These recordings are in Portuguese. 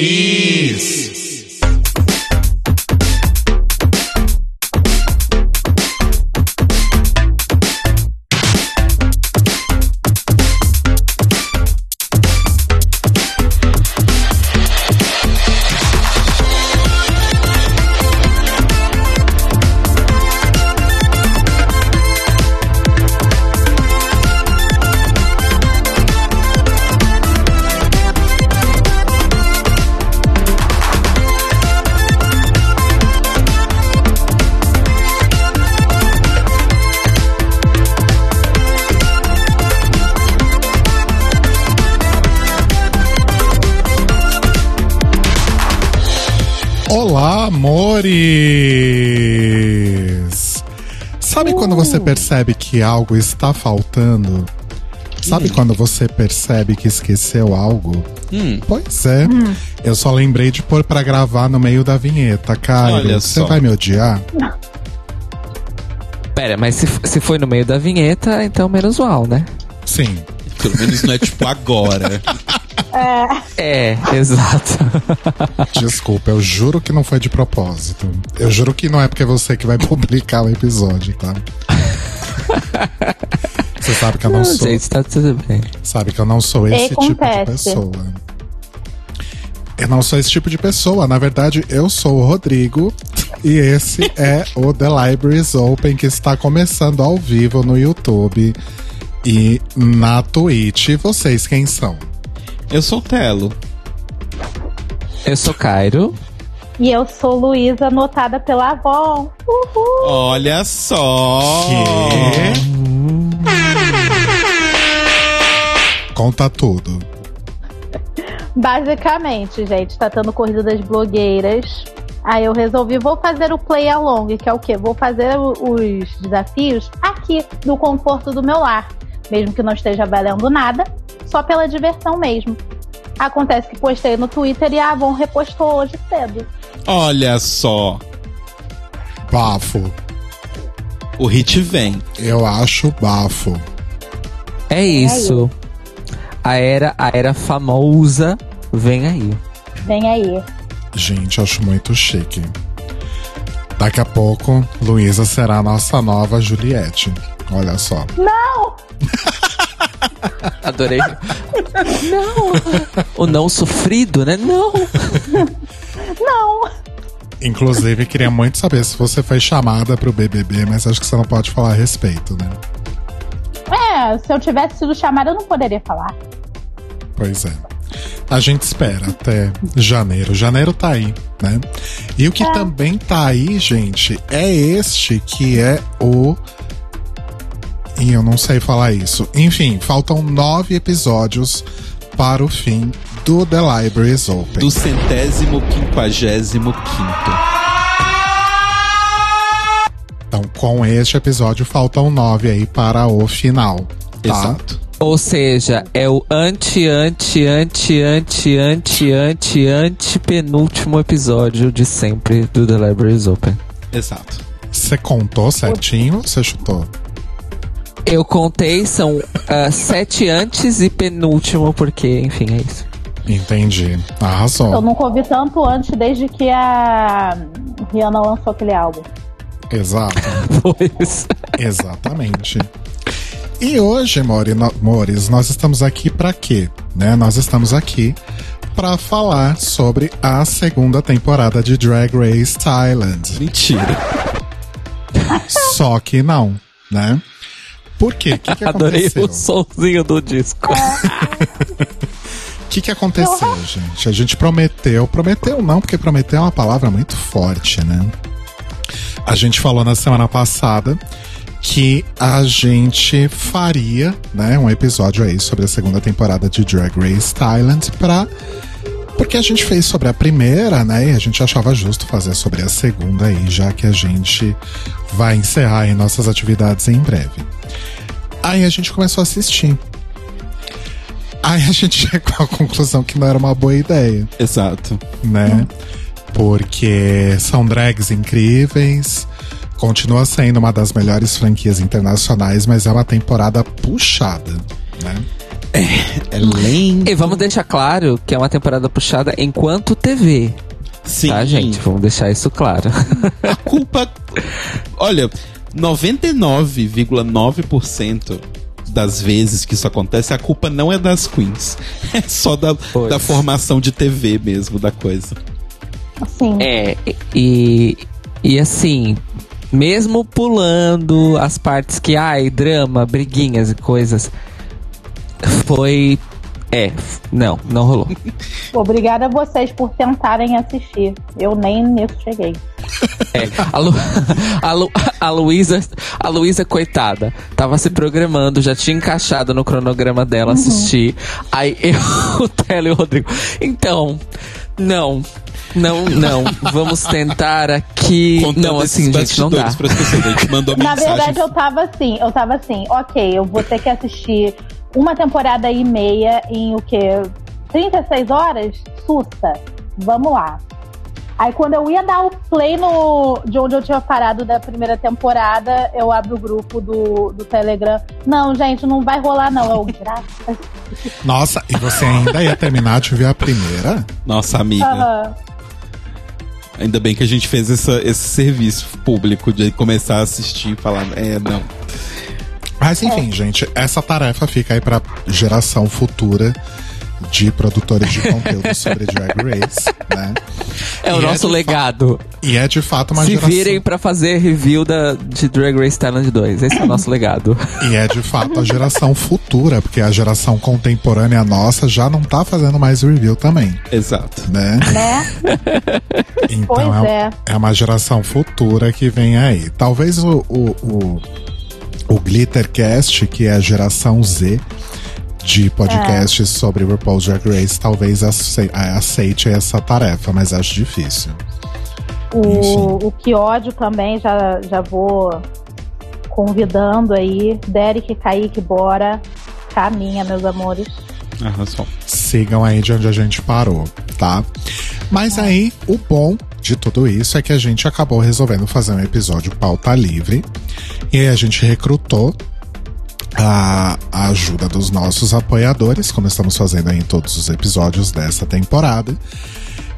Amores! Percebe que algo está faltando? Sabe quando você percebe que esqueceu algo? Hum. Pois é. Eu só lembrei de pôr pra gravar no meio da vinheta, Caio. Olha Você vai me odiar? Pera, mas se, se foi no meio da vinheta, então menos mal, né? Sim. Pelo menos não é tipo agora. É, exato. Desculpa, eu juro que não foi de propósito. Eu juro que não é porque é você que vai publicar o episódio, tá? Você sabe que eu não Não, sou. gente, tá tudo bem. Sabe que eu não sou esse tipo de Acontece. pessoa. Eu não sou esse tipo de pessoa. Na verdade, eu sou o Rodrigo e esse é o The Libraries Open que está começando ao vivo no YouTube e na Twitch. Vocês quem são? Eu sou o Telo. Eu sou Cairo. E eu sou Luísa, anotada pela avó. Uhul! Olha só! Conta tudo. Basicamente, gente, tá tendo corrida das blogueiras. Aí eu resolvi, vou fazer o play along, que é o quê? Vou fazer os desafios aqui, no conforto do meu lar. Mesmo que não esteja valendo nada, só pela diversão mesmo. Acontece que postei no Twitter e a Avon repostou hoje cedo. Olha só! Bafo. O hit vem. Eu acho bafo. É isso. A era, a era famosa vem aí. Vem aí. Gente, acho muito chique. Daqui a pouco, Luísa será a nossa nova Juliette. Olha só. Adorei. não. O não sofrido, né? Não. Não! Inclusive, queria muito saber se você foi chamada pro BBB, mas acho que você não pode falar a respeito, né? É, se eu tivesse sido chamada, eu não poderia falar. Pois é. A gente espera até janeiro. Janeiro tá aí, né? E o que também tá aí, gente, é este que é o. E eu não sei falar isso. Enfim, faltam nove episódios para o fim do The Libraries Open. Do centésimo quinquagésimo quinto. Então, com este episódio, faltam nove aí para o final. Tá? Exato. Ou seja, é o anti, anti, anti, anti, anti, anti, anti penúltimo episódio de sempre do The Libraries Open. Exato. Você contou certinho ou você chutou? Eu contei, são ah, sete antes e penúltimo, porque, enfim, é isso. Entendi. Eu Arrasou. nunca ouvi tanto antes desde que a Rihanna lançou aquele álbum. Exato. Pois. Exatamente. E hoje, Mori, no- Mores, nós estamos aqui para quê? Né? Nós estamos aqui para falar sobre a segunda temporada de Drag Race Thailand. Mentira. Só que não, né? Por quê? O que, que Adorei aconteceu? o sonzinho do disco. O que, que aconteceu, gente? A gente prometeu, prometeu não, porque prometer é uma palavra muito forte, né? A gente falou na semana passada que a gente faria, né, um episódio aí sobre a segunda temporada de Drag Race Thailand pra porque a gente fez sobre a primeira, né, e a gente achava justo fazer sobre a segunda aí, já que a gente vai encerrar aí nossas atividades em breve. Aí a gente começou a assistir. Aí a gente chegou à conclusão que não era uma boa ideia, Exato. né? Porque são drags incríveis, continua sendo uma das melhores franquias internacionais, mas é uma temporada puxada, né? É lento. E vamos deixar claro que é uma temporada puxada enquanto TV, Sim. tá, gente? Vamos deixar isso claro. A culpa. Olha, 99,9% das vezes que isso acontece, a culpa não é das queens. É só da, Pois. da formação de TV mesmo da coisa. Assim. É, e, e assim, mesmo pulando as partes que, ai, drama, briguinhas e coisas, foi. É, não, não rolou. Obrigada a vocês por tentarem assistir. Eu nem nisso cheguei. É, a, Lu, a, Lu, a Luísa, a Luísa, coitada, tava se programando, já tinha encaixado no cronograma dela assistir. Aí eu, o Telo e o Rodrigo. Então, não. Não, não. Vamos tentar aqui. Contando não, assim, gente, não dá. pessoas. A gente mandou Na mensagem. verdade, eu tava assim, eu tava assim, ok, eu vou ter que assistir uma temporada e meia em o quê? 36 horas? Sussa. Vamos lá. Aí quando eu ia dar o play no, de onde eu tinha parado da primeira temporada, eu abro o grupo do, do Telegram. Não, gente, não vai rolar, não. Eu, graças. Nossa, e você ainda ia terminar de ver a primeira? Nossa amiga. Aham. Ainda bem que a gente fez essa- esse serviço público de começar a assistir e falar, é, não. Mas enfim, gente, essa tarefa fica aí pra geração futura de produtores de conteúdo sobre Drag Race, né? É o E é nosso de legado. E é de fato uma Se geração. virem pra fazer review da, de Drag Race Thailand 2. Esse é o nosso legado. E é de fato a geração futura, porque a geração contemporânea nossa já não tá fazendo mais review também, Exato. né? Né? Então Pois é, é. é uma geração futura que vem aí. Talvez o, o, o, o Glittercast, que é a geração Z de podcasts sobre RuPaul's Drag Race, talvez ace- aceite essa tarefa, mas acho difícil. O, o que ódio também, já, já vou convidando aí. Derek, Kaique, bora. Caminha, meus amores. Arrasou. sigam aí de onde a gente parou, tá? Mas aí, o bom de tudo isso é que a gente acabou resolvendo fazer um episódio pauta livre. E aí a gente recrutou a, a ajuda dos nossos apoiadores, como estamos fazendo aí em todos os episódios dessa temporada.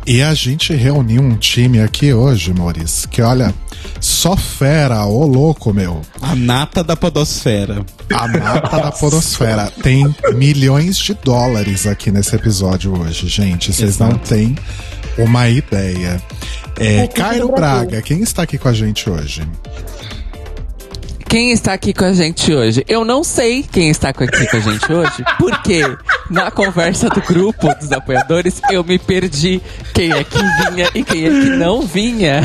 E a gente reuniu um time aqui hoje, Maurício, que olha, só fera, ô louco, meu. A nata da podosfera. A nata da podosfera. Tem milhões de dólares aqui nesse episódio hoje, gente. Vocês não têm uma ideia. É, Cairo. Braga, quem está aqui com a gente hoje? Quem está aqui com a gente hoje? Eu não sei quem está aqui com a gente hoje, porque na conversa do grupo dos apoiadores eu me perdi quem é que vinha e quem é que não vinha.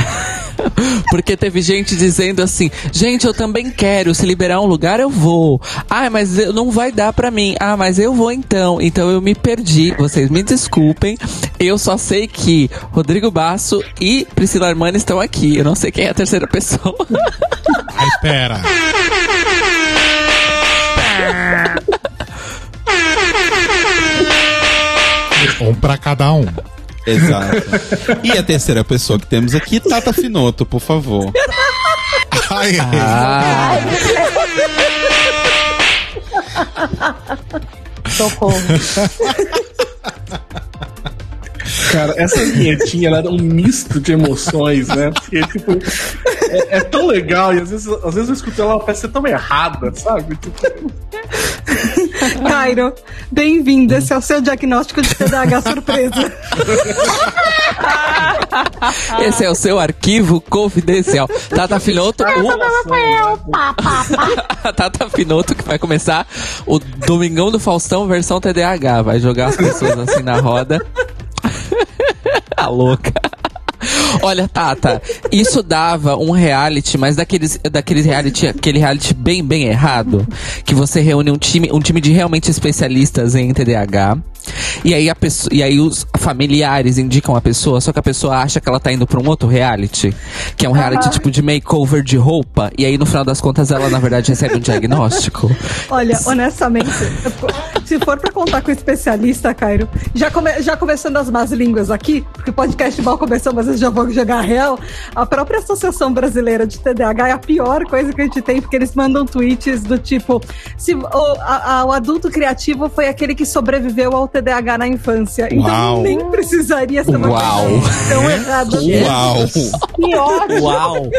Porque teve gente dizendo assim: gente, eu também quero, se liberar um lugar eu vou. Ah, mas não vai dar pra mim. Ah, mas eu vou então. Então eu me perdi. Vocês me desculpem. Eu só sei que Rodrigo Basso e Priscila Armani estão aqui. Eu não sei quem é a terceira pessoa. Pera. Um pra cada um. Exato. e a terceira pessoa que temos aqui, Tata Finoto, por favor. Ai, ai. Ah. Socorro. Cara, essa vinhetinha ela era um misto de emoções, né? Porque, tipo, é, é tão legal e às vezes, às vezes eu escuto ela, ela parece ser tão errada, sabe? Tipo, Cairo, bem-vindo. Esse é o seu diagnóstico de TDAH surpresa. Esse é o seu arquivo confidencial. Tata Finoto, o... Tata Finoto que vai começar o Domingão do Faustão versão TDAH. Vai jogar as pessoas assim na roda. A louca. Olha, Tata, isso dava um reality, mas daqueles, daqueles reality, aquele reality bem, bem errado, que você reúne um time, um time de realmente especialistas em TDAH, E aí, a pessoa, e aí os familiares indicam a pessoa, só que a pessoa acha que ela tá indo pra um outro reality, que é um reality tipo de makeover de roupa, e aí no final das contas ela na verdade recebe um diagnóstico. Olha, honestamente, se for pra contar com especialista, Cairo, já, come- já começando as más línguas aqui, porque o podcast mal começou, mas eu já vou jogar a real, a própria Associação Brasileira de TDAH é a pior coisa que a gente tem, porque eles mandam tweets do tipo, se o, a- a- o adulto criativo foi aquele que sobreviveu ao TDAH na infância. Então Uau. nem precisaria ser uma Uau. coisa tão errada. Uau! Que ótimo. Uau!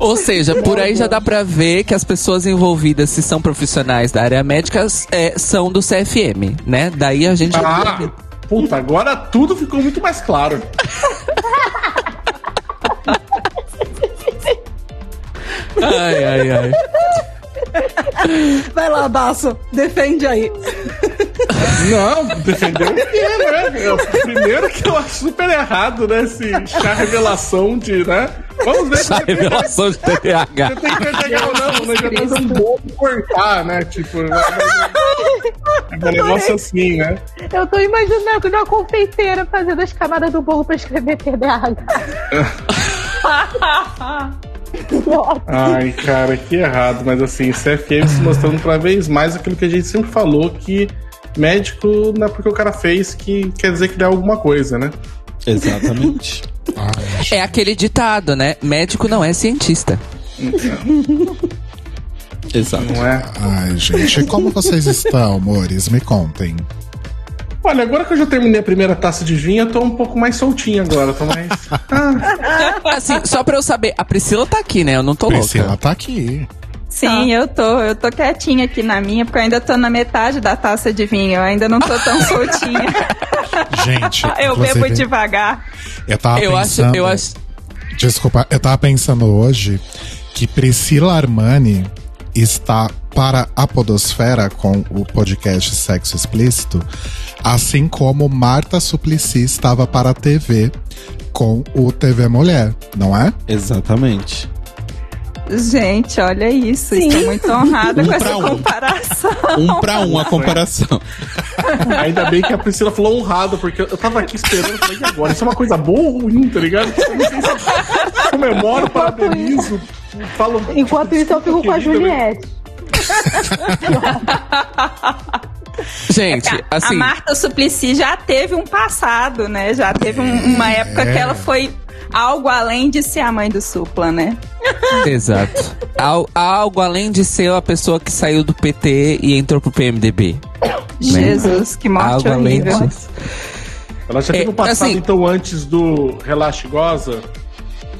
Ou seja, por aí já dá pra ver que as pessoas envolvidas, se são profissionais da área médica, é, são do CFM, né? Daí a gente. Ah, puta, agora tudo ficou muito mais claro. Ai, ai, ai. Vai lá, Baço, defende aí. Não, defendeu o quê, né? É o primeiro que eu acho super errado, né? Esse chá revelação de, né? Vamos ver se tem- revelação de TDAH. você tem que pegar ou não, né? Já tá um bolo cortar, né? Tipo, é um negócio assim, né? Eu tô imaginando uma confeiteira fazendo as camadas do bolo pra escrever TDAH. Ai, cara, que errado. Mas assim, CFM se mostrando cada vez mais aquilo que a gente sempre falou, que médico não é porque o cara fez que quer dizer que ele é alguma coisa, né? Exatamente. É aquele ditado, né? Médico não é cientista. Exato. Não é? ai, gente, como vocês estão, amores? Me contem. Olha, agora que eu já terminei a primeira taça de vinho, eu tô um pouco mais soltinho agora, tô mais. Ah, Assim, só pra eu saber, a Priscila tá aqui, né? Eu não tô Priscila louca. tá aqui. Sim, eu tô. Eu tô quietinha aqui na minha, porque eu ainda tô na metade da taça de vinho. Eu ainda não tô tão soltinha. Gente, eu bebo inclusive, devagar. eu tava Eu acho, pensando... eu acho. Desculpa, eu tava pensando hoje que Priscila Armani está para a Podosfera com o podcast Sexo Explícito, assim como Marta Suplicy estava para a TV com o TV Mulher, não é? Exatamente. Gente, olha isso. Estou muito honrada Um com essa um. comparação. Um pra um a comparação. ainda bem que a Priscila falou honrado, porque eu tava aqui esperando, falei, e agora? Isso é uma coisa boa ou ruim, tá ligado? Comemoro, parabenizo, falo. Enquanto isso, eu fico com a Querida, Juliette. Gente, A assim. Marta Suplicy já teve um passado, né? Já teve um- uma época que ela foi algo além de ser a mãe do Supla, né? Exato. Al- algo além de ser a pessoa que saiu do PT e entrou pro PMDB. Jesus, que morte algo além horrível. disso. Ela já teve É, um passado, assim- então, antes do Relaxe Goza?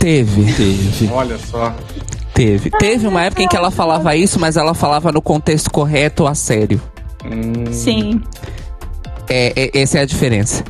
Teve. Teve. Olha só. Teve. Teve uma época em que ela falava isso, mas ela falava no contexto correto, a sério. Sim. É, é- essa é a diferença.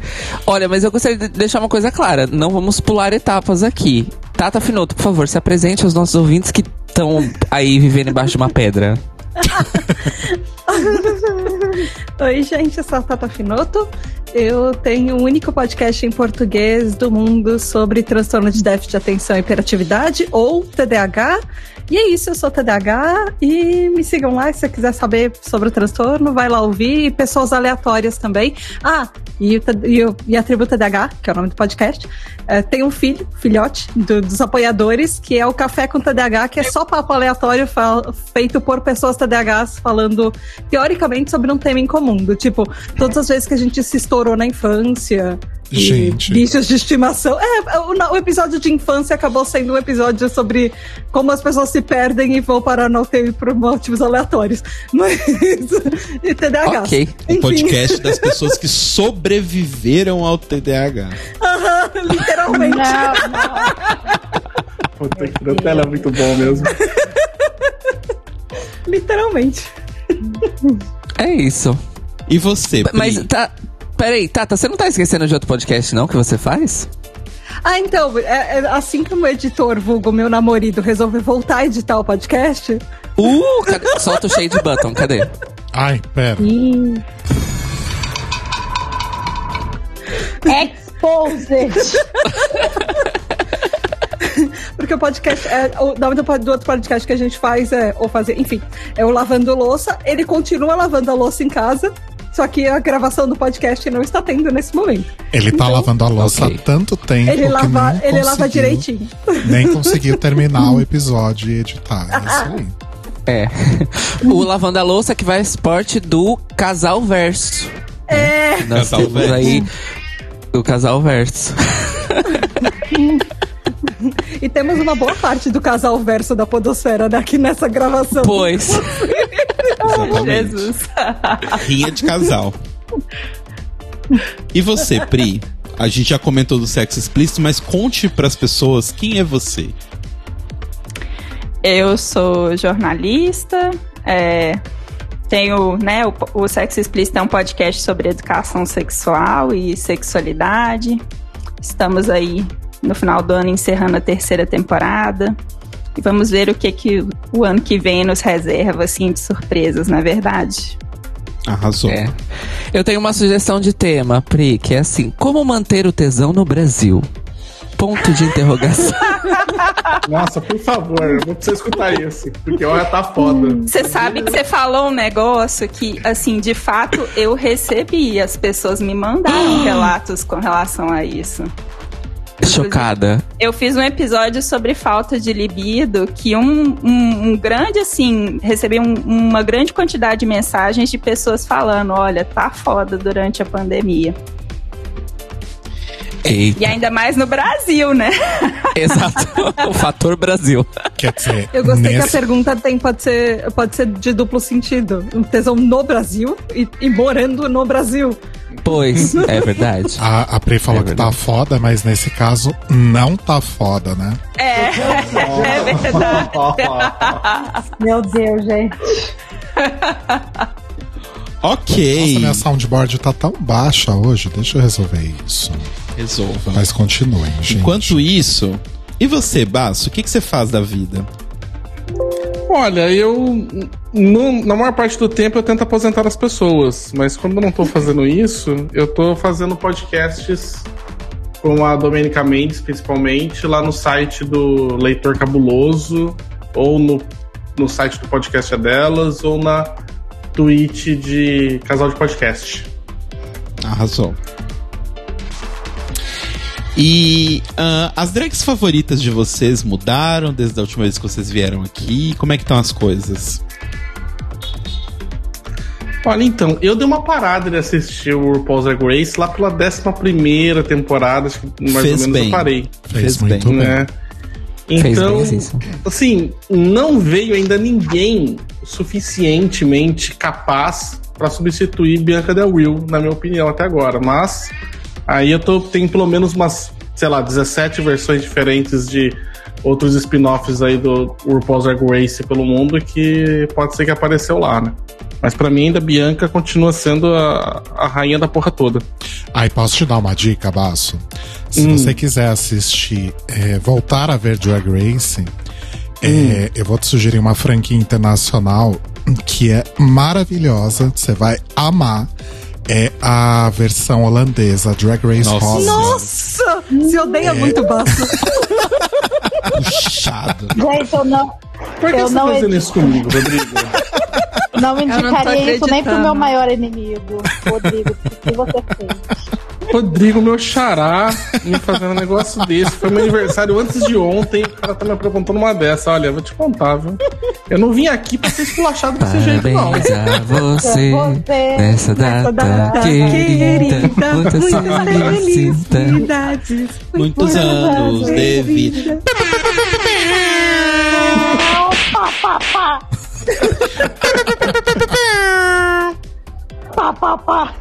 Olha, mas eu gostaria de deixar uma coisa clara. Não vamos pular etapas aqui. Tata Finoto, por favor, se apresente aos nossos ouvintes que estão aí vivendo embaixo de uma pedra. Oi, gente, eu sou a Tata Finoto. Eu tenho o único podcast em português do mundo sobre transtorno de déficit de atenção e hiperatividade, ou TDAH. E é isso, eu sou TDAH e me sigam lá se você quiser saber sobre o transtorno, vai lá ouvir. E pessoas aleatórias também. Ah, e, o e, o- e a Tribo TDAH, que é o nome do podcast, eh, tem um filho, filhote, do- dos apoiadores, que é o Café com TDAH, que é só papo aleatório feito por pessoas TDAHs falando teoricamente sobre um tema em comum, do tipo, todas as vezes que a gente se estourou na infância. Gente. Bichos de estimação. É, o, o episódio de infância acabou sendo um episódio sobre como as pessoas se perdem e vão parar na UTI por motivos aleatórios. Mas. e TDAH. Ok. O podcast das pessoas que sobreviveram ao TDAH. Literalmente. Não, não. Puta que é muito bom mesmo. Literalmente. É isso. E você, Pri? Mas tá. Peraí, Tata, você não tá esquecendo de outro podcast, não, que você faz? Ah, então, é- é assim que o meu editor, vulgo meu namorado, resolveu voltar a editar o podcast, Uh, cadê? Solta o shade button, cadê? Ai, pera. Ih. Exposed. Porque o podcast, é, o nome do, outro podcast que a gente faz é, ou fazer, enfim, é o Lavando Louça. Ele continua lavando a louça em casa, Só que a gravação do podcast não está tendo nesse momento. Ele tá Então- lavando a louça Ok. há tanto tempo Ele lava, ele lava direitinho. Nem conseguiu terminar o episódio e editar. É isso aí. É. o Lavando a Louça que vai esporte do Casal Verso. É. Nós Casal temos Verso. aí o Casal Verso. E temos uma boa parte do casal verso da Podosfera né, aqui nessa gravação. Pois. Exatamente. Jesus. Rinha de casal. E você, Pri? A gente já comentou do sexo explícito, mas conte pras pessoas quem é você. Eu sou jornalista, é, tenho, né, o, o Sexo Explícito é um podcast sobre educação sexual e sexualidade. Estamos aí no final do ano encerrando a terceira temporada. E vamos ver o que, que o ano que vem nos reserva, assim, de surpresas, na verdade. Arrasou. É. Eu tenho uma sugestão de tema, Pri, que é assim: como manter o tesão no Brasil? Ponto de interrogação. Nossa, por favor, eu vou precisar escutar isso. Porque olha, tá foda. Você sabe que você falou um negócio que, assim, de fato eu recebi. As pessoas me mandaram relatos com relação a isso. Chocada. Eu fiz um episódio sobre falta de libido que um, um, um grande, assim, recebi um- uma grande quantidade de mensagens de pessoas falando: olha, tá foda durante a pandemia. Eita. E ainda mais no Brasil, né? Exato. o fator Brasil. Quer dizer, Eu gostei que a nesse, pergunta tem, pode, ser, pode ser de duplo sentido. Um tesão no Brasil e, e morando no Brasil. Pois, é verdade. a, a Pri falou É que tá foda, mas nesse caso não tá foda, né? É, é verdade. Meu Deus, gente. Ok. Nossa, minha soundboard tá tão baixa hoje. Deixa eu resolver isso. Resolva. Mas continuem, gente. Enquanto isso, e você, Basso, o que, que você faz da vida? Olha, eu. no- na maior parte do tempo eu tento aposentar as pessoas, mas quando eu não tô fazendo isso, eu tô fazendo podcasts com a Domenica Mendes, principalmente, lá no site do Leitor Cabuloso, ou no, no site do podcast é delas, ou na Twitch de Casal de Podcast. Arrasou. E ah, as drags favoritas de vocês mudaram desde a última vez que vocês vieram aqui? Como é que estão as coisas? Olha, então, eu dei uma parada de assistir o RuPaul's Drag Race lá pela 11 temporada, acho que mais Fez ou menos bem. eu parei. Fez, Fez muito bem, bem. né? Fez Então, bem, assim, não veio ainda ninguém suficientemente capaz pra substituir Bianca Del Rio, na minha opinião, até agora. Mas aí eu tô, tem pelo menos umas, sei lá, 17 versões diferentes de outros spin-offs aí do RuPaul's Drag Race pelo mundo que pode ser que apareceu lá, né? Mas pra mim ainda Bianca continua sendo a, a rainha da porra toda. Aí posso te dar uma dica, Basso? Se Hum. você quiser assistir, é, voltar a ver Drag Race, é, Hum. eu vou te sugerir uma franquia internacional que é maravilhosa, você vai amar. É a versão holandesa, Drag Race Nossa. Holland. Nossa! Se odeia muito baixo. Puxado. Gente, eu não, Por que Eu você tá não fazendo isso comigo, Rodrigo? não indicaria isso nem pro meu maior inimigo, Rodrigo. O que você fez? Rodrigo, meu xará, me fazendo um negócio desse. Foi meu aniversário antes de ontem. O cara tá me aprontando uma dessa. Olha, vou te contar, viu? Eu não vim aqui pra ser esculachado desse jeito, não. A você Você. nessa data, data querida. Muitas felicidades. Muitos anos de vida. Pá, pá, pá.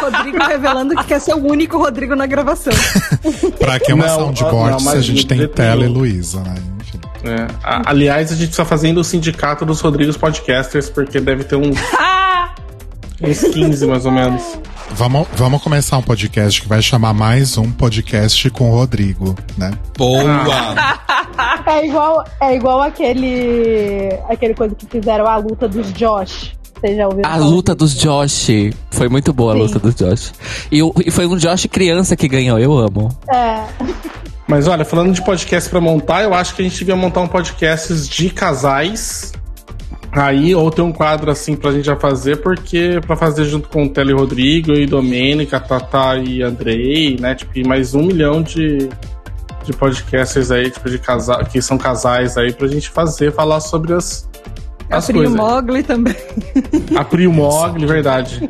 Rodrigo revelando que quer ser o único Rodrigo na gravação. Pra que uma Não, soundboard não, se a gente de tem tela e. Luísa, né? É, a- aliás, a gente tá fazendo o sindicato dos Rodrigos Podcasters, porque deve ter uns, uns 15 mais ou menos. Vamos, vamos começar um podcast que vai chamar mais um podcast com o Rodrigo, né? Boa! É igual, é igual aquele, aquele coisa que fizeram a luta dos Josh. Vocês já ouviram? A luta disso? dos Josh. Foi muito boa a Sim. luta dos Josh. E, e foi um Josh criança que ganhou, eu amo. É. Mas olha, falando de podcast pra montar, eu acho que a gente devia montar um podcast de casais Aí, ou tem um quadro assim pra gente já fazer, porque pra fazer junto com o Tele Rodrigo e Domênica, Tata e Andrei, né? Tipo, e mais um milhão de, de podcasters aí, tipo, de casal, que são casais aí, pra gente fazer, falar sobre as, as Capri coisas. Mogli também. A Prio Mogli, verdade.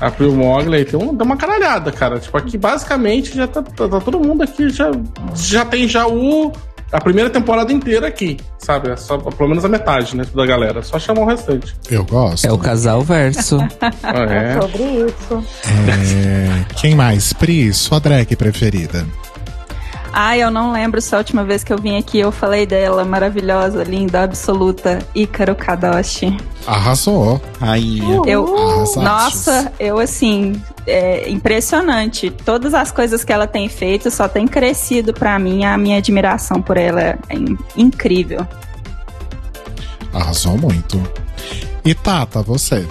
A Prio Mogli tem, um, tem uma caralhada, cara. Tipo, aqui basicamente já tá, tá, tá todo mundo aqui, já, já tem já o. A primeira temporada inteira aqui, sabe? É Só, pelo menos a metade, né? Da galera. Só chamar o restante. Eu gosto. É o casal verso. Ah, É é. sobre isso. É, Quem mais? Pri, sua drag preferida. Ah, eu não lembro se a última vez que eu vim aqui eu falei dela, maravilhosa, linda, absoluta, Ícaro Kadoshi. Arrasou. Rainha. Eu, nossa, eu assim, é impressionante. Todas as coisas que ela tem feito só tem crescido pra mim. A minha admiração por ela é in- incrível. Arrasou muito. E Tata, você?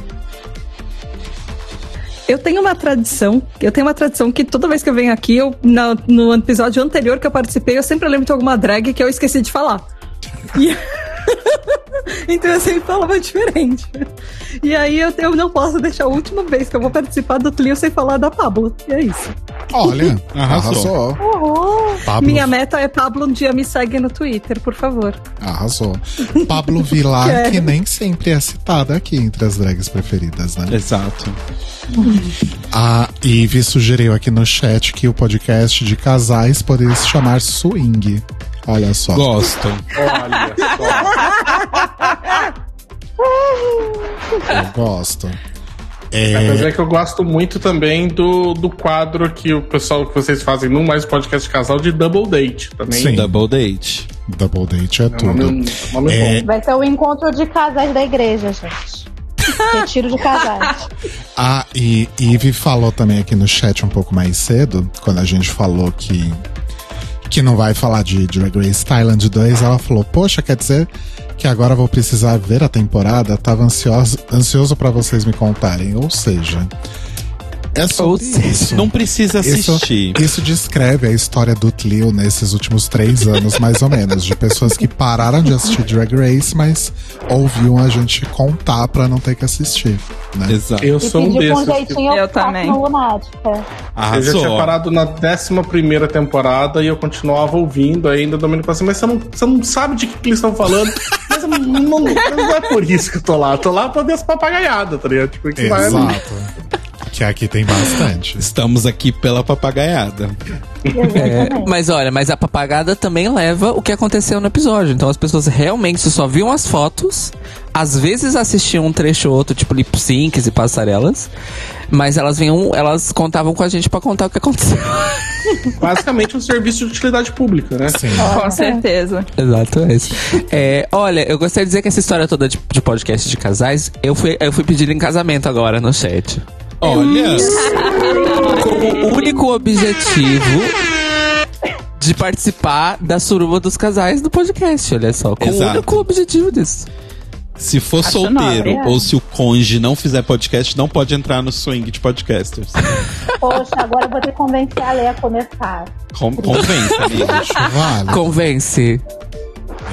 Eu tenho uma tradição, eu tenho uma tradição que toda vez que eu venho aqui, eu, na- no episódio anterior que eu participei, eu sempre lembro de alguma drag que eu esqueci de falar. E- então eu sempre falava diferente. E aí eu, eu não posso deixar a última vez que eu vou participar do Tlio sem falar da Pablo. E é isso. Olha, Arrasou. arrasou. Pablo, Minha meta é Pablo um dia me segue no Twitter, por favor. arrasou. Pablo Vilar, Quero. que nem sempre é citada aqui entre as drags preferidas, né? Exato. A Ive sugeriu aqui no chat que o podcast de casais poderia se chamar Swing. Olha só. Gosto. Olha só. Eu gosto. Mas É, é que eu gosto muito também do, do quadro que o pessoal que vocês fazem no mais podcast de casal de Double Date também. Sim. Double date. Double Date é É tudo. nome, nome É. bom. Vai ser o encontro de casais da igreja, gente. Retiro de casais. Ah, e Ive falou também aqui no chat um pouco mais cedo, quando a gente falou que, que não vai falar de Drag Race Thailand 2, ela falou, poxa, quer dizer que agora vou precisar ver a temporada? Tava ansioso, ansioso para vocês me contarem. Ou seja, é sobre isso. Não precisa Isso, assistir. isso descreve a história do Tlio nesses últimos três anos, mais ou menos. De pessoas que pararam de assistir Drag Race, mas ouviam a gente contar pra não ter que assistir. Né? Exato. Eu sou um desses. que- jeitinho Eu eu também. Lunática. Eu já tinha parado na 11 temporada e eu continuava ouvindo ainda. O Domênico falou assim: Mas você não, você não sabe de que, que eles estão falando. Mas não, não, não é por isso que eu tô lá. Eu tô lá pra ver as papagaiadas, tá ligado? Tipo, que vai. Exato. Que aqui tem bastante. Estamos aqui pela papagaiada. Exatamente. Mas olha, mas a papagada também leva o que aconteceu no episódio. Então as pessoas realmente só viam as fotos, às vezes assistiam um trecho ou outro, tipo lip syncs e passarelas, mas elas vinham, elas contavam com a gente pra contar o que aconteceu. Basicamente um serviço de utilidade pública, né? Sim. Com certeza. Exato, é isso. É, olha, eu gostaria de dizer que essa história toda de, de podcast de casais, eu fui, eu fui pedir em casamento agora no chat. Olha, Com o único objetivo de participar da suruba dos casais do podcast, olha só. Com Exato. o único objetivo disso. se for Acho solteiro nobre, é. ou se o conge não fizer podcast, não pode entrar no swing de podcasters. Poxa, agora eu vou ter que convencer a Lê a começar. Com, convence. Acho vale. Convence.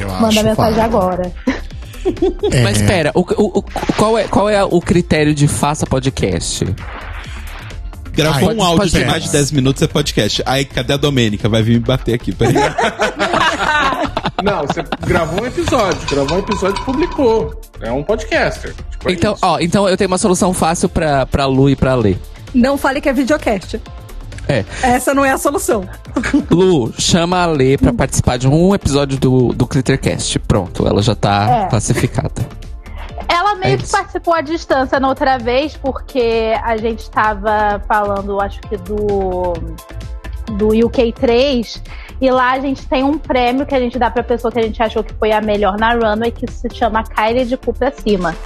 Eu Manda acho mensagem vale. agora. É, Mas espera, o, o- o- qual, é, qual é o critério de faça podcast? Gravou Ai, um áudio de mais de 10 minutos é podcast. Aí, cadê a Domênica? Vai vir me bater aqui. Peraí. Não, você gravou um episódio, gravou um episódio e publicou. É um podcaster. Tipo, é Então, isso. ó, então eu tenho uma solução fácil pra, pra Lu e pra Lê. Não fale que é videocast. É. Essa não é a solução. Lu, chama a Lê pra participar de um episódio do, do Clittercast. Pronto, ela já tá É. classificada. Ela meio É que participou à distância na outra vez, porque a gente tava falando, acho que do do UK3, e lá a gente tem um prêmio que a gente dá pra pessoa que a gente achou que foi a melhor na runway, que se chama Kylie de cu pra cima.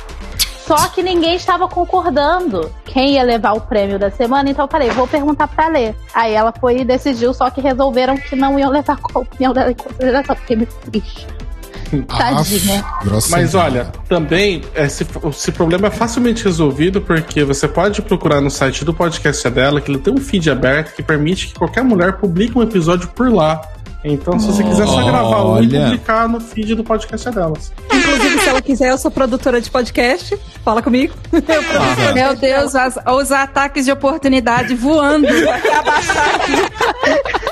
Só que ninguém estava concordando quem ia levar o prêmio da semana, então eu falei, vou perguntar pra Lê. Aí ela foi e decidiu, só que resolveram que não iam levar a opinião dela em consideração, fiquei muito triste. Tadinha. Aff, grosseria. Mas olha, também esse, esse problema é facilmente resolvido porque você pode procurar no site do podcast dela que ele tem um feed aberto que permite que qualquer mulher publique um episódio por lá. Então, se você quiser só gravar um e publicar no feed do podcast delas. Inclusive, se ela quiser, eu sou produtora de podcast. Fala comigo. Eu produzo Meu Deus, as- os ataques de oportunidade voando. Vai abaixar aqui.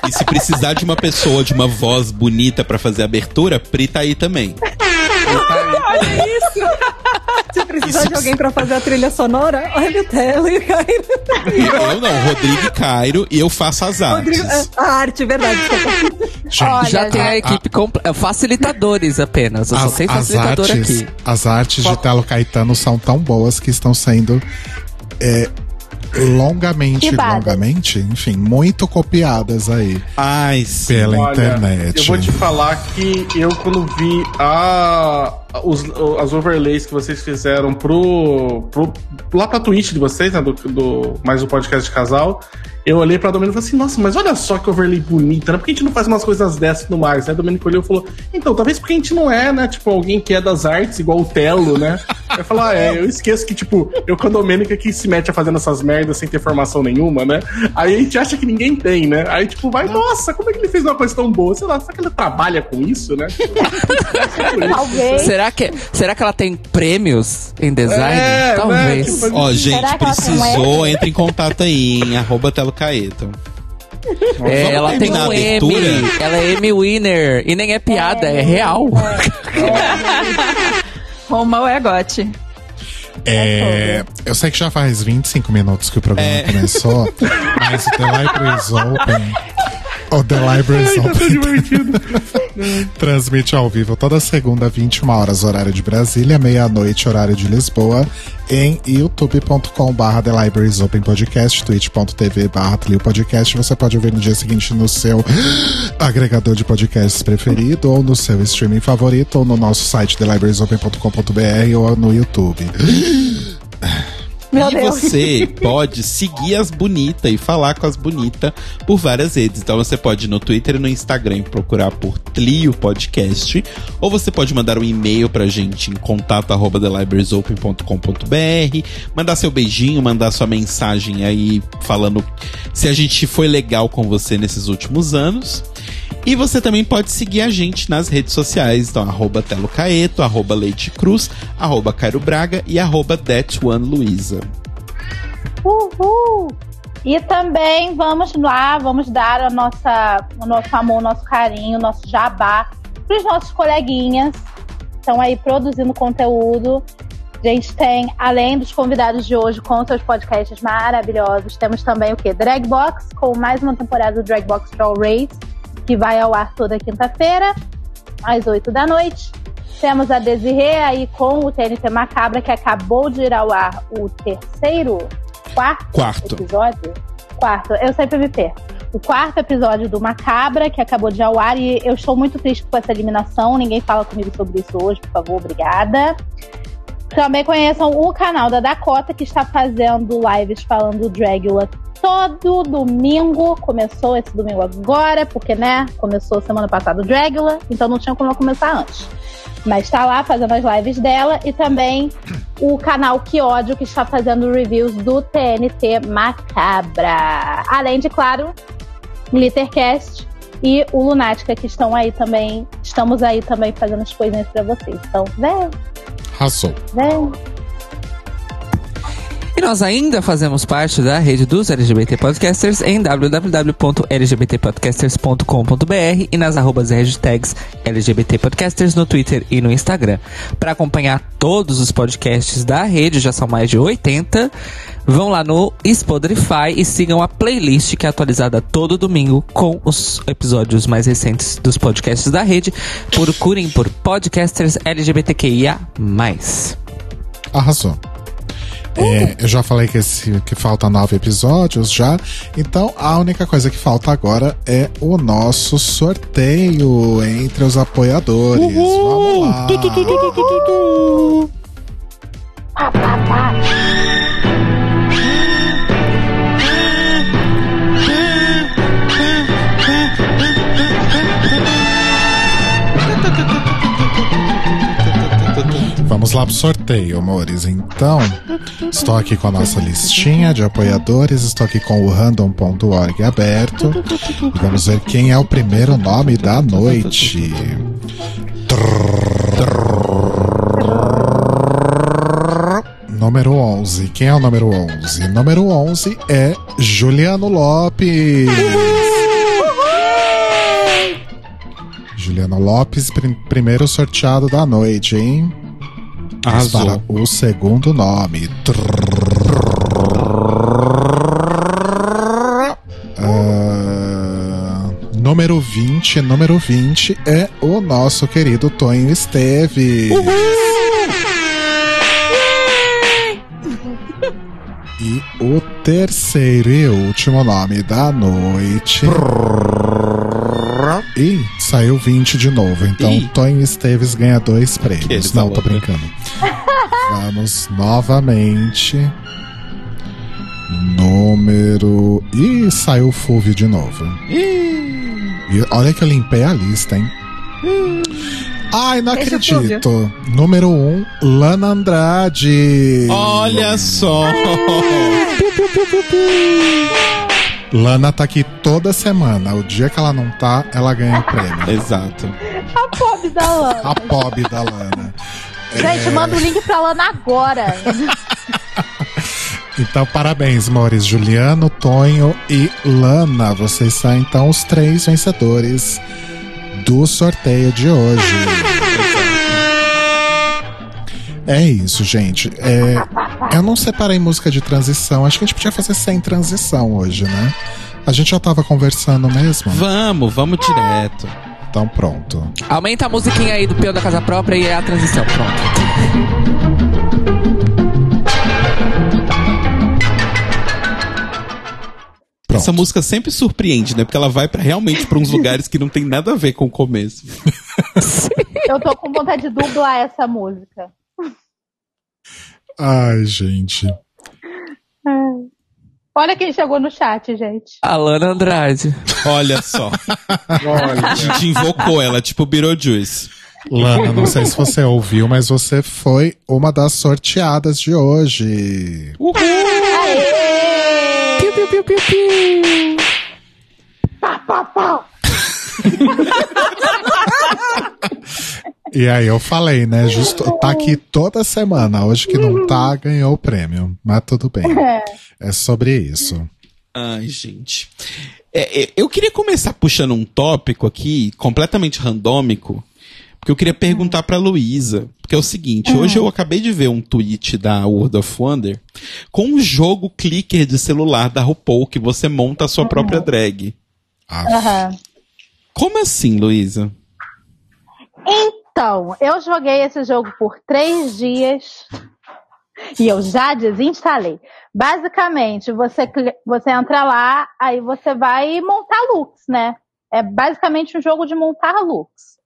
E se precisar de uma pessoa de uma voz bonita pra fazer a abertura, Pri tá aí também. Olha isso. Se precisar Isso- de alguém pra fazer a trilha sonora, olha o Tele, Eu não, Rodrigo e Cairo, e eu faço as artes. Rodrigo, a arte, verdade. Gente, Olha, Já tem a equipe completa. Facilitadores apenas. Eu só as, tem as facilitador artes, aqui. as artes de Telo Caetano são tão boas que estão sendo é, longamente, longamente, enfim, muito copiadas aí Ai, sim. pela Olha, internet. Eu vou te falar que eu, quando vi a, os, as overlays que vocês fizeram pro, pro, lá pra Twitch de vocês, né? Do, do, mais o podcast de casal, eu olhei pra Domênico e falei assim: nossa, mas olha só que overlay bonita, né? Por que a gente não faz umas coisas dessas no mais? Né? Domênico olhou e falou: então, talvez porque a gente não é, né? Tipo, alguém que é das artes, igual o Telo, né? Eu falo, ah, é, eu esqueço que, tipo, eu com a Domênica que se mete a fazendo essas merdas sem ter formação nenhuma, né? Aí a gente acha que ninguém tem, né? Aí, tipo, vai, nossa, como é que ele fez uma coisa tão boa? Sei lá, será que ele trabalha com isso, né? Talvez. Será que, será que ela tem prêmios em design? É, Talvez. né, Ó, gente, Será tem um precisou, M? entre em contato aí, em arroba Telo Caeto. É, ela tem um a M. abertura? Ela é M winner. E nem é piada, é, real. Romão é gote. É, eu sei que já faz 25 minutos que o programa É. começou, mas o The Libraries Open. O The Libraries Tá Open divertido. transmite ao vivo toda segunda, 21 horas, horário de Brasília, meia-noite, horário de Lisboa, em youtube.com/barra The Libraries Open Podcast, twitch.tv/barra Podcast. Você pode ouvir no dia seguinte no seu agregador de podcasts preferido, ou no seu streaming favorito, ou no nosso site thelibrariesopen.com.br ou no YouTube. Meu e Deus. você pode seguir as bonitas e falar com as bonitas por várias redes. Então você pode ir no Twitter e no Instagram procurar por Tlio Podcast. Ou você pode mandar um e-mail pra gente em contato arroba thelibrariesopen.com.br, mandar seu beijinho, mandar sua mensagem aí falando se a gente foi legal com você nesses últimos anos. E você também pode seguir a gente nas redes sociais, então arroba Telo Caeto, arroba Leite Cruz, arroba Cairo Braga e arroba That One Luiza. Uhul! E também vamos lá, vamos dar a nossa, o nosso amor, o nosso carinho, o nosso jabá para os nossos coleguinhas que estão aí produzindo conteúdo. A gente tem, além dos convidados de hoje com seus podcasts maravilhosos, temos também o quê? Dragbox, com mais uma temporada do Dragbox Draw Race, que vai ao ar toda quinta-feira, às 8 da noite. Temos a Desirê aí com o TNT Macabra, que acabou de ir ao ar o terceiro, quarto, Quarto. episódio. Quarto, eu sempre me perco. O quarto episódio do Macabra, que acabou de ao ar, e eu estou muito triste com essa eliminação. Ninguém fala comigo sobre isso hoje, por favor, obrigada. Também conheçam o canal da Dakota, que está fazendo lives falando do Dragula todo domingo. Começou esse domingo agora, porque, né? Começou semana passada o Dragula, então não tinha como eu começar antes. Mas está lá fazendo as lives dela e também o canal Que Ódio, que está fazendo reviews do TNT Macabra. Além de, claro, Glittercast e o Lunática, que estão aí também. Estamos aí também fazendo as coisinhas pra vocês. Então, vem, Arrasou. vem. E nós ainda fazemos parte da rede dos LGBT Podcasters em www.lgbtpodcasters.com.br e nas arrobas hashtags LGBT Podcasters no Twitter e no Instagram. Para acompanhar todos os podcasts da rede, já são mais de 80, vão lá no Spotify e sigam a playlist que é atualizada todo domingo com os episódios mais recentes dos podcasts da rede. Procurem por Podcasters LGBTQIA+. Arrasou. É, eu já falei que, esse, que falta nove episódios já. Então a única coisa que falta agora é o nosso sorteio entre os apoiadores. Vamos lá. Vamos lá pro sorteio, amores. Então, estou aqui com a nossa listinha de apoiadores, estou aqui com o random.org aberto. Vamos ver quem é o primeiro nome da noite. Número 11. Quem é o número 11? Número 11 é Juliano Lopes. Juliano Lopes, prim- primeiro sorteado da noite, hein? Arrasou. para o segundo nome. Ah, número 20, número 20 é o nosso querido Tonho Esteves. E o terceiro e último nome da noite. Ih, saiu 20 de novo. Então Ih. Tonho Esteves ganha dois prêmios. Não, tô outra. brincando. Vamos novamente. Número. Ih, saiu o Fulvio de novo. E olha que eu limpei a lista, hein? Ai, não Beijo, acredito. Número 1, um, Lana Andrade. Olha só! Lana tá aqui toda semana. O dia que ela não tá, ela ganha o prêmio. Exato. A pobre da Lana. A pobre da Lana. Gente, manda o link pra Lana agora. Então, parabéns, Mores. Juliano, Tonho e Lana. Vocês são então os três vencedores do sorteio de hoje. É isso, gente. É, eu não separei música de transição. Acho que a gente podia fazer sem transição hoje, né? A gente já tava conversando mesmo. Vamos, vamos direto. Então, pronto. Aumenta a musiquinha aí do peão da casa própria e é a transição. Pronto. Pronto. Essa música sempre surpreende, né? Porque ela vai pra, realmente pra uns lugares que não tem nada a ver com o começo. Eu tô com vontade de dublar essa música. Ai, gente. Olha quem chegou no chat, gente. Alana Andrade. Olha só. A gente invocou ela, tipo Beetlejuice. Lana, não sei se você ouviu, mas você foi uma das sorteadas de hoje. Uhul! Piu, piu, piu, piu, piu. E aí eu falei, né? Justo, tá aqui toda semana. Hoje que não tá, ganhou o prêmio. Mas tudo bem. É sobre isso. Ai, gente. É, é, eu queria começar puxando um tópico aqui, completamente randômico, porque eu queria perguntar pra Luísa. Porque é o seguinte, hoje eu acabei de ver um tweet da World of Wonder com um jogo clicker de celular da RuPaul que você monta a sua própria drag. Ah, Aham. Como assim, Luísa? Então, eu joguei esse jogo por três dias e eu já desinstalei. Basicamente, você, você entra lá, aí você vai montar looks, né? É basicamente um jogo de montar looks.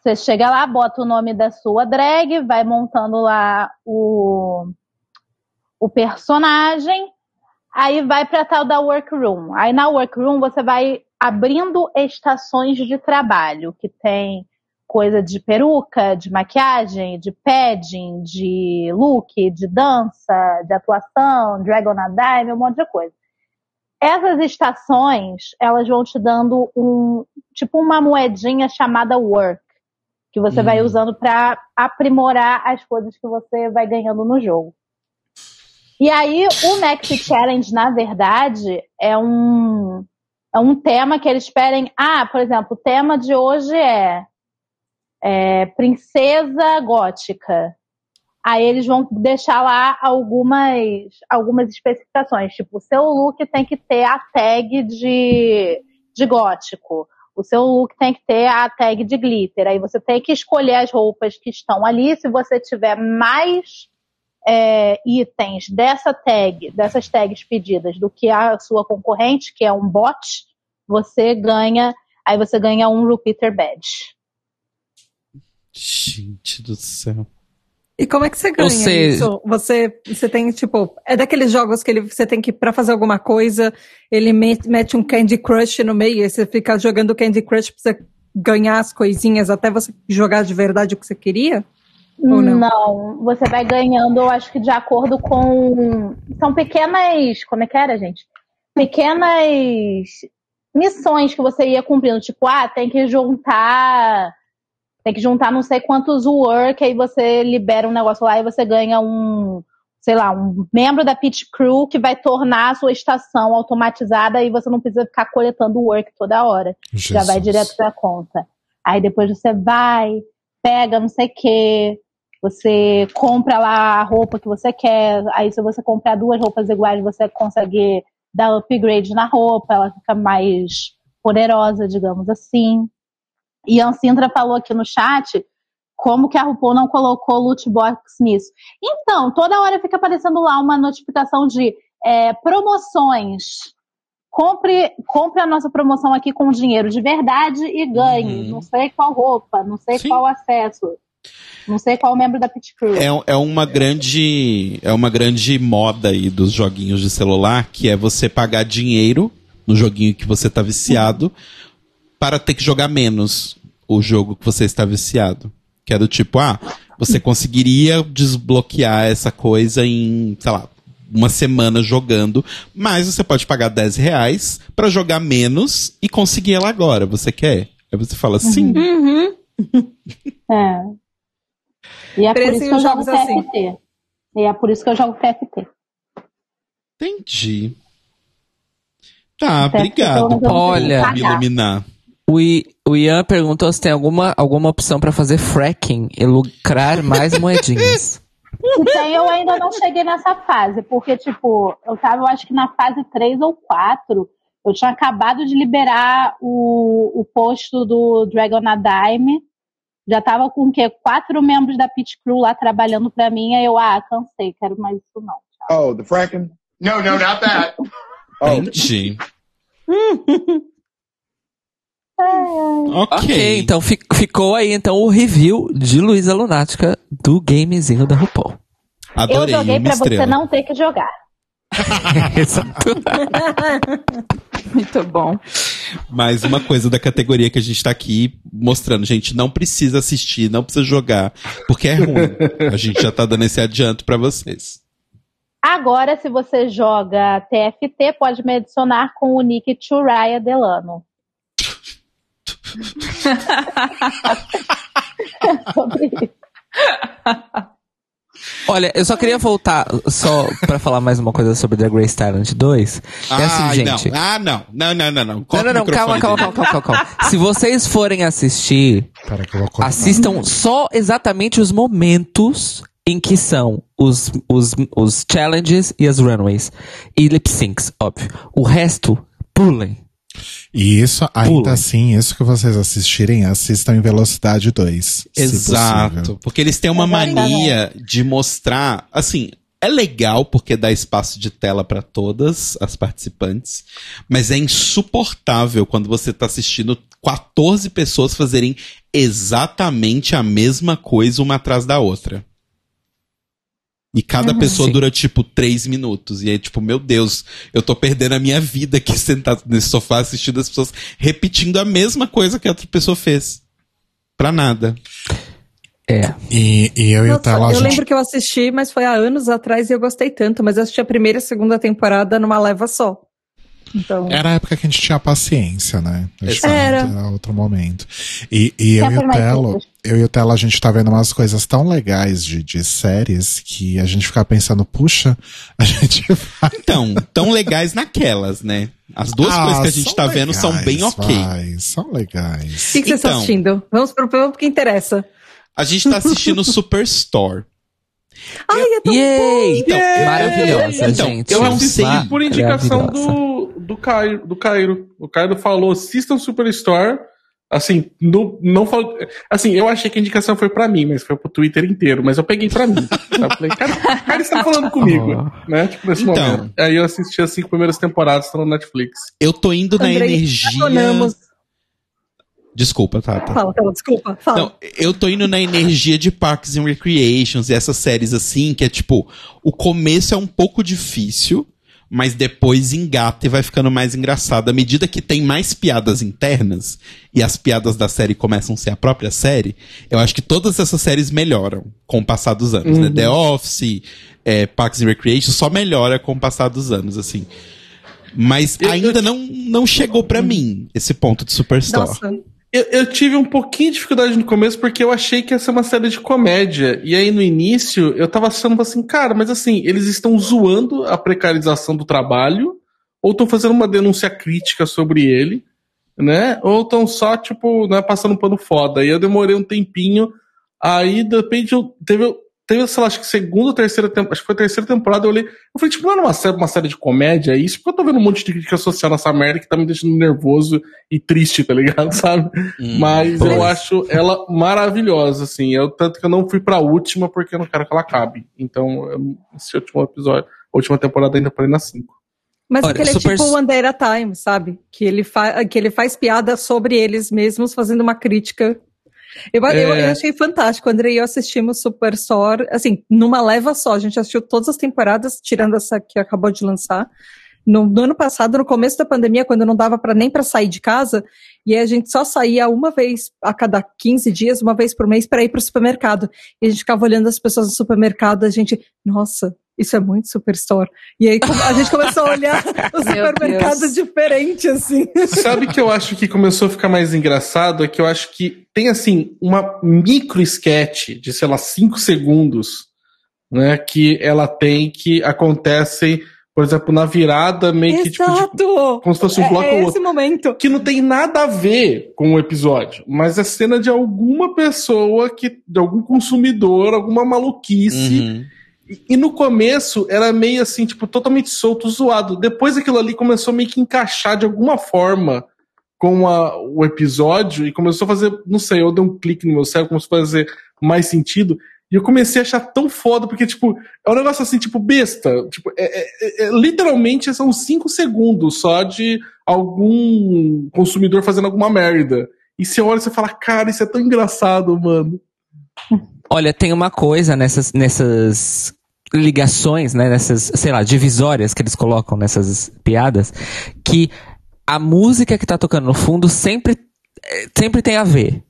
Você chega lá, bota o nome da sua drag, vai montando lá o, o personagem, aí vai para tal da workroom. Aí na workroom você vai abrindo estações de trabalho, que tem coisa de peruca, de maquiagem, de padding, de look, de dança, de atuação, Dragon a Dime, um monte de coisa. Essas estações, elas vão te dando um, tipo uma moedinha chamada work, que você Hum. vai usando para aprimorar as coisas que você vai ganhando no jogo. E aí, o Next Challenge, na verdade, é um, é um tema que eles pedem. Ah, por exemplo, o tema de hoje é, é princesa gótica. Aí eles vão deixar lá algumas, algumas especificações. Tipo, o seu look tem que ter a tag de, de gótico. O seu look tem que ter a tag de glitter. Aí você tem que escolher as roupas que estão ali. Se você tiver mais é, itens dessa tag, dessas tags pedidas do que a sua concorrente, que é um bot, você ganha, aí você ganha um repeater badge. Gente do céu. E como é que você ganha seja- isso? Você, você tem, tipo, é daqueles jogos que ele, você tem que, pra fazer alguma coisa, ele mete, mete um Candy Crush no meio e você fica jogando Candy Crush pra você ganhar as coisinhas até você jogar de verdade o que você queria? Ou não? você vai ganhando, eu acho que de acordo com. São pequenas. Como é que era, gente? Pequenas missões que você ia cumprindo. Tipo, ah, tem que juntar. Tem que juntar não sei quantos work, aí você libera um negócio lá e você ganha um, sei lá, um membro da pit crew que vai tornar a sua estação automatizada e você não precisa ficar coletando work toda hora. Já vai Jesus. direto pra conta. Aí depois você vai, pega não sei o quê, você compra lá a roupa que você quer. Aí se você comprar duas roupas iguais, você consegue dar upgrade na roupa, ela fica mais poderosa, digamos assim. E a Ancintra falou aqui no chat como que a RuPaul não colocou loot box nisso. Então, toda hora fica aparecendo lá uma notificação de é, promoções. Compre, compre a nossa promoção aqui com dinheiro de verdade e ganhe. Uhum. Não sei qual roupa, não sei Sim. qual acesso, não sei qual membro da Pit Crew. É, é uma grande é uma grande moda aí dos joguinhos de celular, que é você pagar dinheiro no joguinho que você tá viciado para ter que jogar menos o jogo que você está viciado. Que é do tipo, ah, você conseguiria desbloquear essa coisa em, sei lá, uma semana jogando, mas você pode pagar 10 reais pra jogar menos e conseguir ela agora. Você quer? Aí você fala, sim. Uhum. É. E é por isso que eu jogo jogos assim. TFT. E é por isso que eu jogo TFT. Entendi. Tá, obrigado Olha. me iluminar. O, I- o Ian perguntou se tem alguma, alguma opção pra fazer fracking e lucrar mais moedinhas. Então eu ainda não cheguei nessa fase, porque, tipo, eu tava, eu acho que na fase 3 ou 4, eu tinha acabado de liberar o, o posto do Dragon a Dime. Já tava com o quê? Quatro membros da Pit Crew lá trabalhando pra mim, aí eu, ah, cansei, quero mais isso não. Oh, the fracking? No, no, not that. Oh, Entendi. ok. ok, então fi- ficou aí então o review de Luísa Lunática do gamezinho da RuPaul. Adorei eu joguei pra você estrela. não ter que jogar. Exato. Muito bom. Mais uma coisa da categoria que a gente tá aqui mostrando. Gente, não precisa assistir, não precisa jogar, porque é ruim. a gente já tá dando esse adianto pra vocês. Agora, se você joga TFT, pode me adicionar com o nick Churaya Delano. Sobre isso. Olha, eu só queria voltar só pra falar mais uma coisa sobre The Grace Talent 2. É assim, gente. não. Ah, não. Não, não, não, não. Não, Corta não, não, calma, calma, calma, calma, calma, calma. Se vocês forem assistir, Pera que eu vou cortar. assistam só exatamente os momentos em que são os, os, os challenges e as runways. E lip syncs, óbvio. O resto, pulem. E isso, ainda Pula. assim, isso que vocês assistirem, assistam em velocidade 2. se Exato. Porque eles têm uma mania de mostrar. Assim, é legal porque dá espaço de tela pra todas as participantes, mas é insuportável quando você tá assistindo 14 pessoas fazerem exatamente a mesma coisa uma atrás da outra. E cada pessoa Sim. dura, tipo, três minutos. E aí, tipo, meu Deus, eu tô perdendo a minha vida aqui sentado nesse sofá assistindo as pessoas repetindo a mesma coisa que a outra pessoa fez. Pra nada. É. E, e eu e o a eu gente lembro que eu assisti, mas foi há anos atrás e eu gostei tanto, mas eu assisti a primeira e a segunda temporada numa leva só. Então, Era a época que a gente tinha paciência, né? Acho Era. Era outro momento. E, e eu e o Telo, eu e o Telo, a gente tá vendo umas coisas tão legais de, de séries que a gente fica pensando, puxa, a gente vai. Então, tão legais naquelas, né? As duas Ah, coisas que a gente tá vendo são legais, bem ok. vai, são legais. o que, que vocês estão Então. assistindo? Vamos pro vamos pro que interessa. A gente tá assistindo Superstore. Ai, é tão Yay! Então, Maravilhosa, então, gente. Eu assisti por indicação do, do, Cairo, do Cairo. O Cairo falou, assistam Superstore. Assim, no, não falou. Assim, eu achei que a indicação foi pra mim, mas foi pro Twitter inteiro. Mas eu peguei pra mim. Eu falei, cara, o cara está falando comigo, Oh. né? Tipo, nesse Então. momento. Aí eu assisti as cinco primeiras temporadas, estão no Netflix. Eu tô indo na Andrei, energia. acionamos. Desculpa, Tata. Fala, fala, desculpa, fala. Não, eu tô indo na energia de Parks and Recreations e essas séries assim, que é tipo, o começo é um pouco difícil, mas depois engata e vai ficando mais engraçado. À medida que tem mais piadas internas e as piadas da série começam a ser a própria série, eu acho que todas essas séries melhoram com o passar dos anos, né? The Office, é, Parks and Recreation, só melhora com o passar dos anos, assim. Mas ainda não, não chegou pra mim esse ponto de Superstore. Nossa, Eu, eu tive um pouquinho de dificuldade no começo porque eu achei que ia ser uma série de comédia. E aí no início eu tava achando assim, cara, mas assim, eles estão zoando a precarização do trabalho ou estão fazendo uma denúncia crítica sobre ele, né? Ou estão só, tipo, né, passando um pano foda. Aí eu demorei um tempinho, aí de repente eu, teve, teve, sei lá, acho que segunda ou terceira temporada, acho que foi a terceira temporada, eu olhei, eu falei, tipo, não era uma série, uma série de comédia, é isso? Porque eu tô vendo um monte de crítica social nessa merda que tá me deixando nervoso e triste, tá ligado, sabe? Hum, Mas pois. eu acho ela maravilhosa, assim, eu, tanto que eu não fui pra última porque eu não quero que ela acabe. Então, eu, esse último episódio, a última temporada ainda parei na 5. Mas Olha, porque ele é super- tipo One Day at a Time, sabe? Que ele, fa que ele faz piada sobre eles mesmos, fazendo uma crítica. Eu, eu, É. eu achei fantástico. O André e eu assistimos Superstore, assim, numa leva só. A gente assistiu todas as temporadas, tirando essa que acabou de lançar. No, no ano passado, no começo da pandemia, quando não dava para nem para sair de casa, e a gente só saía uma vez a cada 15 dias, uma vez por mês, para ir para o supermercado. E a gente ficava olhando as pessoas no supermercado, a gente, nossa, isso é muito Superstore. E aí a gente começou a olhar os supermercados diferentes, assim. Sabe que eu acho que começou a ficar mais engraçado? É que eu acho que tem, assim, uma micro sketch de, sei lá, cinco segundos, né? Que ela tem que acontecem, por exemplo, na virada, meio que tipo. de- Exato! como se fosse um é, bloco é ou esse outro. momento. Que não tem nada a ver com o episódio, mas é cena de alguma pessoa, que, de algum consumidor, alguma maluquice. Uhum. E, no começo era meio assim, tipo, totalmente solto, zoado. Depois aquilo ali começou meio que encaixar de alguma forma com a- o episódio e começou a fazer, não sei, eu dei um clique no meu cérebro, começou a fazer mais sentido. E eu comecei a achar tão foda, porque, tipo, é um negócio assim, tipo, besta. Tipo, é, é- é- literalmente são cinco segundos só de algum consumidor fazendo alguma merda. E você olha e você fala, cara, isso é tão engraçado, mano. Olha, tem uma coisa nessas, nessas ligações, né? Nessas, sei lá, divisórias que eles colocam nessas piadas, que a música que tá tocando no fundo sempre, eh, sempre tem a ver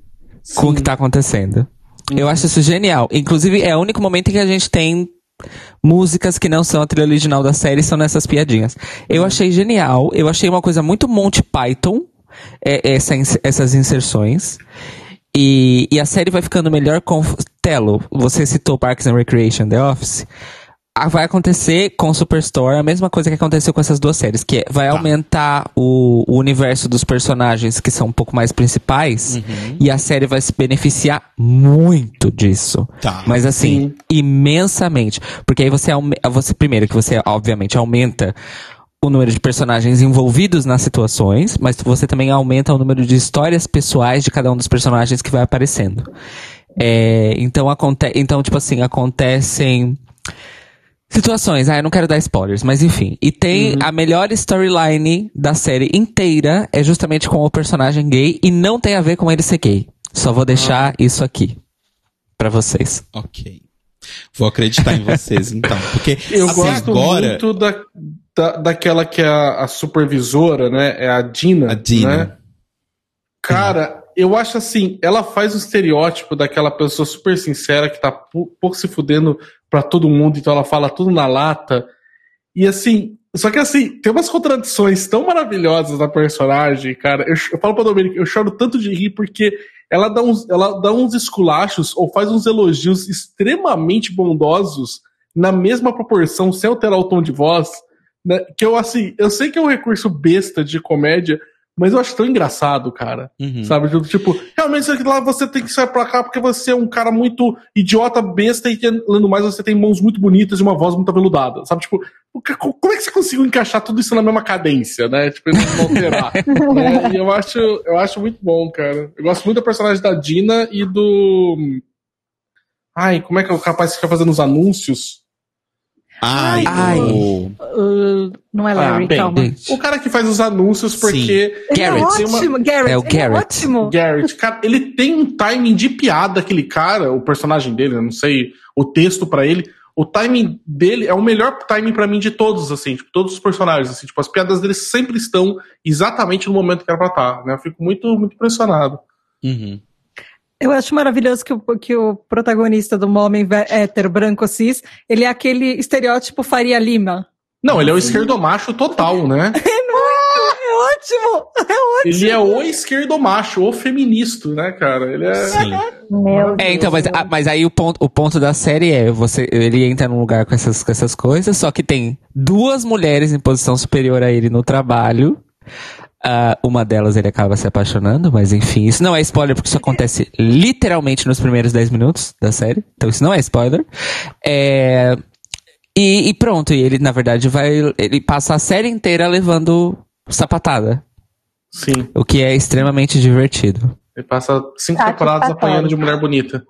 com o que tá acontecendo. Eu acho isso genial. Inclusive, é o único momento em que a gente tem músicas que não são a trilha original da série, são nessas piadinhas. Eu achei genial. Eu achei uma coisa muito Monty Python, é, essa essas inserções. E, e a série vai ficando melhor com. Telo, você citou Parks and Recreation, The Office. Ah, vai acontecer com Superstore a mesma coisa que aconteceu com essas duas séries, que é, vai aumentar o, o universo dos personagens que são um pouco mais principais, e a série vai se beneficiar muito disso. Tá. Mas assim, imensamente. Porque aí você, você primeiro que você obviamente aumenta o número de personagens envolvidos nas situações, mas você também aumenta o número de histórias pessoais de cada um dos personagens que vai aparecendo. É, então, aconte então, tipo assim, acontecem situações. Ah, eu não quero dar spoilers, mas enfim. E tem a melhor storyline da série inteira é justamente com o personagem gay e não tem a ver com ele ser gay. Só vou deixar isso aqui pra vocês. Ok. Vou acreditar em vocês, então. Porque Eu assim, gosto agora. muito da, da, daquela que é a, a supervisora, né? É a Dina. A Dina. Né? Cara, eu acho assim, ela faz o estereótipo daquela pessoa super sincera que tá pouco se fudendo pra todo mundo, então ela fala tudo na lata. E assim, só que assim, tem umas contradições tão maravilhosas da personagem, cara. Eu, eu falo pra Domênica, eu choro tanto de rir porque ela dá uns, ela dá uns esculachos ou faz uns elogios extremamente bondosos na mesma proporção, sem alterar o tom de voz, né? Que eu, assim, eu sei que é um recurso besta de comédia, mas eu acho tão engraçado, cara. Uhum. Sabe? Tipo, realmente lá você tem que sair pra cá porque você é um cara muito idiota, besta, e que, além do mais, você tem mãos muito bonitas e uma voz muito aveludada. Sabe? Tipo, como é que você conseguiu encaixar tudo isso na mesma cadência, né? Tipo, não alterar. né? E eu acho, eu acho muito bom, cara. Eu gosto muito da personagem da Dina e do. Ai, como é que é o capaz que fica fazendo os anúncios? Ai, Ai. o- Uh, não é Larry, Ah, bem, calma. Gente, O cara que faz os anúncios porque. Ele é Garrett. ótimo, Garrett. É o ele Garrett. ótimo. Garrett, cara, ele tem um timing de piada, aquele cara, o personagem dele, eu não sei o texto pra ele. O timing dele é o melhor timing pra mim de todos, assim, tipo, todos os personagens, assim, tipo, as piadas dele sempre estão exatamente no momento que era pra estar, né? Eu fico muito, muito impressionado. Uhum. Eu acho maravilhoso que o, que o protagonista do homem hétero, branco, cis, ele é aquele estereótipo Faria Lima. Não, ele é o esquerdomacho total, né? É ótimo! É ótimo! Ele é o esquerdo macho, o feminista, né, cara? Ele é. Sim. Meu É, então, mas, ah, mas aí o ponto, o ponto da série é, você, ele entra num lugar com essas, com essas coisas, só que tem duas mulheres em posição superior a ele no trabalho. Ah, uma delas ele acaba se apaixonando, mas enfim, isso não é spoiler porque isso acontece literalmente nos primeiros 10 minutos da série. Então isso não é spoiler. É, e, e pronto, e ele na verdade vai. Ele passa a série inteira levando sapatada. Sim. O que é extremamente divertido. Ele passa cinco Tá, temporadas apanhando de mulher bonita.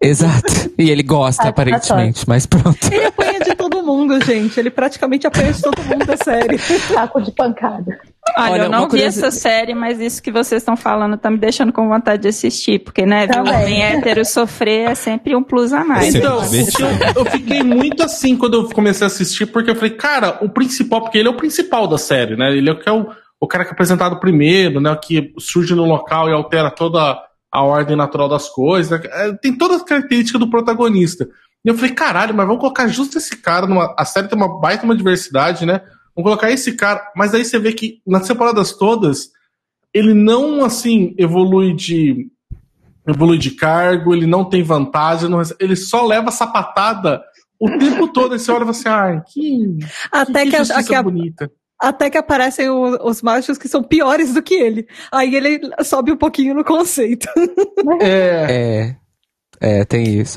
Exato. E ele gosta, Tá, aparentemente, mas pronto. Ele apanha de todo mundo, gente. Ele praticamente apanha de todo mundo da série. Saco de pancada. Olha, Olha, eu não vi essa série, mas isso que vocês estão falando tá me deixando com vontade de assistir, porque, né, ver um homem hétero sofrer é sempre um plus a mais. Então, eu, eu fiquei muito assim quando eu comecei a assistir, porque eu falei, cara, o principal, porque ele é o principal da série, né? Ele é o que é o, o cara que é apresentado primeiro, né? O que surge no local e altera toda a ordem natural das coisas. né? É, Tem todas as características do protagonista. E eu falei, caralho, mas vamos colocar justo esse cara numa. A série tem uma baita uma diversidade, né? Vamos colocar esse cara. Mas aí você vê que nas temporadas todas, ele não assim evolui de evolui de cargo, ele não tem vantagem, não ele só leva sapatada o tempo todo. Aí você olha e fala assim, ai, que, Até que, que, que a- bonita. Até que aparecem o- os machos que são piores do que ele. Aí ele sobe um pouquinho no conceito. É, É. É, tem isso.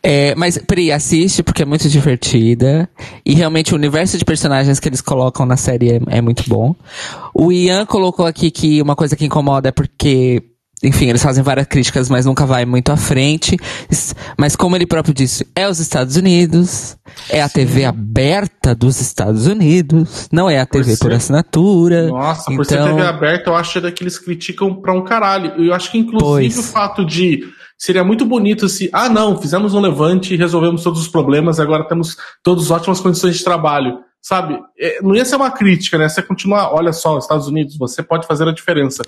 É, mas, Pri, assiste porque é muito divertida. E realmente o universo de personagens que eles colocam na série é, é muito bom. O Ian colocou aqui que uma coisa que incomoda é porque. Enfim, eles fazem várias críticas, mas nunca vai muito à frente. Mas como ele próprio disse, é os Estados Unidos, é a TV aberta dos Estados Unidos, não é a Por TV por ser- assinatura. Nossa, por ser então- TV aberta, eu acho que eles criticam pra um caralho. Eu acho que, inclusive, Pois. o fato de. Seria muito bonito se. Ah, não, fizemos um levante e resolvemos todos os problemas, agora temos todas ótimas condições de trabalho. Sabe? É, não ia ser uma crítica, né? Você continuar, olha só, Estados Unidos, você pode fazer a diferença.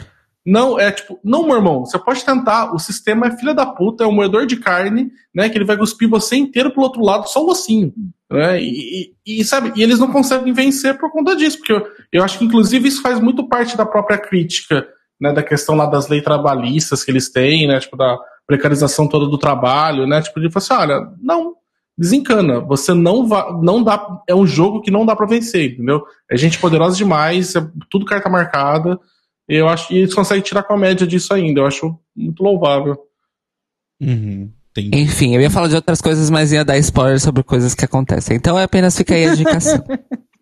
Não, é tipo, não, meu irmão, você pode tentar, o sistema é filha da puta, é um moedor de carne, né? Que ele vai cuspir você inteiro pro outro lado, só o ossinho. Né? E, e- e, sabe, e eles não conseguem vencer por conta disso, porque eu, eu acho que, inclusive, isso faz muito parte da própria crítica, né? Da questão lá das leis trabalhistas que eles têm, né? Tipo, da precarização toda do trabalho, né? Tipo, de falar assim, olha, não, desencana, você não vai, não dá, é um jogo que não dá pra vencer, entendeu? É gente poderosa demais, é tudo carta marcada, eu acho, e eles conseguem tirar comédia disso ainda, eu acho muito louvável. Uhum, entendi. Enfim, eu ia falar de outras coisas, mas ia dar spoiler sobre coisas que acontecem. Então é apenas fica aí a indicação.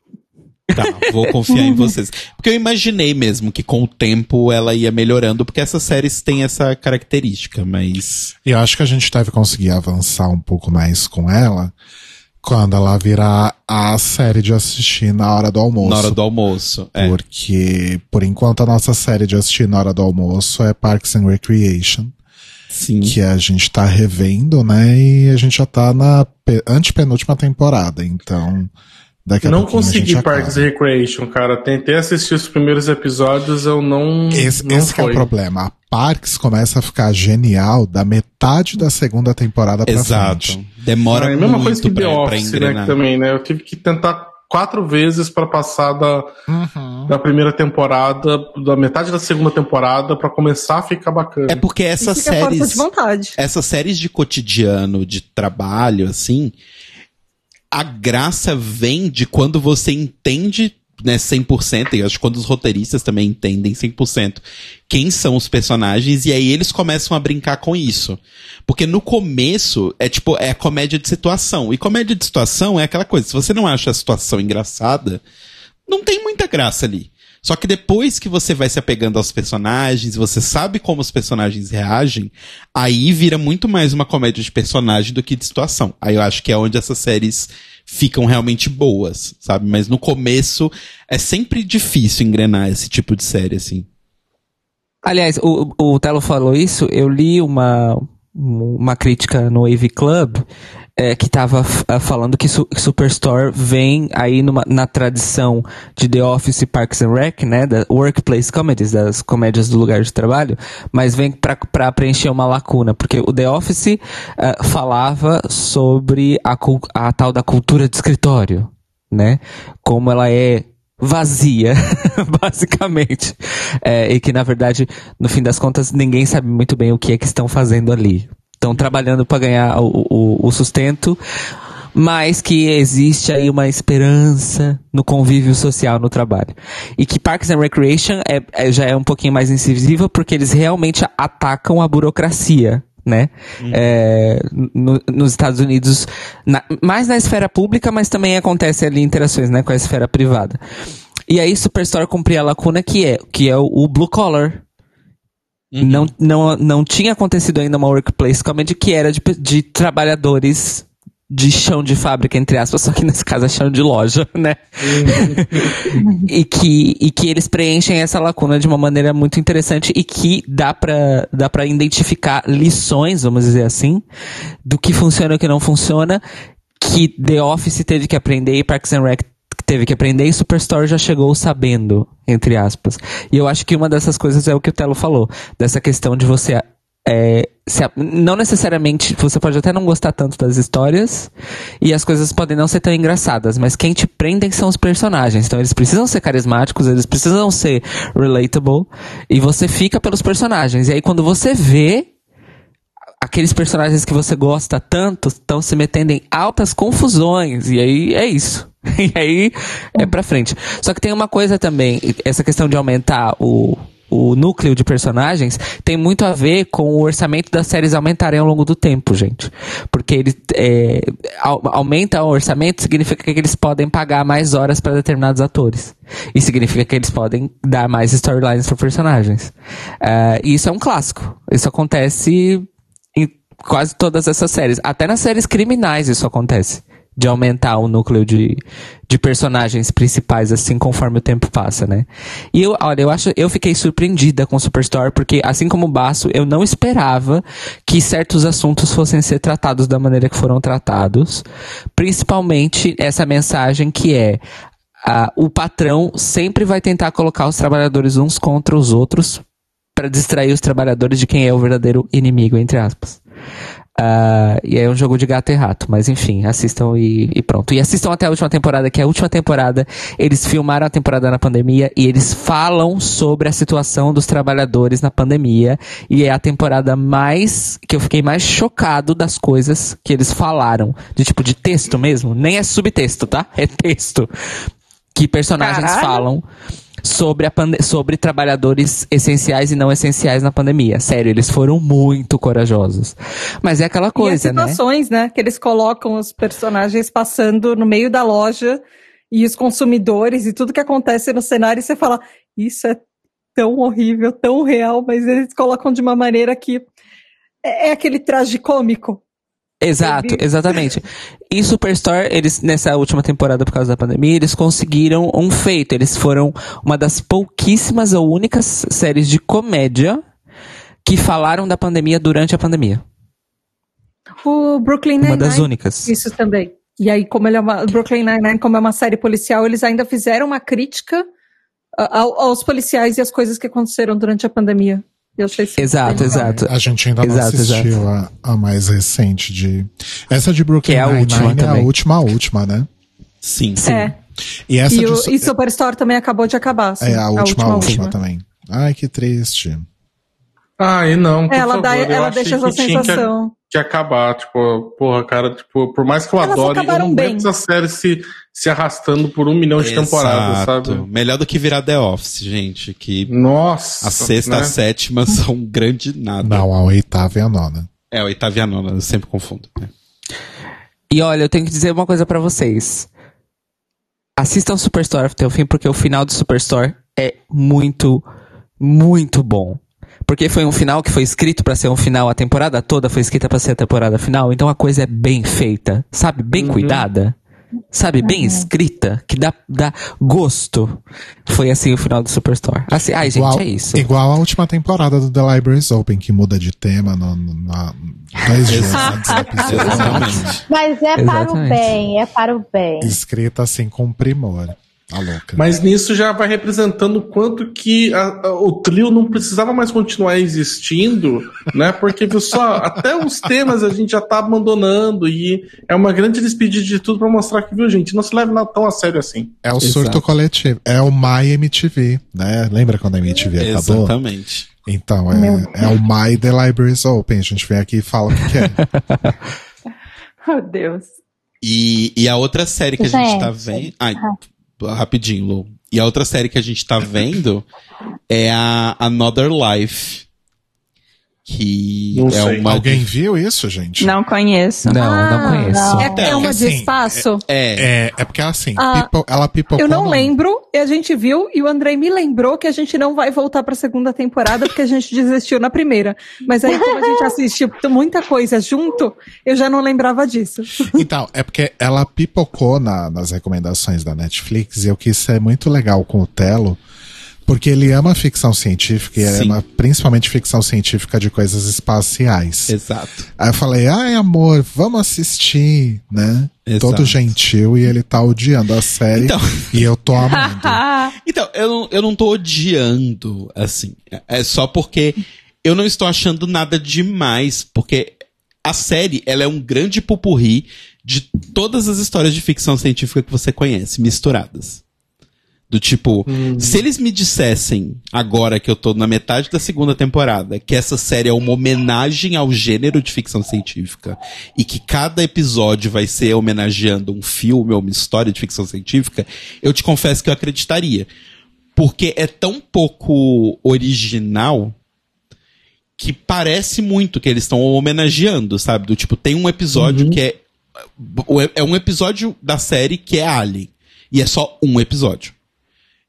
Tá, vou confiar em vocês. Porque eu imaginei mesmo que com o tempo ela ia melhorando, porque essas séries têm essa característica, mas. E eu acho que a gente deve conseguir avançar um pouco mais com ela quando ela virar a série de assistir na hora do almoço. Na hora do almoço. É. Porque, por enquanto, a nossa série de assistir na hora do almoço é Parks and Recreation, Sim. que a gente tá revendo, né? E a gente já tá na pe- antepenúltima temporada, então. Daqui a não consegui. Parks and Recreation, cara. Tentei assistir os primeiros episódios, eu não. Esse, não esse que é o problema. A Parks começa a ficar genial da metade da segunda temporada pra Exato. frente. Demora é a mesma coisa muito que The pra, pra Office, né? Que também, né? Eu tive que tentar quatro vezes pra passar da, Uhum. da primeira temporada, da metade da segunda temporada, pra começar a ficar bacana. É porque essas que séries. de vontade. essas séries de cotidiano, de trabalho, assim, a graça vem de quando você entende, né, 100%, e acho que quando os roteiristas também entendem 100% quem são os personagens, e aí eles começam a brincar com isso. Porque no começo, é tipo, é comédia de situação. E comédia de situação é aquela coisa, se você não acha a situação engraçada, não tem muita graça ali. Só que depois que você vai se apegando aos personagens, você sabe como os personagens reagem, aí vira muito mais uma comédia de personagem do que de situação. Aí eu acho que é onde essas séries ficam realmente boas, sabe? Mas no começo é sempre difícil engrenar esse tipo de série, assim. Aliás, o, o Telo falou isso, eu li uma, uma crítica no AV Club é, que tava f- ah, falando que Su- Superstore vem aí numa, na tradição de The Office e Parks and Rec, né, da workplace comedies, das comédias do lugar de trabalho, mas vem pra preencher uma lacuna, porque o The Office ah, falava sobre a, a tal da cultura de escritório, né, como ela é vazia, basicamente. É, e que, na verdade, no fim das contas, ninguém sabe muito bem o que é que estão fazendo ali. Estão trabalhando para ganhar o, o, o sustento, mas que existe aí uma esperança no convívio social no trabalho. E que Parks and Recreation é, é- já é um pouquinho mais incisiva porque eles realmente atacam a burocracia. Né? É, no- nos Estados Unidos, na- mais na esfera pública, mas também acontece ali interações né, com a esfera privada. E aí Superstore cumpria a lacuna que é, que é o, o blue collar, não, não, não tinha acontecido ainda uma workplace comedy que era de, de trabalhadores de chão de fábrica, entre aspas, só que nesse caso é chão de loja, né? e, que, e que eles preenchem essa lacuna de uma maneira muito interessante e que dá pra, dá pra identificar lições, vamos dizer assim, do que funciona e o que não funciona, que The Office teve que aprender e Parks and Rec teve que aprender e Superstore já chegou sabendo, entre aspas. E eu acho que uma dessas coisas é o que o Telo falou, dessa questão de você é, se não necessariamente, você pode até não gostar tanto das histórias e as coisas podem não ser tão engraçadas, mas quem te prendem são os personagens. Então eles precisam ser carismáticos, eles precisam ser relatable e você fica pelos personagens. E aí quando você vê aqueles personagens que você gosta tanto estão se metendo em altas confusões. E aí é isso. E aí é pra frente. Só que tem uma coisa também, essa questão de aumentar o, o núcleo de personagens tem muito a ver com o orçamento das séries aumentarem ao longo do tempo, gente. Porque ele é, au- aumenta o orçamento significa que eles podem pagar mais horas para determinados atores. E significa que eles podem dar mais storylines para personagens. Ah, e isso é um clássico. Isso acontece quase todas essas séries. Até nas séries criminais isso acontece. De aumentar o núcleo de, de personagens principais, assim, conforme o tempo passa, né? E eu, olha, eu acho, eu fiquei surpreendida com Superstore, porque, assim como o Baço, eu não esperava que certos assuntos fossem ser tratados da maneira que foram tratados. Principalmente essa mensagem que é, ah, o patrão sempre vai tentar colocar os trabalhadores uns contra os outros para distrair os trabalhadores de quem é o verdadeiro inimigo, entre aspas. Ah, e é um jogo de gato e rato, mas enfim, assistam e, e pronto. E assistam até a última temporada, que é a última temporada. Eles filmaram a temporada na pandemia e eles falam sobre a situação dos trabalhadores na pandemia. E é a temporada mais. que eu fiquei mais chocado das coisas que eles falaram. De tipo, de texto mesmo. Nem é subtexto, tá? É texto. Que personagens Caralho. falam sobre, a sobre trabalhadores essenciais e não essenciais na pandemia. Sério, eles foram muito corajosos. Mas é aquela coisa, e as né? situações, né? Que eles colocam os personagens passando no meio da loja e os consumidores e tudo que acontece no cenário e você fala, isso é tão horrível, tão real, mas eles colocam de uma maneira que é, é aquele traje cômico. Exato, exatamente. Em Superstore, eles, nessa última temporada, por causa da pandemia, eles conseguiram um feito. Eles foram uma das pouquíssimas ou únicas séries de comédia que falaram da pandemia durante a pandemia. O Brooklyn Uma das Nine-Nine, únicas. isso também. E aí, como ele é uma, Brooklyn Nine-Nine, como é uma série policial, eles ainda fizeram uma crítica aos policiais e às coisas que aconteceram durante a pandemia. Eu achei isso Exato, exato. A gente ainda não Exato, assistiu a, a mais recente de. Essa de Brooklyn Que é a Nine-Nine última é a última, a última, né? Sim. Sim. É. E essa E, de. o, e Superstore também acabou de acabar. sim. É a última, a última, também. Ai, que triste. Ai, não, por Ela, dá, favor, eu ela deixa essa sensação. Que acabar. Tipo, porra, cara, tipo, por mais que eu Elas adore, eu não bem. essa série se, se arrastando por um milhão de temporadas, sabe? Melhor do que virar The Office, gente. Que Nossa. a sexta e né? a sétima são um grande nada. Não, a oitava e a nona. É, a oitava e a nona, eu sempre confundo. né? E olha, eu tenho que dizer uma coisa pra vocês. Assistam Superstore até o fim, porque o final de Superstore é muito, muito bom. Porque foi um final que foi escrito pra ser um final, a temporada toda foi escrita pra ser a temporada final, então a coisa é bem feita, sabe? Bem cuidada. Sabe, bem escrita, que dá, dá gosto. Foi assim o final do Superstore. Assim, ai, gente, igual, é isso. igual a última temporada do The Libraries Open, que muda de tema no, no- na, dois dias antes do episódio. Exatamente. Mas é para o bem, é para o bem. Escrita assim com primor. A louca. Mas nisso já vai representando o quanto que a- a- o trio não precisava mais continuar existindo, né? Porque, viu só, até os temas a gente já tá abandonando e é uma grande despedida de tudo pra mostrar que, viu, gente, não se leve nada tão a sério assim. É o Exato. surto coletivo. É o My MTV, né? Lembra quando a MTV acabou? Exatamente. Então, Meu é, é o My The Libraries Open. A gente vem aqui e fala o que, que é. Oh, Deus. E, e a outra série que a gente tá vendo. Ai, rapidinho, Lu. E a outra série que a gente tá vendo é a Another Life. Que Não é sei. uma. Alguém viu isso, gente? Não conheço. Não, Ah, não conheço. não. É, Então, é uma de assim, espaço? É. É, é porque assim, Ah, pipo- ela pipocou. Eu não no- lembro, e a gente viu, e o Andrei me lembrou que a gente não vai voltar pra segunda temporada porque a gente desistiu na primeira. Mas aí, como a gente assistiu muita coisa junto, eu já não lembrava disso. Então, é porque ela pipocou na- nas recomendações da Netflix e eu quis ser muito legal com o Telo, porque ele ama ficção científica e Sim. ama principalmente ficção científica de coisas espaciais. Exato. Aí eu falei, ai amor, vamos assistir, né? Exato. Todo gentil e ele tá odiando a série Então. e eu tô amando. Então, eu não, eu não tô odiando, assim. É- É só porque eu não estou achando nada demais, porque a série, ela é um grande pupurri de todas as histórias de ficção científica que você conhece, misturadas. Do tipo, se eles me dissessem, agora que eu tô na metade da segunda temporada, que essa série é uma homenagem ao gênero de ficção científica e que cada episódio vai ser homenageando um filme ou uma história de ficção científica, eu te confesso que eu acreditaria. Porque é tão pouco original que parece muito que eles estão homenageando, sabe? Do tipo, tem um episódio que é. É um episódio da série que é Alien. E é só um episódio.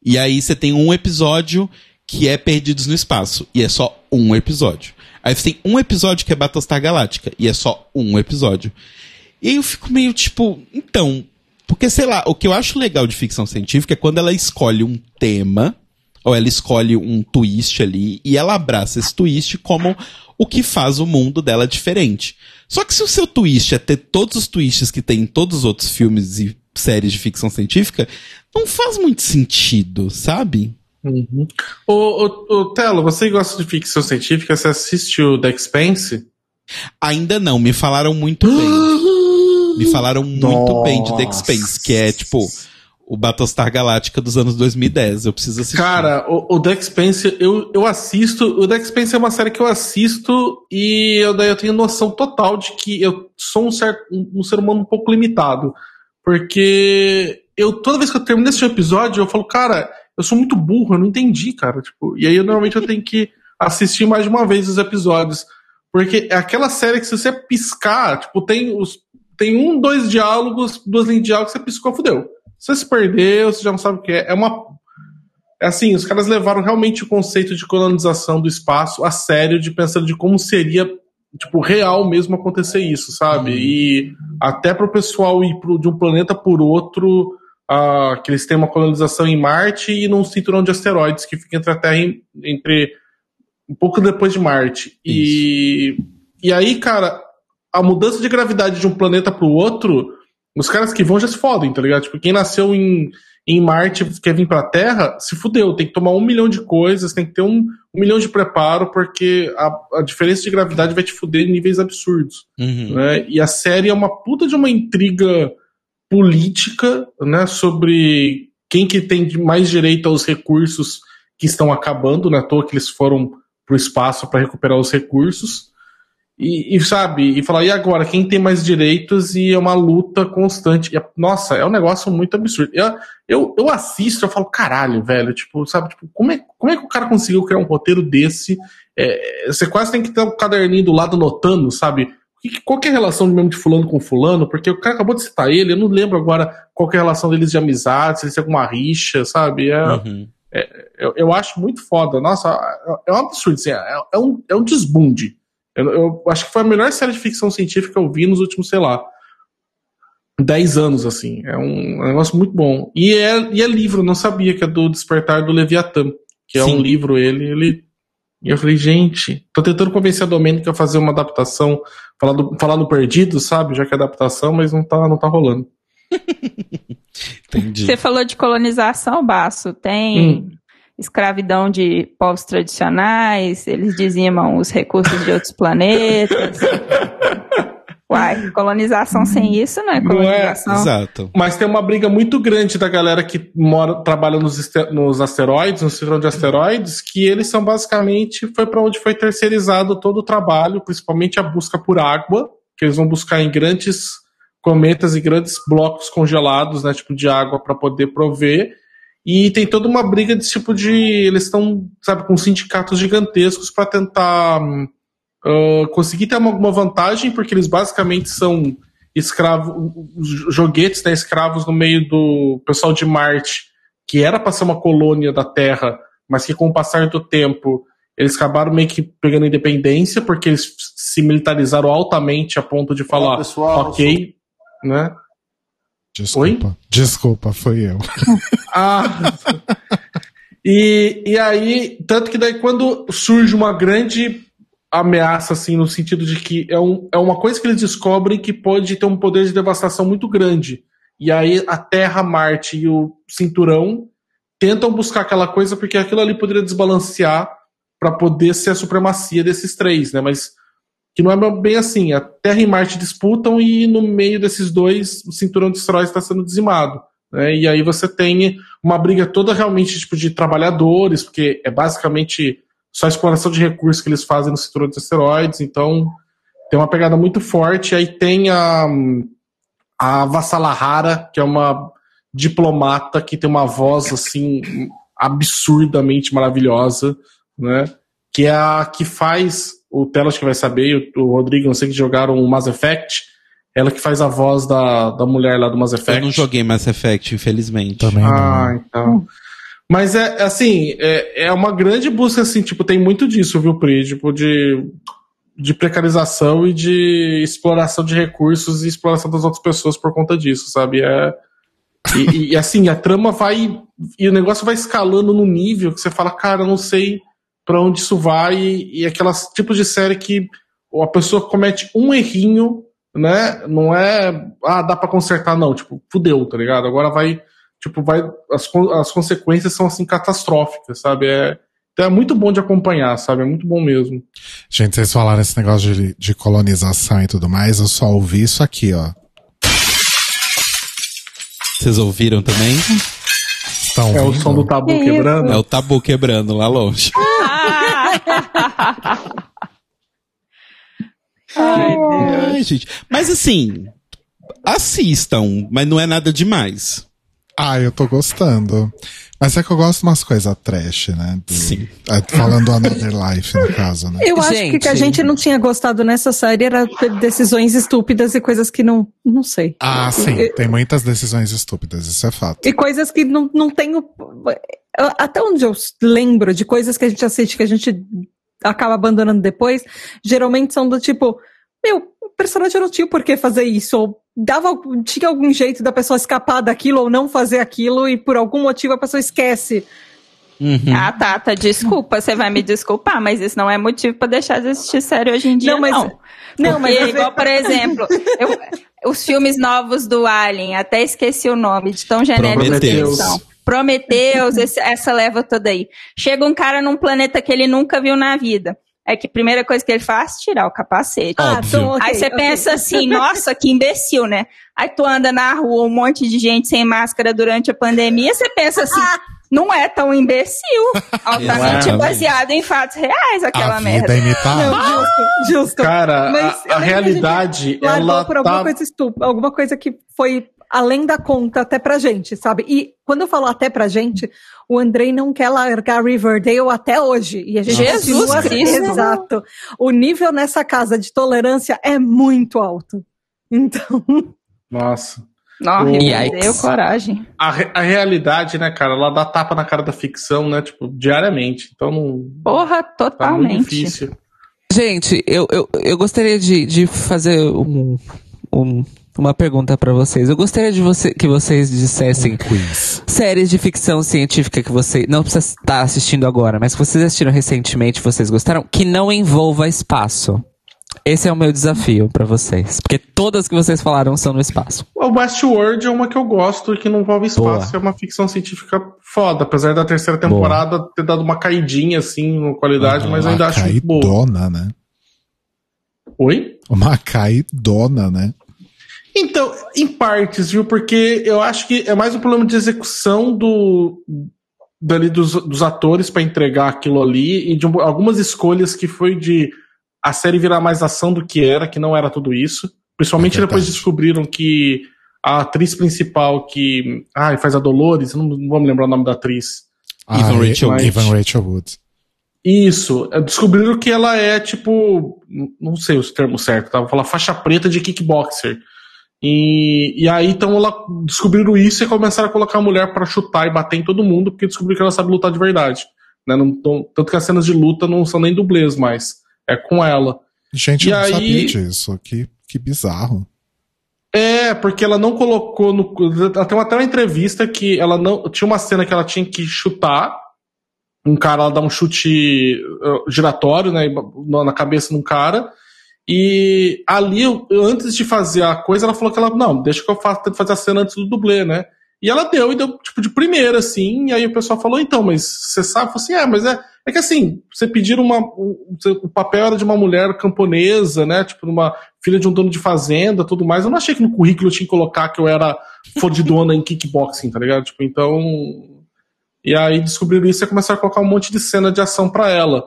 E aí você tem um episódio que é Perdidos no Espaço. E é só um episódio. Aí você tem um episódio que é Battlestar Galáctica. E é só um episódio. E aí eu fico meio tipo, então. Porque, sei lá, o que eu acho legal de ficção científica é quando ela escolhe um tema, ou ela escolhe um twist ali, e ela abraça esse twist como o que faz o mundo dela diferente. Só que se o seu twist é ter todos os twists que tem em todos os outros filmes e séries de ficção científica, não faz muito sentido, sabe? Uhum. Ô, ô, ô, Telo, você gosta de ficção científica, você assistiu The Expanse? Ainda não, me falaram muito bem. Me falaram muito bem de The Expanse, que é tipo o Battlestar Galáctica dos anos 2010. Eu preciso assistir. Cara, o, o The Expanse, eu, eu assisto. O The Expanse é uma série que eu assisto e eu, daí eu tenho noção total de que eu sou um, certo, um, um ser humano um pouco limitado. Porque eu, toda vez que eu termino esse episódio, eu falo, cara, eu sou muito burro, eu não entendi, cara. Tipo, e aí eu, normalmente eu tenho que assistir mais de uma vez os episódios. Porque é aquela série que se você piscar, tipo, tem os. Tem um, dois diálogos, duas linhas de diálogo, você piscou, fudeu. Você se perdeu, você já não sabe o que é. É uma é assim, os caras levaram realmente o conceito de colonização do espaço a sério, de pensando de como seria, tipo, real mesmo acontecer isso, sabe? E até pro pessoal ir pro, de um planeta por outro, ah, que eles têm uma colonização em Marte e num cinturão de asteroides que fica entre a Terra e entre um pouco depois de Marte. E, e aí, cara, a mudança de gravidade de um planeta pro outro, os caras que vão já se fodem, tá ligado? Tipo, quem nasceu em, em Marte quer vir pra Terra, se fudeu. Tem que tomar um milhão de coisas, tem que ter um, um milhão de preparo, porque a, a diferença de gravidade vai te fuder em níveis absurdos. Uhum. Né? E a série é uma puta de uma intriga política, né? Sobre quem que tem mais direito aos recursos que estão acabando, né? À toa que eles foram pro espaço para recuperar os recursos. E, e, sabe, e falar, e agora, quem tem mais direitos? E é uma luta constante. E, é- nossa, é um negócio muito absurdo. Eu, eu, eu assisto, eu falo, caralho, velho, tipo, sabe, tipo, como é, como é que o cara conseguiu criar um roteiro desse? É, você quase tem que ter um caderninho do lado anotando, sabe? Qual que é a relação mesmo de fulano com fulano? Porque o cara acabou de citar ele, eu não lembro agora qual é a relação deles de amizade, se eles têm alguma rixa, sabe? É, Uhum. eu, eu acho muito foda. Nossa, é um absurdo. Assim, é, é um, é um desbunde. Eu, eu acho que foi a melhor série de ficção científica que eu vi nos últimos, sei lá, 10 anos, assim. É um, é um negócio muito bom. E é, e é livro, não sabia que é do Despertar do Leviatã, que é Sim. um livro, ele, ele. E eu falei, gente, tô tentando convencer a Domênica a fazer uma adaptação, falar, do, falar no Perdido, sabe? Já que é adaptação, mas não tá, não tá rolando. Entendi. Você falou de colonização, Baço. Tem Hum. Escravidão de povos tradicionais, eles dizimam os recursos de outros planetas. Uai, colonização sem isso não é Não é, colonização. Exato. Mas tem uma briga muito grande da galera que mora, trabalha nos, nos asteroides, no cinturão de asteroides, que eles são basicamente foi para onde foi terceirizado todo o trabalho, principalmente a busca por água, que eles vão buscar em grandes cometas e grandes blocos congelados, né, tipo de água para poder prover. E tem toda uma briga desse tipo de, eles estão, sabe, com sindicatos gigantescos para tentar ah, conseguir ter uma- alguma vantagem, porque eles basicamente são escravos, os joguetes, né, escravos no meio do pessoal de Marte, que era para ser uma colônia da Terra, mas que com o passar do tempo eles acabaram meio que pegando independência, porque eles se militarizaram altamente a ponto de falar, pessoal, ok, né? Desculpa. Desculpa, foi eu. Ah. e, e aí, tanto que daí quando surge uma grande ameaça, assim, no sentido de que é, um, é uma coisa que eles descobrem que pode ter um poder de devastação muito grande. E aí a Terra, Marte e o Cinturão tentam buscar aquela coisa porque aquilo ali poderia desbalancear para poder ser a supremacia desses três, né? Mas que não é bem assim. A Terra e Marte disputam e no meio desses dois o cinturão de asteroides está sendo dizimado. Né? E aí você tem uma briga toda realmente tipo de trabalhadores, porque é basicamente só exploração de recursos que eles fazem no cinturão de asteroides. Então tem uma pegada muito forte. Aí tem a a Vassalahara, que é uma diplomata que tem uma voz assim absurdamente maravilhosa, né? Que é a que faz o Telas que vai saber, e o, o Rodrigo, não sei que jogaram o Mass Effect, ela que faz a voz da, da mulher lá do Mass Effect. Eu não joguei Mass Effect, infelizmente. Também Ah, não. então. Mas é assim, é, é uma grande busca, assim, tipo, tem muito disso, viu, Pri? Tipo, de, de precarização e de exploração de recursos e exploração das outras pessoas por conta disso, sabe? É, e, e, e, assim, a trama vai. E o negócio vai escalando no nível que você fala, cara, eu não sei pra onde isso vai. E, e aquelas tipos de série que a pessoa comete um errinho, né? Não é. Ah, dá pra consertar, não. Tipo, fudeu, tá ligado? Agora vai tipo, vai. As, as consequências são assim catastróficas, sabe? É, então é muito bom de acompanhar, sabe? É muito bom mesmo. Gente, vocês falaram esse negócio de, de colonização e tudo mais, eu só ouvi isso aqui, ó. Vocês ouviram também? Estão É o ouvindo? som do tabu Que quebrando. É o tabu quebrando lá longe. Ai, Deus. Ai, gente. Mas assim, assistam, mas não é nada demais. Ah, eu tô gostando. Mas é que eu gosto de umas coisas trash, né? Do- Sim. é, falando do Another Life, no caso, né? Eu acho que o que a Gente. gente não tinha gostado nessa série era ter decisões estúpidas e coisas que não. Não sei. Ah, sim, E- tem muitas decisões estúpidas, isso é fato. E coisas que não, não tenho. Até onde eu lembro de coisas que a gente assiste que a gente acaba abandonando depois, geralmente são do tipo, meu, o personagem não tinha por que fazer isso, ou dava, tinha algum jeito da pessoa escapar daquilo ou não fazer aquilo, e por algum motivo a pessoa esquece. Uhum. Ah, Tata, desculpa, você vai me desculpar, mas isso não é motivo pra deixar de assistir série hoje em dia, Não, não. mas- Não, mas Porque, às igual, por exemplo, eu- os filmes novos do Alien, até esqueci o nome, de tão genéricos que eles são. Prometeus, esse- essa leva toda aí. Chega um cara num planeta que ele nunca viu na vida. É que a primeira coisa que ele faz, tirar o capacete. Ah, Óbvio. então, ok, Aí você ok. pensa assim, nossa, que imbecil, né? Aí tu anda na rua, um monte de gente sem máscara durante a pandemia, você pensa assim, não é tão imbecil. Altamente Exatamente. baseado em fatos reais, aquela a merda. vida é imitada. Não, justo, justo. Cara, Mas a- a, a realidade, largou ela por alguma tá. coisa estúpida, alguma coisa que foi além da conta até pra gente, sabe? E quando eu falo até pra gente, o Andrei não quer largar Riverdale até hoje. E a gente Jesus continua... Cristo. Exato. O nível nessa casa de tolerância é muito alto. Então, Nossa. Não, Yikes. deu coragem. A, a realidade, né, cara, ela dá tapa na cara da ficção, né? Tipo, diariamente. Então não. Porra, Tá muito totalmente. difícil. Gente, eu, eu, eu gostaria de, de fazer um, um- uma pergunta pra vocês. Eu gostaria de você, que vocês dissessem Quiz. séries de ficção científica que você não precisa estar assistindo agora, mas que vocês assistiram recentemente, vocês gostaram, que não envolva espaço. Esse é o meu desafio pra vocês. Porque todas que vocês falaram são no espaço. O Westworld é uma que eu gosto e que não envolve espaço. Boa. É uma ficção científica foda. Apesar da terceira temporada ter dado uma caidinha, assim, na qualidade, mas eu ainda acho boa. caidona, né? Oi? Uma caidona, né? Então, em partes, viu? Porque eu acho que é mais um problema de execução do dali dos, dos atores pra entregar aquilo ali e de um- algumas escolhas que foi de a série virar mais ação do que era, que não era tudo isso. Principalmente É depois descobriram que a atriz principal que ai, faz a Dolores, não, não vou me lembrar o nome da atriz. Evan Ah, Rachel. Wood. Evan Rachel Wood. Isso, é, descobriram que ela é tipo, não sei os termos certos, tá? Vou falar faixa preta de kickboxer. E, e aí então ela descobriram isso e começaram a colocar a mulher pra chutar e bater em todo mundo, porque descobriram que ela sabe lutar de verdade. Né? Não tão- tanto que as cenas de luta não são nem dublês mais, é com ela. Gente, E eu não aí- sabia disso. Que, que bizarro. É, porque ela não colocou no. Ela tem até uma entrevista que ela não. Tinha uma cena que ela tinha que chutar. Um cara, ela dá um chute uh, giratório, né? Na cabeça de um cara. E ali, antes de fazer a coisa, ela falou que ela. Não, deixa que eu faço, tento fazer a cena antes do dublê, né? E ela deu, e deu, tipo, de primeira, assim. E aí o pessoal falou, então, mas você sabe? Eu falei assim, é, mas é. É que assim, você pediram uma. O, o papel era de uma mulher camponesa, né? Tipo, uma filha de um dono de fazenda, tudo mais. Eu não achei que no currículo eu tinha que colocar que eu era fodidona em kickboxing, tá ligado? Tipo, então. E aí descobriram isso e começaram a colocar um monte de cena de ação pra ela.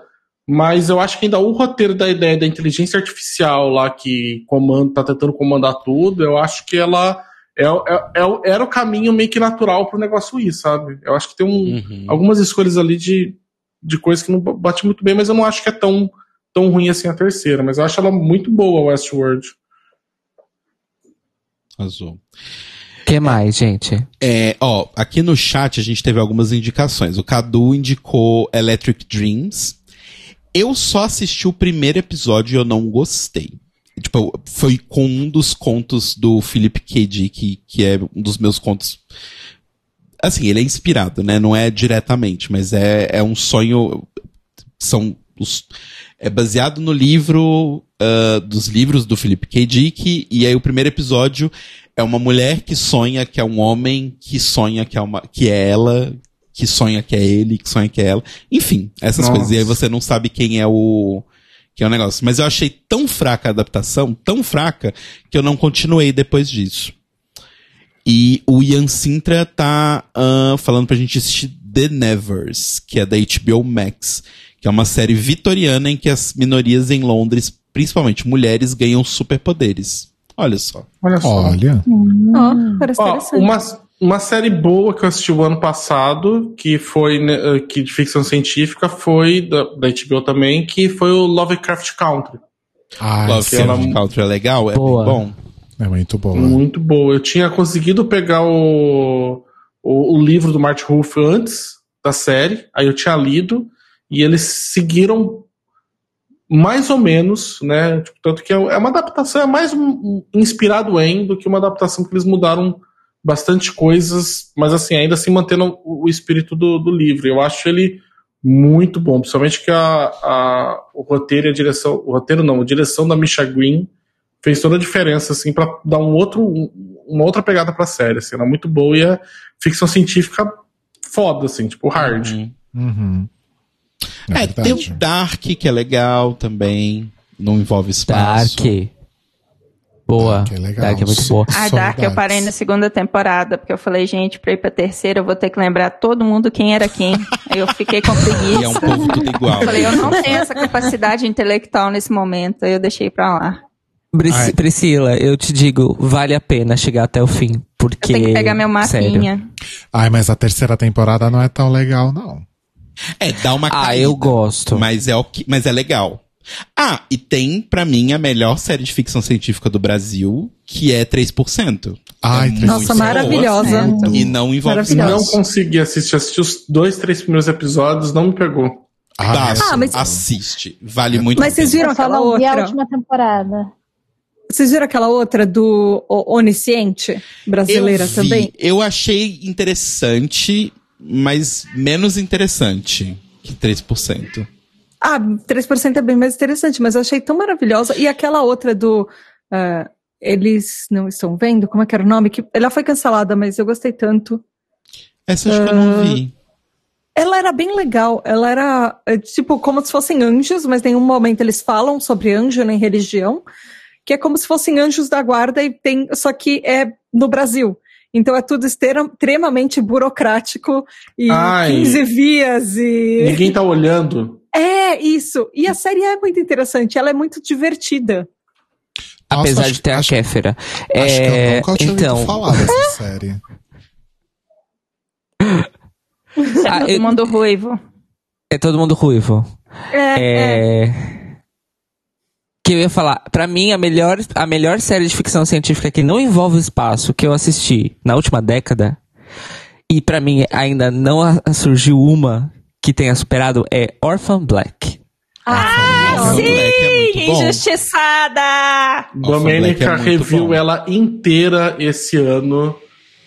Mas eu acho que ainda o roteiro da ideia da inteligência artificial lá que comanda, tá tentando comandar tudo, eu acho que ela é, é- é- era o caminho meio que natural pro negócio ir, sabe? Eu acho que tem um, Uhum. algumas escolhas ali de, de coisas que não bate muito bem, mas eu não acho que é tão, tão ruim assim a terceira. Mas eu acho ela muito boa, Westworld. Azul. que mais, gente? É, ó, aqui no chat a gente teve algumas indicações. O Cadu indicou Electric Dreams. Eu só assisti o primeiro episódio e eu não gostei. Tipo, foi com um dos contos do Philip K. Dick, que é um dos meus contos. Assim, ele é inspirado, né? Não é diretamente, mas é, é um sonho. São os, é baseado no livro ah, dos livros do Philip K. Dick, e aí o primeiro episódio é uma mulher que sonha que é um homem, que sonha que é, uma, que é ela, que sonha que é ele, que sonha que é ela. Enfim, essas Nossa. coisas. E aí você não sabe quem é o. Que é o negócio. Mas eu achei tão fraca a adaptação, tão fraca, que eu não continuei depois disso. E o Ian Sintra tá ah, falando pra gente assistir The Nevers, que é da HBO Max, que é uma série vitoriana em que as minorias em Londres, principalmente mulheres, ganham superpoderes. Olha só. Olha só. Olha. Ó, parece Ó, interessante. uma, uma série boa que eu assisti o ano passado, que foi né, eh, que de ficção científica, foi da, da HBO também, que foi o Lovecraft Country. Ai, Love sim. ela- Country é legal, é Boa. bem bom. É muito boa. Muito boa. Eu tinha conseguido pegar o, o, o livro do Martin Ruff antes da série, aí eu tinha lido, e eles seguiram mais ou menos, né? Tipo, tanto que é é uma adaptação, é mais um inspirado em do que uma adaptação que eles mudaram bastante coisas, mas assim, ainda assim mantendo o, espírito do, do livro. Eu acho ele muito bom, principalmente que a, a, o roteiro e a direção, o roteiro não, a direção da Misha Green fez toda a diferença, assim, para dar um outro, um- uma outra pegada pra série, assim, ela é muito boa e é ficção científica foda, assim, tipo hard. Uhum. Uhum. É, É, tem o Dark, que é legal também. Não envolve espaço. Dark. Boa. Dark é legal. Dark é muito boa. A Dark eu parei na segunda temporada, porque eu falei, gente, pra ir pra terceira eu vou ter que lembrar todo mundo quem era quem. Aí eu fiquei com preguiça. E é um povo tudo igual. Eu falei, eu não tenho essa capacidade intelectual nesse momento, aí eu deixei pra lá. Pris- Ai. Priscila, eu te digo, vale a pena chegar até o fim. Porque. Eu tenho que pegar meu sério. mapinha. Ai, mas a terceira temporada não é tão legal, não. É, dá uma Ah, caída, eu gosto. Mas é, o que, mas é legal. Ah, e tem, pra mim, a melhor série de ficção científica do Brasil, que é 3%. Ai, É três- muito Nossa, boa. maravilhosa. E não envolve. Não consegui assistir, assisti os dois, três primeiros episódios, não me pegou. Ai, Baço, Ah, mas- assiste. Vale muito Mas a vocês pena. viram aquela não vi a outra? última temporada. Vocês viram aquela outra do Onisciente brasileira eu vi, também? Eu achei interessante, mas menos interessante que 3%. Ah, 3% é bem mais interessante, mas eu achei tão maravilhosa. E aquela outra do. ah, eles não estão vendo? Como é que era o nome? Que, ela foi cancelada, mas eu gostei tanto. Essa acho que eu não vi. Ela era bem legal. Ela era, é, tipo, como se fossem anjos, mas em nenhum momento eles falam sobre anjo nem religião. Que é como se fossem anjos da guarda e tem. Só que é no Brasil. Então é tudo extrema- extremamente burocrático e Ai. 15 vias e. Ninguém tá olhando. É, isso. E a série é muito interessante, ela é muito divertida. Nossa, Apesar acho- de ter a acho- Kéfera. Acho que eu É, nunca tinha então, falar dessa série. Ah, Todo eu- mundo ruivo. é todo mundo ruivo. É, é. É. Que eu ia falar, pra mim, a melhor, a melhor série de ficção científica que não envolve o espaço que eu assisti na última década, e pra mim ainda não a- surgiu uma que tenha superado, é Orphan Black. Ah, Orphan sim! Black é muito bom. Injustiçada! Black Domênica é reviu bom. ela inteira esse ano,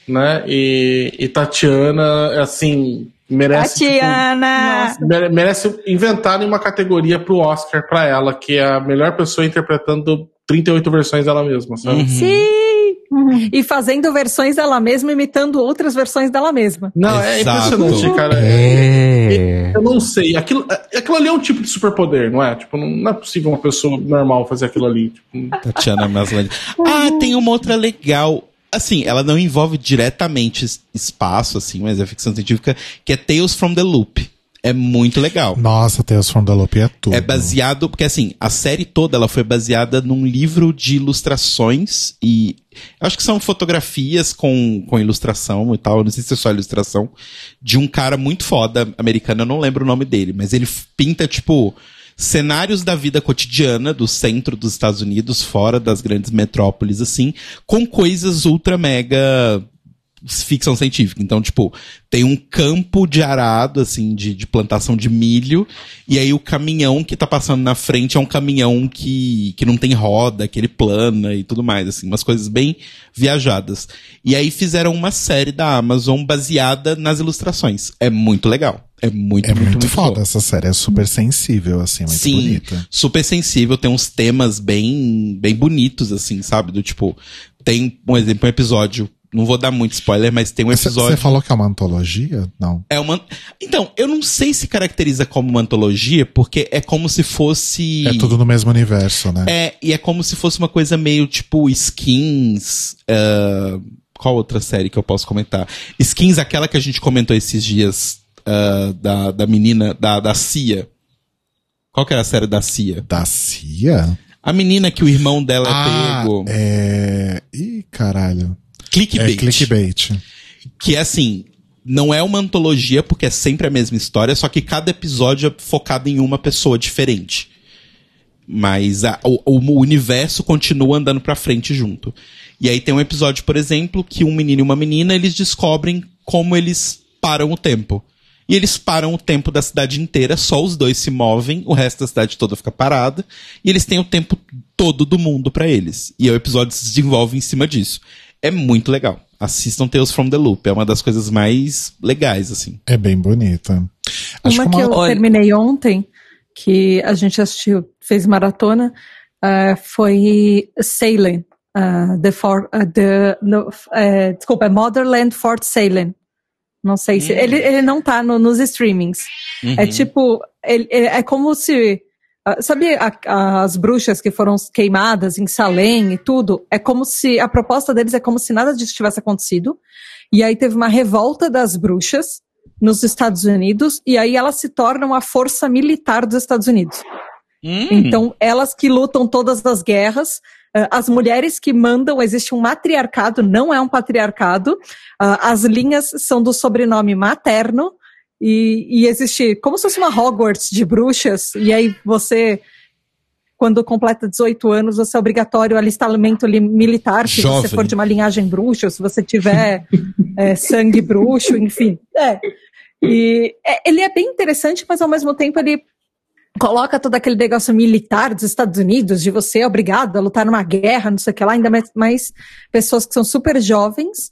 né? E, e Tatiana, assim, merece. tipo, Tatiana! mere- merece inventar uma categoria pro Oscar pra ela, que é a melhor pessoa interpretando 38 versões dela mesma, sabe? Uhum. Sim! E fazendo versões dela mesma, imitando outras versões dela mesma. Não, é Exato. impressionante, cara. É. Eu não sei. Aquilo, aquilo ali é um tipo de superpoder, não é? Tipo, não, não é possível uma pessoa normal fazer aquilo ali. Tipo, Tatiana Maslany. Ah, tem uma outra legal. Assim, ela não envolve diretamente es- espaço, assim, mas é ficção científica, que é Tales from the Loop. É muito legal. Nossa, Tales from the Loop é tudo. É baseado, porque assim, a série toda ela foi baseada num livro de ilustrações e acho que são fotografias com, com ilustração e tal, não sei se é só ilustração, de um cara muito foda americano, eu não lembro o nome dele, mas ele pinta, tipo, cenários da vida cotidiana do centro dos Estados Unidos, fora das grandes metrópoles, assim, com coisas ultra mega ficção científica. Então, tipo, tem um campo de arado, assim, de, de plantação de milho, e aí o caminhão que tá passando na frente é um caminhão que, que não tem roda, que ele plana e tudo mais, assim, umas coisas bem viajadas. E aí fizeram uma série da Amazon baseada nas ilustrações. É muito legal. É muito, É muito, muito, muito, foda. boa. Essa série é super sensível, assim, muito Sim, bonita. super sensível, tem uns temas bem, bem bonitos, assim, sabe? Do tipo, tem, um exemplo, um episódio, não vou dar muito spoiler, mas tem um Você episódio. falou que é uma antologia? Não. É uma. Então, eu não sei se caracteriza como uma antologia, porque é como se fosse. É tudo no mesmo universo, né? É, e é como se fosse uma coisa meio tipo skins. ah, qual outra série que eu posso comentar? Skins, aquela que a gente comentou esses dias ah, da, da menina, da, da Cia. Qual que era a série da Cia? Da CIA? A menina que o irmão dela é Ah, pego. é... Ih, caralho. Clickbait. É clickbait. Que é assim, não é uma antologia porque é sempre a mesma história, só que cada episódio é focado em uma pessoa diferente. Mas a- o, o universo continua andando pra frente junto. E aí tem um episódio, por exemplo, que um menino e uma menina, eles descobrem como eles param o tempo. E eles param o tempo da cidade inteira, só os dois se movem, o resto da cidade toda fica parada, e eles têm o tempo todo do mundo pra eles. E o episódio se desenvolve em cima disso. É muito legal. Assistam Tales from the Loop, é uma das coisas mais legais, assim. É bem bonita. Acho uma que que eu Olha- terminei ontem, que a gente assistiu, fez maratona, ah, foi Salem. ah, the for, ah, the, no, eh, desculpa, é Motherland Fort Salem. Não sei se. Hum. Ele, ele não tá no- nos streamings. É Uhum. tipo. ele- ele- é como se. Ah, Sabe a- as bruxas que foram queimadas em Salem e tudo? É como se. A proposta deles é como se nada disso tivesse acontecido. E aí teve uma revolta das bruxas nos Estados Unidos. E aí elas se tornam a força militar dos Estados Unidos. Hum. Então, elas que lutam todas as guerras, eh, as mulheres que mandam, existe um matriarcado, não é um patriarcado, ah, as linhas são do sobrenome materno, e, e existe como se fosse uma Hogwarts de bruxas, e aí você, quando completa 18 anos, você é obrigatório alistamento li- militar, se Jovem. você for de uma linhagem bruxa, se você tiver eh, sangue bruxo, enfim. É. E é, ele é bem interessante, mas ao mesmo tempo ele coloca todo aquele negócio militar dos Estados Unidos, de você é obrigado a lutar numa guerra, não sei o que lá, ainda mais, mais pessoas que são super jovens.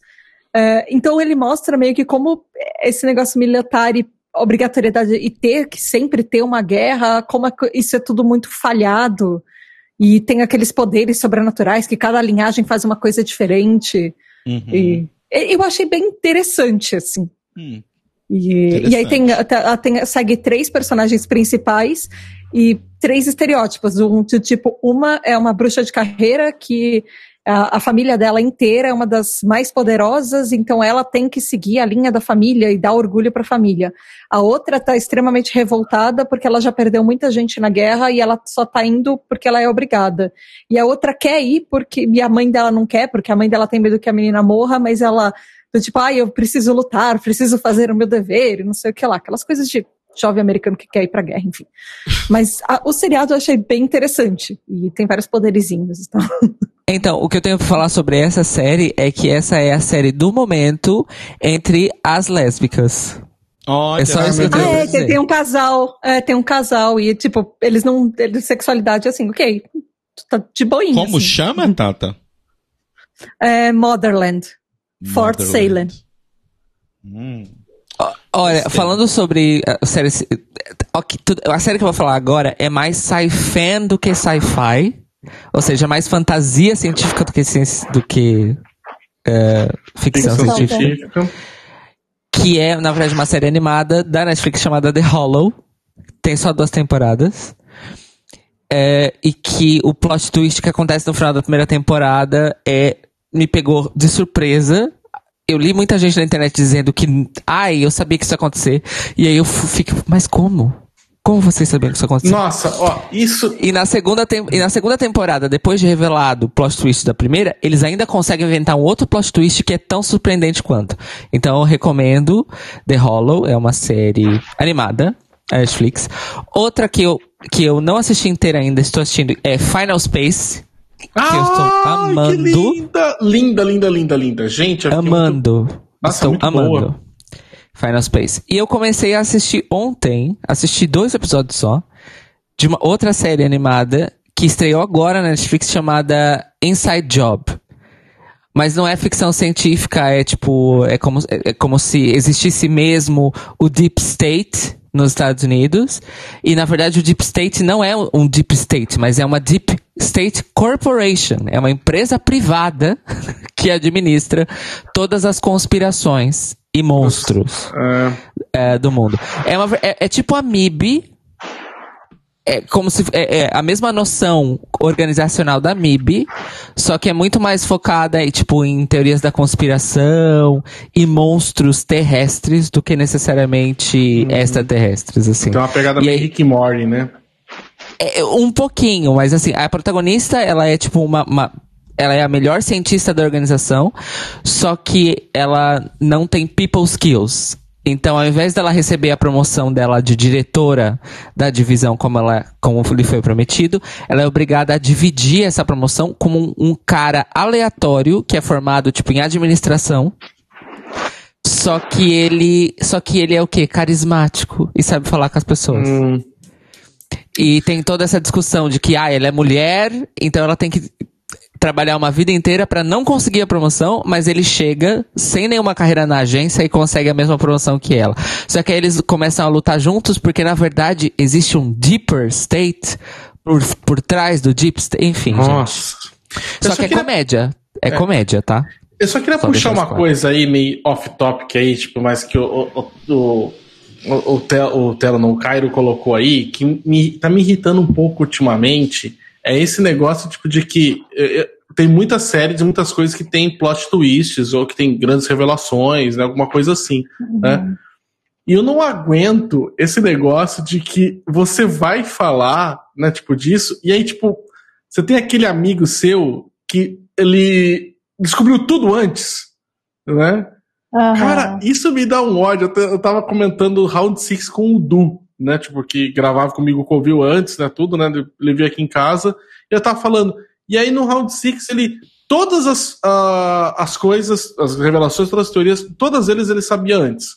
É, então ele mostra meio que como esse negócio militar e obrigatoriedade e ter que sempre ter uma guerra, como isso é tudo muito falhado. E tem aqueles poderes sobrenaturais que cada linhagem faz uma coisa diferente. Uhum. E eu achei bem interessante, assim. Hum. E, e aí tem, tá- tem- segue três personagens principais e três estereótipos. Um tipo, uma é uma bruxa de carreira que a, família dela inteira é uma das mais poderosas, então ela tem que seguir a linha da família e dar orgulho para a família. A outra está extremamente revoltada porque ela já perdeu muita gente na guerra e ela só está indo porque ela é obrigada. E a outra quer ir porque e a mãe dela não quer, porque a mãe dela tem medo que a menina morra, mas ela tipo, ah, eu preciso lutar, preciso fazer o meu dever, não sei o que lá, aquelas coisas de jovem americano que quer ir pra guerra, enfim. Mas a- o seriado eu achei bem interessante e tem vários poderizinhos. Então. Então, o que eu tenho pra falar sobre essa série é que essa é a série do momento entre as lésbicas. Olha, É só ah, isso que eu Ah, tenho Deus. é, tem, tem um casal, é, tem um casal e tipo, eles não, eles, sexualidade assim, ok, tá de boinha. Como assim. chama, Tata? É Motherland, Fort. Salem. Hum. Olha, Gostei. falando sobre a série. a série que eu vou falar agora é mais sci-fi do que sci-fi. Ou seja, mais fantasia científica do que, ciência- do que é, ficção Ficção científica. científica. Que é, na verdade, uma série animada da Netflix chamada The Hollow. Tem só duas temporadas. É, e que o plot twist que acontece no final da primeira temporada é me pegou de surpresa. Eu li muita gente na internet dizendo que, ai, eu sabia que isso ia acontecer. E aí eu fico, mas como? Como vocês sabiam que isso ia acontecer? Nossa, ó, isso. E na, segunda tem- e na segunda temporada, depois de revelado o plot twist da primeira, eles ainda conseguem inventar um outro plot twist que é tão surpreendente quanto. Então eu recomendo The Hollow, é uma série animada, a Netflix. Outra que eu, que eu não assisti inteira ainda, estou assistindo, é Final Space. Que eu estou amando. Que linda, linda, linda, linda, linda. Gente, eu fiquei muito- Amando. Nossa, Estou muito amando. boa. Final Space. E eu comecei a assistir ontem, assisti dois episódios só, de uma outra série animada que estreou agora na Netflix chamada Inside Job. Mas não é ficção científica, é tipo, é como, é, como se existisse mesmo o Deep State nos Estados Unidos. E na verdade o Deep State não é um Deep State, mas é uma Deep State Corporation. É uma empresa privada que administra todas as conspirações e monstros É, é, do mundo. É, uma, é, é tipo a MIB. É como se é, é a mesma noção organizacional da MIB, só que é muito mais focada em, tipo, em teorias da conspiração e monstros terrestres do que necessariamente extraterrestres, assim. tem uma pegada E meio aí- Rick Morty, né? É, um pouquinho, mas assim, a protagonista, ela é tipo uma, uma- ela é a melhor cientista da organização, só que ela não tem people skills. Então, ao invés dela receber a promoção dela de diretora da divisão, como ela, como lhe foi prometido, ela é obrigada a dividir essa promoção com um, um cara aleatório que é formado tipo em administração. Só que ele, só que ele é o quê? Carismático e sabe falar com as pessoas. Hum, E tem toda essa discussão de que, ah, ela é mulher, então ela tem que trabalhar uma vida inteira pra não conseguir a promoção, mas ele chega sem nenhuma carreira na agência e consegue a mesma promoção que ela. Só que aí eles começam a lutar juntos porque, na verdade, existe um deeper state por, por trás do deep state. Enfim, nossa. Só só que é queria- comédia. É, É. comédia, tá? Eu só queria Só puxar uma claro. coisa aí, meio off-topic aí, tipo, mas que o, o, o, o, o, Tel- o Telo, não, o Cairo colocou aí, que me, tá me irritando um pouco ultimamente, é esse negócio, tipo, de que eh, eh, tem muitas séries, muitas coisas que tem plot twists, ou que tem grandes revelações, né, alguma coisa assim, né? E eu não aguento esse negócio de que você vai falar, né, tipo, disso, e aí, tipo, você tem aquele amigo seu que ele descobriu tudo antes, né? Aham. Cara, isso me dá um ódio. Eu, eu tava comentando Round Six com o Du, né? Tipo, que gravava comigo o Covil antes, né? Tudo, né? Ele veio aqui em casa. E eu tava falando. E aí no Round Six ele. Todas as, ah, as coisas, as revelações, todas as teorias, todas eles ele sabia antes.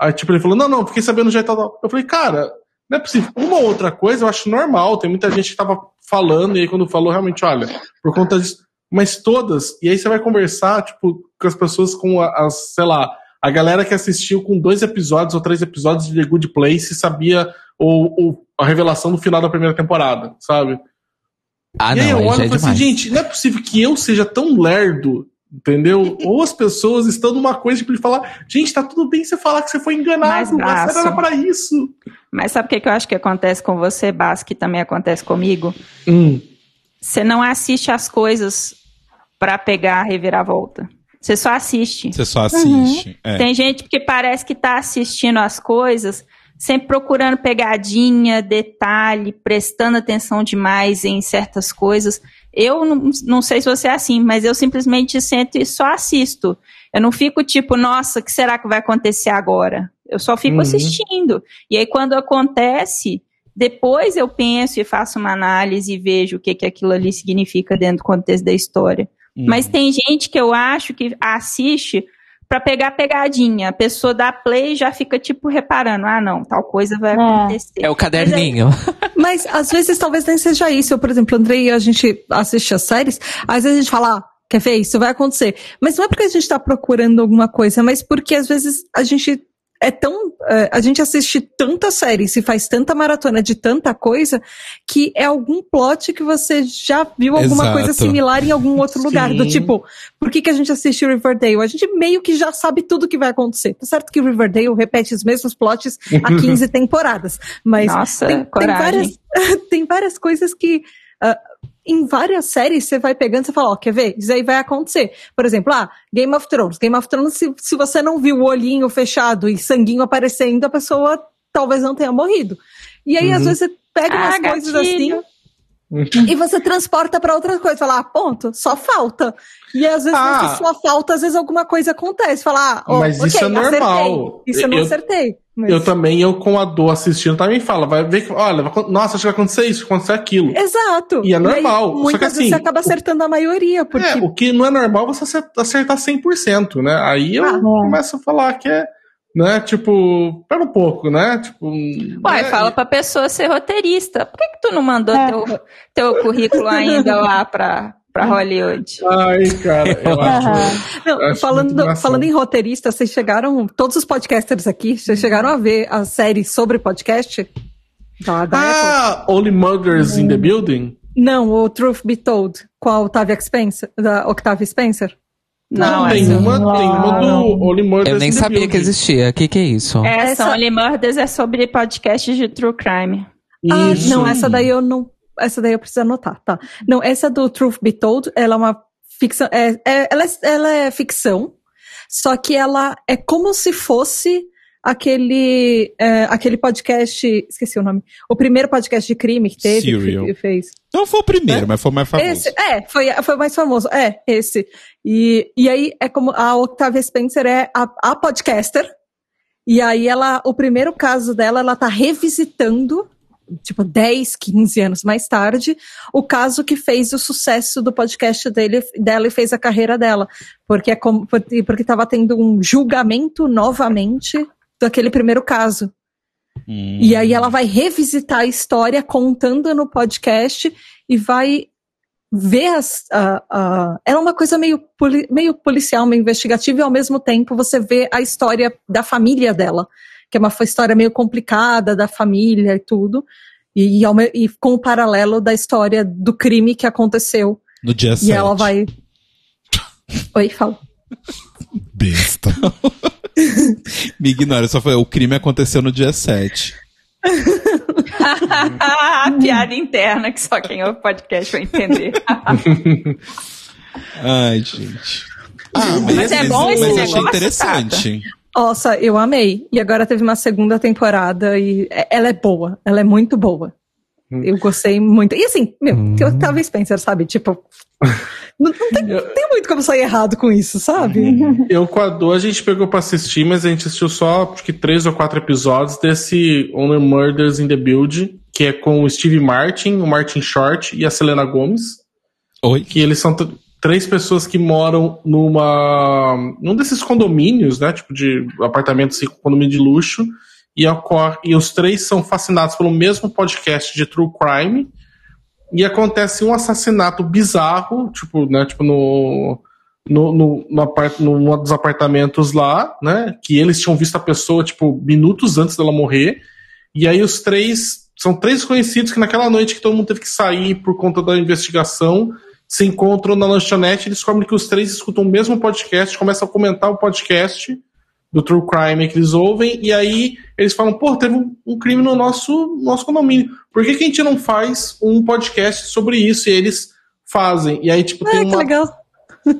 Aí, tipo, ele falou: não, não, fiquei sabendo já e tal. Eu falei, cara, não é possível. Uma ou outra coisa eu acho normal. Tem muita gente que tava falando, e aí quando falou, realmente, olha, por conta disso. Mas todas, e aí você vai conversar, tipo, com as pessoas com as, sei lá, A galera que assistiu com dois episódios ou três episódios de The Good Place sabia o, o- a revelação do final da primeira temporada, sabe? Ah, e aí não, eu olho já e é falo assim, gente, não é possível que eu seja tão lerdo, entendeu? Ou as pessoas estão numa coisa tipo, de falar, gente, tá tudo bem você falar que você foi enganado, mas braço. era pra isso. Mas sabe o que, que eu acho que acontece com você, Bas, que também acontece comigo? Hum. Você não assiste as coisas pra pegar a reviravolta. Você só assiste. Você só assiste. É. Tem gente que parece que tá assistindo as coisas, sempre procurando pegadinha, detalhe, prestando atenção demais em certas coisas. Eu não, não sei se você é assim, mas eu simplesmente sento e só assisto. Eu não fico tipo, nossa, o que será que vai acontecer agora? Eu só fico Uhum. assistindo. E aí, quando acontece, depois eu penso e faço uma análise e vejo o que, que aquilo ali significa dentro do contexto da história. Uhum. Mas tem gente que eu acho que assiste pra pegar pegadinha. A pessoa dá play e já fica, tipo, reparando. Ah, não, tal coisa vai É. acontecer. É o caderninho. Mas às vezes talvez nem seja isso. Eu, por exemplo, Andrei e a gente assiste as séries, às vezes a gente fala, ah, quer ver, isso vai acontecer. Mas não é porque a gente tá procurando alguma coisa, mas porque às vezes a gente é tão. eh, a gente assiste tanta série, se faz tanta maratona de tanta coisa, que é algum plot que você já viu alguma Exato. coisa similar em algum outro lugar. Do tipo, por que, que a gente assiste Riverdale? A gente meio que já sabe tudo que vai acontecer. Tá certo que Riverdale repete os mesmos plots há 15 temporadas. Mas Nossa, tem, tem várias, tem várias coisas que ah, em várias séries você vai pegando e você fala, ó, quer ver? Isso aí vai acontecer. Por exemplo, ah, Game of Thrones. Game of Thrones, se, se você não viu o olhinho fechado e sanguinho aparecendo, a pessoa talvez não tenha morrido. E aí, às Uhum. vezes, você pega Ah, umas coisas assim gatilho. E você transporta pra outra coisa. Fala, ah, ponto, só falta. E às vezes, Ah. nessa sua falta, às vezes alguma coisa acontece. Fala, ah, Mas ok, isso é normal. acertei. Isso eu não Eu- acertei. Mas- Eu também, eu com a dor assistindo, também falo, vai ver que, olha, nossa, acho que vai acontecer isso, vai acontecer aquilo. Exato. E é aí, normal, só que muitas vezes assim, você acaba acertando a maioria, porque É, o que não é normal você acer- acertar 100%, né? Aí eu Ah, é. começo a falar que é, né, tipo, pera um pouco, né? Tipo, Uai, né? fala pra pessoa ser roteirista. Por que, que tu não mandou É. teu, teu currículo ainda lá pra, pra Hollywood? Ai, cara, eu acho. Eu acho falando, falando em roteirista, vocês chegaram, todos os podcasters aqui, vocês chegaram a ver a série sobre podcast? Da, da Apple? Ah, Only Murders in the Building? Não, o Truth Be Told, com a Octavia Spencer, da Octavia Spencer. Não, tem essa- uma, tem uma do Only Murders Eu nem in the sabia Building. que existia. O que, que é isso? Essa, Essa- Only Murders é sobre podcasts de true crime. Ah, Isso. não, essa daí eu não, essa daí eu preciso anotar, tá? Não, essa do Truth Be Told, ela é uma ficção, é, é- ela, é, ela é ficção, só que ela é como se fosse aquele, é, aquele podcast, esqueci o nome, o primeiro podcast de crime que teve, Serial. que fez. Não foi o primeiro, mas foi o mais famoso. Esse, é, foi, foi o mais famoso. É, esse. E, e aí é como a Octavia Spencer é a, a podcaster. E aí ela, o primeiro caso dela, ela tá revisitando, tipo, 10, 15 anos mais tarde, o caso que fez o sucesso do podcast dele, dela e fez a carreira dela. Porque é como, porque porque tava tendo um julgamento novamente daquele primeiro caso. Hum. E aí ela vai revisitar a história contando no podcast e vai ver as. a- a- ela é uma coisa meio, poli- meio policial, meio investigativa, e ao mesmo tempo você vê a história da família dela, que é uma história meio complicada da família e tudo. E, me- e com o paralelo da história do crime que aconteceu. No dia E 7. ela vai. Oi, fala. Besta. Me ignora, só foi. O crime aconteceu no dia 7. a piada interna que só quem ouve podcast vai entender. Ai, gente. Ah, mas, Mas é bom esse mas eu achei negócio, interessante. Nossa, eu amei. E agora teve uma segunda temporada e é- ela é boa. Ela é muito boa. Eu gostei muito. E assim, meu, que eu tava Spencer, sabe? Tipo, não, não tem, não tem muito como sair errado com isso, sabe? Eu com a Dor, a gente pegou pra assistir, mas a gente assistiu só acho que três ou quatro episódios desse Only Murders in the Build, que é com o Steve Martin, o Martin Short e a Selena Gomez. Oi? que eles são três pessoas que moram numa num desses condomínios, né, tipo de apartamentos assim, condomínio de luxo, e ocorre e os três são fascinados pelo mesmo podcast de true crime. E acontece um assassinato bizarro, tipo, né, tipo no no, no, no, num dos apartamentos lá, né? Que eles tinham visto a pessoa, tipo, minutos antes dela morrer. E aí os três. São três conhecidos que naquela noite que todo mundo teve que sair por conta da investigação, se encontram na lanchonete e descobrem que os três escutam o mesmo podcast, começam a comentar o podcast do True Crime que eles ouvem, e aí eles falam, pô, teve um, um crime no nosso, nosso condomínio. Por que, que a gente não faz um podcast sobre isso? E eles fazem. E aí, tipo, Ah, tem uma. legal.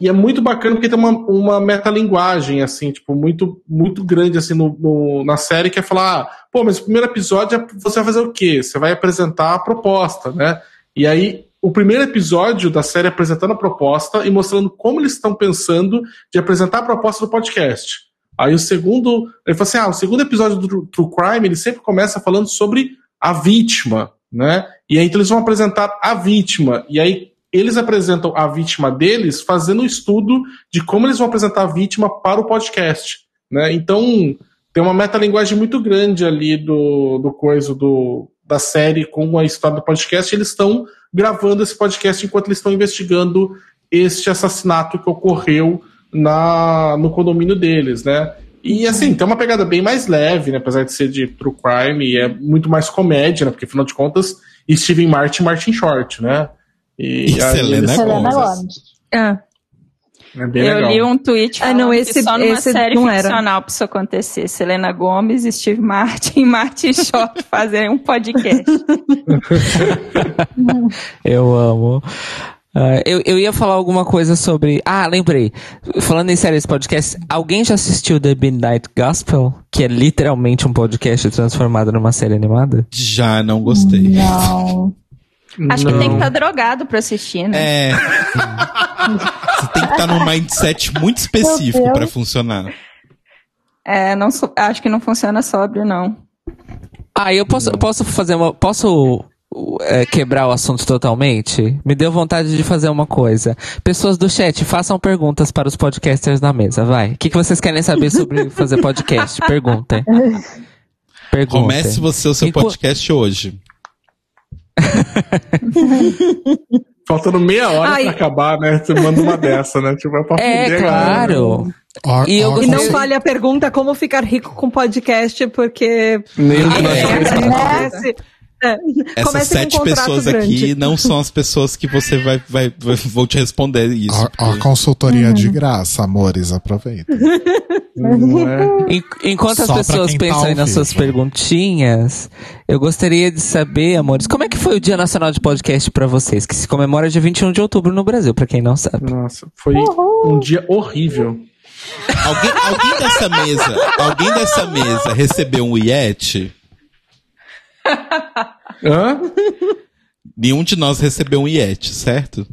E é muito bacana porque tem uma, uma metalinguagem, assim, tipo, muito, muito grande, assim, no, no- na série, que é falar, ah, pô, mas o primeiro episódio é- você vai fazer o quê? Você vai apresentar a proposta, né? E aí, o primeiro episódio da série é apresentando a proposta e mostrando como eles estão pensando de apresentar a proposta do podcast. Aí o segundo, ele fala assim, ah, o segundo episódio do True- Crime, ele sempre começa falando sobre a vítima, né? E aí então eles vão apresentar a vítima. E aí eles apresentam a vítima deles fazendo um estudo de como eles vão apresentar a vítima para o podcast, né? Então tem uma metalinguagem muito grande ali do, do coisa do, da série com a história do podcast. Eles estão gravando esse podcast enquanto eles estão investigando este assassinato que ocorreu na, no condomínio deles, né? E assim, tem uma pegada bem mais leve, né? Apesar de ser de true crime, e é muito mais comédia, né? Porque afinal de contas, Steven Martin e Martin Short, né? E aí Selena Gomes. Gomes. Ah, É bem eu legal. li um tweet Ah, não, que esse- só numa esse série não era. ficcional pra isso acontecer. Selena Gomes, Steve Martin e Martin Short fazerem um podcast. Eu amo. Ah, eu, eu ia falar alguma coisa sobre. Ah, lembrei. Falando em séries podcast, alguém já assistiu The Midnight Gospel? Que é literalmente um podcast transformado numa série animada? Já não gostei. Não. Acho que tem que Não. estar drogado pra assistir, né? É. Você tem que estar num mindset muito específico pra funcionar. É, não, acho que não funciona sóbrio, não. Ah, eu posso, eu posso fazer uma. Posso é, quebrar o assunto totalmente? Me deu vontade de fazer uma coisa. Pessoas do chat, façam perguntas para os podcasters na mesa, vai. O que, que vocês querem saber sobre fazer podcast? Perguntem. Perguntem. Comece você o seu Enqu- podcast hoje. Faltando meia hora Ai. pra acabar, né? Você manda uma dessa, né? Tipo, é pra É, fuder, galera. claro. E eu E não vale a pergunta como ficar rico com podcast, porque Nem o que É, nós é, é. Essas um sete contrato pessoas grande. aqui não são as pessoas que você vai, vai, vai vou te responder isso. ó, porque- consultoria de graça, amores, aproveita. É? Enquanto as Só pra pessoas tá pensam aí ao nas suas perguntinhas, eu gostaria de saber, amores, como é que foi o Dia Nacional de Podcast pra vocês, que se comemora dia 21 de outubro no Brasil, pra quem não sabe. Nossa, foi um dia horrível. Alguém, alguém dessa mesa, alguém dessa mesa recebeu um Yeti? Hã? Nenhum de nós recebeu um Yeti, certo?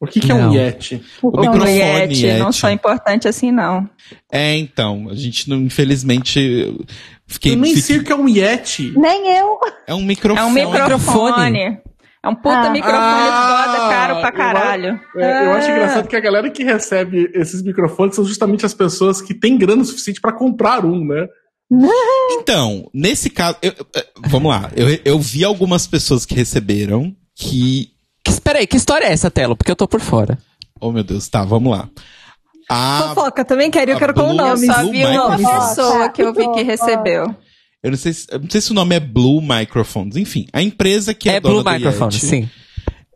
O que, que é um Não. Yeti? O O microfone Yeti, não Yeti. são importante assim, não. É, então, a gente não, infelizmente, eu fiquei. Eu nem fiquei- sei o que é um Yeti. Nem eu. É um microfone. É um microfone. É um puta Ah. microfone Ah, foda, caro pra eu caralho. É, eu acho engraçado que a galera que recebe esses microfones são justamente as pessoas que têm grana suficiente pra comprar um, né? Então, nesse caso, eu- eu- vamos lá. Eu, eu vi algumas pessoas que receberam que. Que, espera aí, que história é essa, Telo? Porque eu tô por fora. Oh, meu Deus, tá, vamos lá. A, Fofoca, também quero, eu quero com o Blue- Eu nome. só Blue vi uma Microphone. pessoa que eu vi que recebeu. eu, não sei se, eu não sei se o nome é Blue Microphones. Enfim, a empresa que é, É, dona Blue do Microphone, Yeti, sim.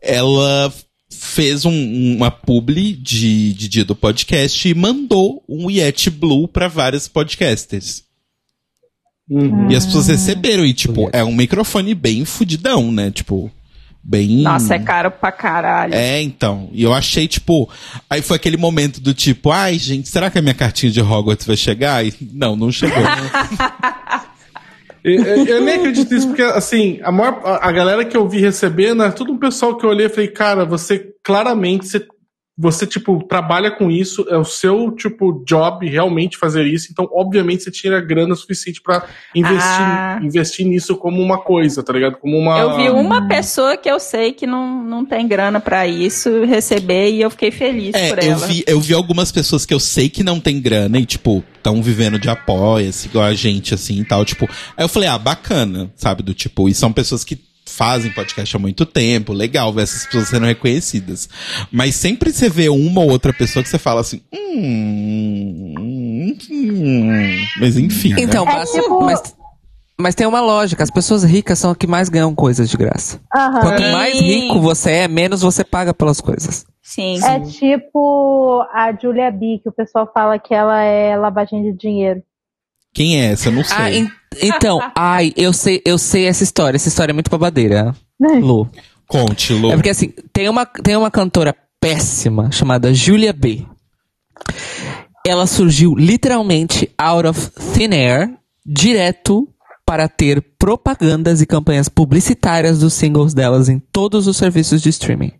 ela fez um- uma publi de, de dia do podcast e mandou um Yeti Blue pra vários podcasters. Uhum. E as pessoas receberam, e tipo, é um microfone bem fudidão, né? Tipo, bem. Nossa, é caro pra caralho. É, então. E eu achei, tipo. Aí foi aquele momento do tipo, ai, gente, será que a minha cartinha de Hogwarts vai chegar? E não, não chegou. Eu, eu- eu nem acredito nisso, porque, assim, a, maior, a, a galera que eu vi recebendo é tudo um pessoal que eu olhei e falei, cara, você claramente, você, você, tipo, trabalha com isso, é o seu, tipo, job realmente fazer isso, então, obviamente, você tira grana suficiente pra investir, Ah. investir nisso como uma coisa, tá ligado? Como uma. Eu vi uma pessoa que eu sei que não, não tem grana pra isso receber e eu fiquei feliz por É, eu ela. vi, eu vi algumas pessoas que eu sei que não tem grana e, tipo, estão vivendo de apoia-se, igual a gente, assim e tal. Tipo, aí eu falei, ah, bacana, sabe? Do tipo, e são pessoas que fazem podcast há muito tempo, legal ver essas pessoas sendo reconhecidas. Mas sempre você vê uma ou outra pessoa que você fala assim, hum, hum, hum. mas enfim. né? Então, É mas, tipo- mas, mas tem uma lógica. As pessoas ricas são as que mais ganham coisas de graça. Aham. Quanto Sim. mais rico você é, menos você paga pelas coisas. Sim. É tipo a Julia B, que o pessoal fala que ela é lavagem de dinheiro. Quem é essa? Eu não sei. Ah, en- então, ai, eu sei, eu sei essa história. Essa história é muito babadeira, Lu. Conte, Lu. É porque assim, tem uma, tem uma cantora péssima chamada Julia B. Ela surgiu literalmente out of thin air, direto para ter propagandas e campanhas publicitárias dos singles delas em todos os serviços de streaming.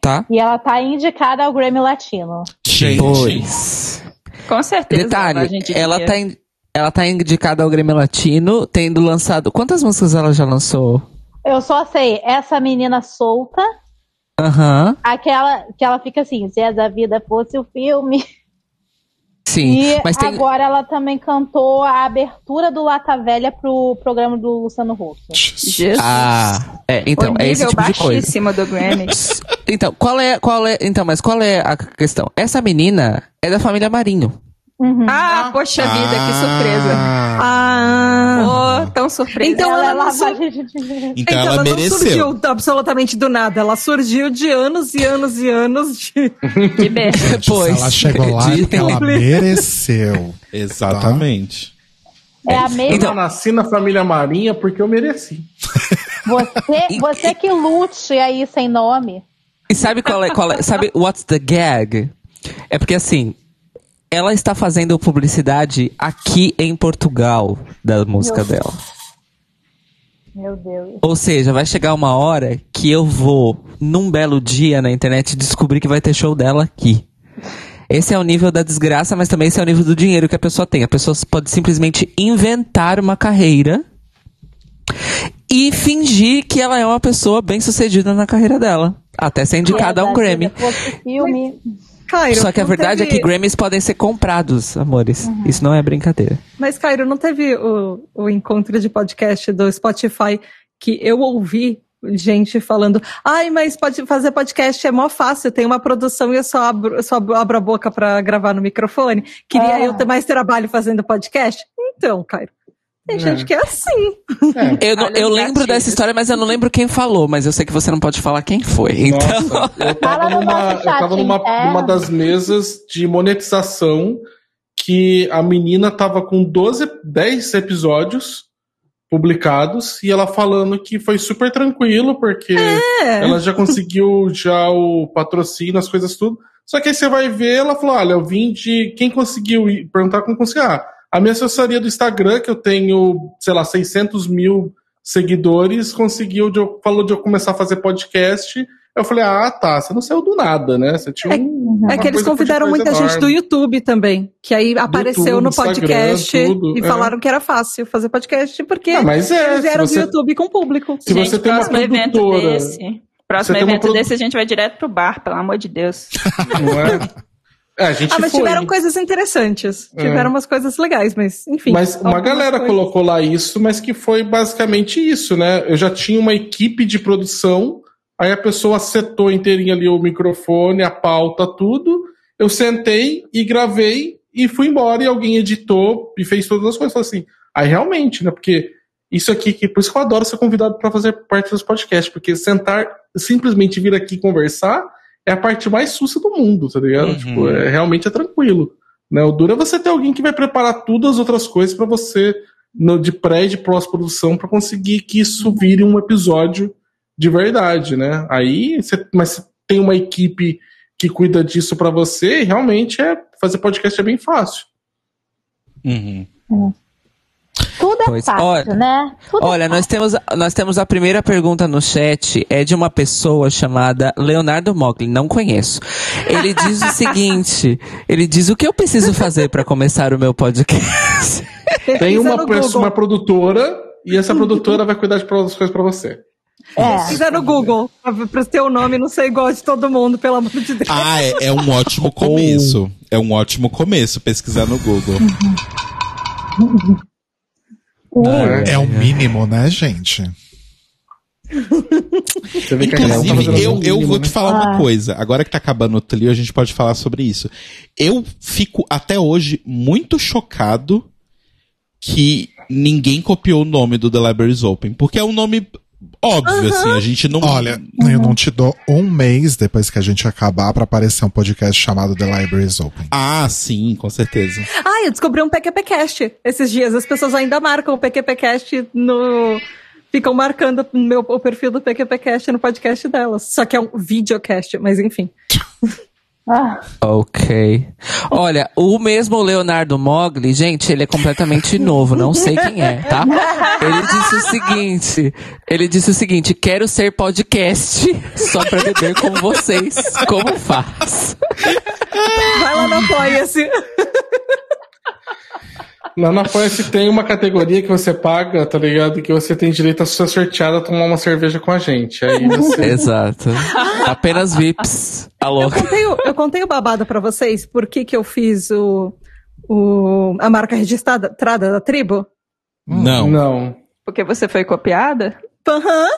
Tá? E ela tá indicada ao Grammy Latino. Gente, Pois. Com certeza. Detalhe, ela dinheiro. tá, in- ela tá indicada ao Grêmio Latino, tendo lançado. Quantas músicas ela já lançou? Eu só sei, essa menina solta, Aham. aquela que ela fica assim, se essa vida fosse o filme. Sim. E mas tem. agora ela também cantou a abertura do Lata Velha pro programa do Luciano Huck. Jesus. Ah, é, então, o é esse tipo de coisa. do Grammy. Então, qual é, qual é, então, mas qual é a questão? Essa menina é da família Marinho. Uhum. Ah, poxa vida, que surpresa. Ah. Oh, tão surpresa. Então ela, ela é dinheiro. Então, ela, não mereceu. surgiu absolutamente do nada. Ela surgiu de anos e anos e anos de. de berço. Se Depois. ela chegou lá, de- ela mereceu. Exatamente. É a mesma. Então- Eu nasci na família Marinha porque eu mereci. Você, você que lute aí sem nome. E sabe qual é, qual é? Sabe what's the gag? É porque assim, ela está fazendo publicidade aqui em Portugal da música Meu dela. Meu Deus. Ou seja, vai chegar uma hora que eu vou, num belo dia na internet, descobrir que vai ter show dela aqui. Esse é o nível da desgraça, mas também esse é o nível do dinheiro que a pessoa tem. A pessoa pode simplesmente inventar uma carreira e fingir que ela é uma pessoa bem sucedida na carreira dela. Até ser indicada a um Grammy. filme. Cairo, Só que a verdade é teve- que Grammys podem ser comprados, amores. Uhum. Isso não é brincadeira. Mas, Cairo, não teve o, o encontro de podcast do Spotify que eu ouvi gente falando, ai, mas pode fazer podcast é mó fácil, tem uma produção e eu só abro, eu só abro a boca pra gravar no microfone. Queria Ah. eu ter mais trabalho fazendo podcast? Então, Cairo, tem É. gente que é assim. Eu, não- eu lembro dessa história, mas eu não lembro quem falou. Mas eu sei que você não pode falar quem foi. Então, Nossa, eu Fala tava numa, eu tava numa, interno. numa das mesas de monetização que a menina tava com 12, 10 episódios publicados e ela falando que foi super tranquilo porque É. ela já conseguiu já o patrocínio, as coisas tudo. Só que aí você vai ver, ela falou, olha, eu vim de quem conseguiu ir, perguntar como conseguiu. Ah, a minha assessoria do Instagram, que eu tenho, sei lá, 600 mil seguidores, conseguiu, de eu, falou de eu começar a fazer podcast. Eu falei, ah, tá, você não saiu do nada, né? Você tinha um, É que eles convidaram muita gente do YouTube também, que aí apareceu YouTube, no podcast tudo, e é. falaram que era fácil fazer podcast, porque Ah, mas é, eles vieram você- do YouTube com público. Se você tem uma próximo evento produtora, desse. Próximo evento produ- desse, a gente vai direto pro bar, pelo amor de Deus. não é? É, a gente Ah, mas foi. tiveram coisas interessantes. É. Tiveram umas coisas legais, mas enfim. Mas uma galera coisas- colocou lá isso, mas que foi basicamente isso, né? Eu já tinha uma equipe de produção, aí a pessoa setou inteirinha ali o microfone, a pauta, tudo. Eu sentei e gravei e fui embora e alguém editou e fez todas as coisas. Falei assim, aí realmente, né? Porque isso aqui, que, por isso que eu adoro ser convidado para fazer parte dos podcasts, porque sentar, simplesmente vir aqui conversar é a parte mais sussa do mundo, tá ligado? Uhum. Tipo, é, realmente é tranquilo. Né? O duro é você ter alguém que vai preparar tudo as outras coisas para você, no, de pré e de pós-produção, para conseguir que isso vire um episódio de verdade, né? Aí, você, mas você tem uma equipe que cuida disso para você, e realmente é fazer podcast é bem fácil. Uhum. Tudo é Pois, fácil, olha- né? Tudo olha, é nós temos, nós temos a primeira pergunta no chat, é de uma pessoa chamada Leonardo Mogli, não conheço. Ele diz o seguinte, ele diz o que eu preciso fazer para começar o meu podcast. Tem uma, pessoa, uma produtora, e essa produtora vai cuidar de todas as coisas para você. É. Pesquisa no Google, ter o nome não ser igual de todo mundo, pelo amor de Deus. Ah, é, é um ótimo começo. É um ótimo começo pesquisar no Google. É o mínimo, né, gente? A galera tá Inclusive, fazendo eu, eu vou né? te falar uma Ah. coisa. Agora que tá acabando o trio, a gente pode falar sobre isso. Eu fico até hoje muito chocado que ninguém copiou o nome do The Libraries Open. Porque é um nome óbvio, assim. A gente não. Olha, eu não te dou um mês depois que a gente acabar pra aparecer um podcast chamado The Libraries Open. Ah, sim, com certeza. Ah, eu descobri um PQPcast esses dias. As pessoas ainda marcam o PQPcast no. Ficam marcando o meu, o perfil do PQPcast no podcast delas. Só que é um videocast, mas enfim. Ah, Ok. Olha, o mesmo Leonardo Mogli, gente, ele é completamente novo, não sei quem é, tá? Ele disse o seguinte, ele disse o seguinte, quero ser podcast só pra beber com vocês. Como faz? Vai lá no Apoia-se. Lá na Apoia-se tem uma categoria que você paga, tá ligado? Que você tem direito a ser sorteado a tomar uma cerveja com a gente. Aí você. Exato. Apenas VIPs. Alô. Eu contei, o- eu contei o babado pra vocês, por que que eu fiz o, o, a marca registrada trada da tribo? Não. Não. Porque você foi copiada? Aham.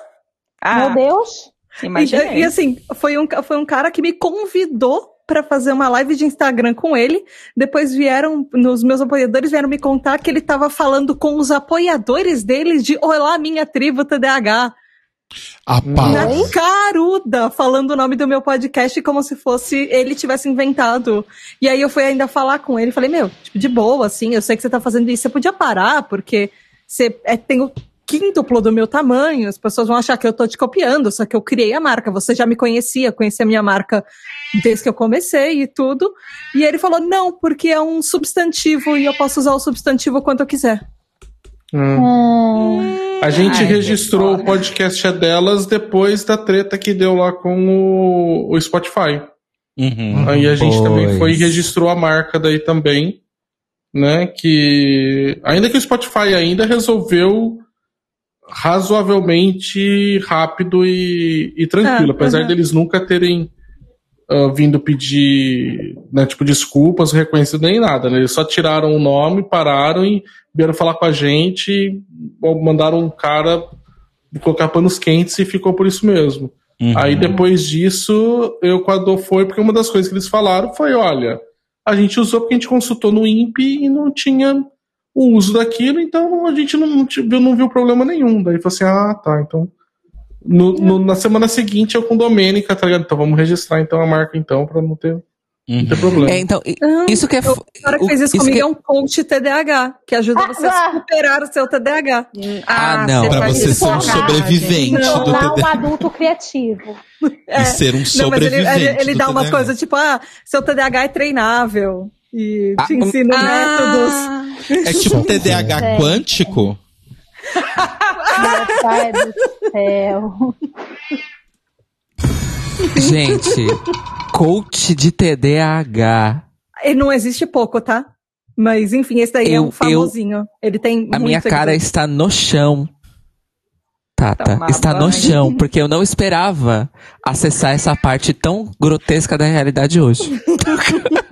Ah, Meu Deus. E, imaginei. e assim, foi um, foi um cara que me convidou pra fazer uma live de Instagram com ele. Depois vieram, nos meus apoiadores vieram me contar que ele tava falando com os apoiadores deles de Olá, minha tribo TDAH. A Na caruda, falando o nome do meu podcast como se fosse ele tivesse inventado. E aí eu fui ainda falar com ele, falei, meu, tipo, de boa, assim, eu sei que você tá fazendo isso, você podia parar, porque você é, tem o quíntuplo do meu tamanho, as pessoas vão achar que eu tô te copiando, só que eu criei a marca, você já me conhecia, conhecia a minha marca desde que eu comecei e tudo. E ele falou, não, porque é um substantivo e eu posso usar o substantivo quanto eu quiser. Hum. Hum, A gente Ai, registrou o podcast é delas depois da treta que deu lá com o, o Spotify. Uhum. Aí a gente também Pois. foi e registrou a marca daí também, né? Que ainda que o Spotify ainda resolveu razoavelmente rápido e, e tranquilo, Ah, apesar deles nunca terem ah, vindo pedir, né, tipo, desculpas, reconhecido nem nada, né? Eles só tiraram o nome, pararam e vieram falar com a gente, ou mandaram um cara colocar panos quentes e ficou por isso mesmo. Uhum. Aí depois disso, eu com a Dor foi, porque uma das coisas que eles falaram foi: olha, a gente usou porque a gente consultou no INPE e não tinha o uso daquilo, então a gente não, não, viu problema nenhum. Daí falou assim: ah, tá, então. No- no- na semana seguinte eu com Domênica, tá ligado? Então vamos registrar então a marca então, pra não ter, não ter Uhum. problema. É, então, Ah, isso que é. O cara que fez isso isso comigo que- é um coach TDAH, que ajuda você a Ah, superar o seu TDAH. Ah, não. Pra você ser um sobrevivente Não, do tornar um TDAH. adulto criativo. E ser um Não, mas ele, sobrevivente. ele, ele dá umas TDAH. coisas tipo, ah, seu TDAH é treinável. E te Ah, ensina métodos. É tipo TDAH É. quântico? Meu pai do céu. Gente, coach de TDAH. Ele não existe pouco, tá? Mas enfim, esse daí é Eu- um famosinho. Ele tem A minha cara seguidor. está no chão. Tata, Tomar está no chão, porque eu não esperava acessar essa parte tão grotesca da realidade hoje.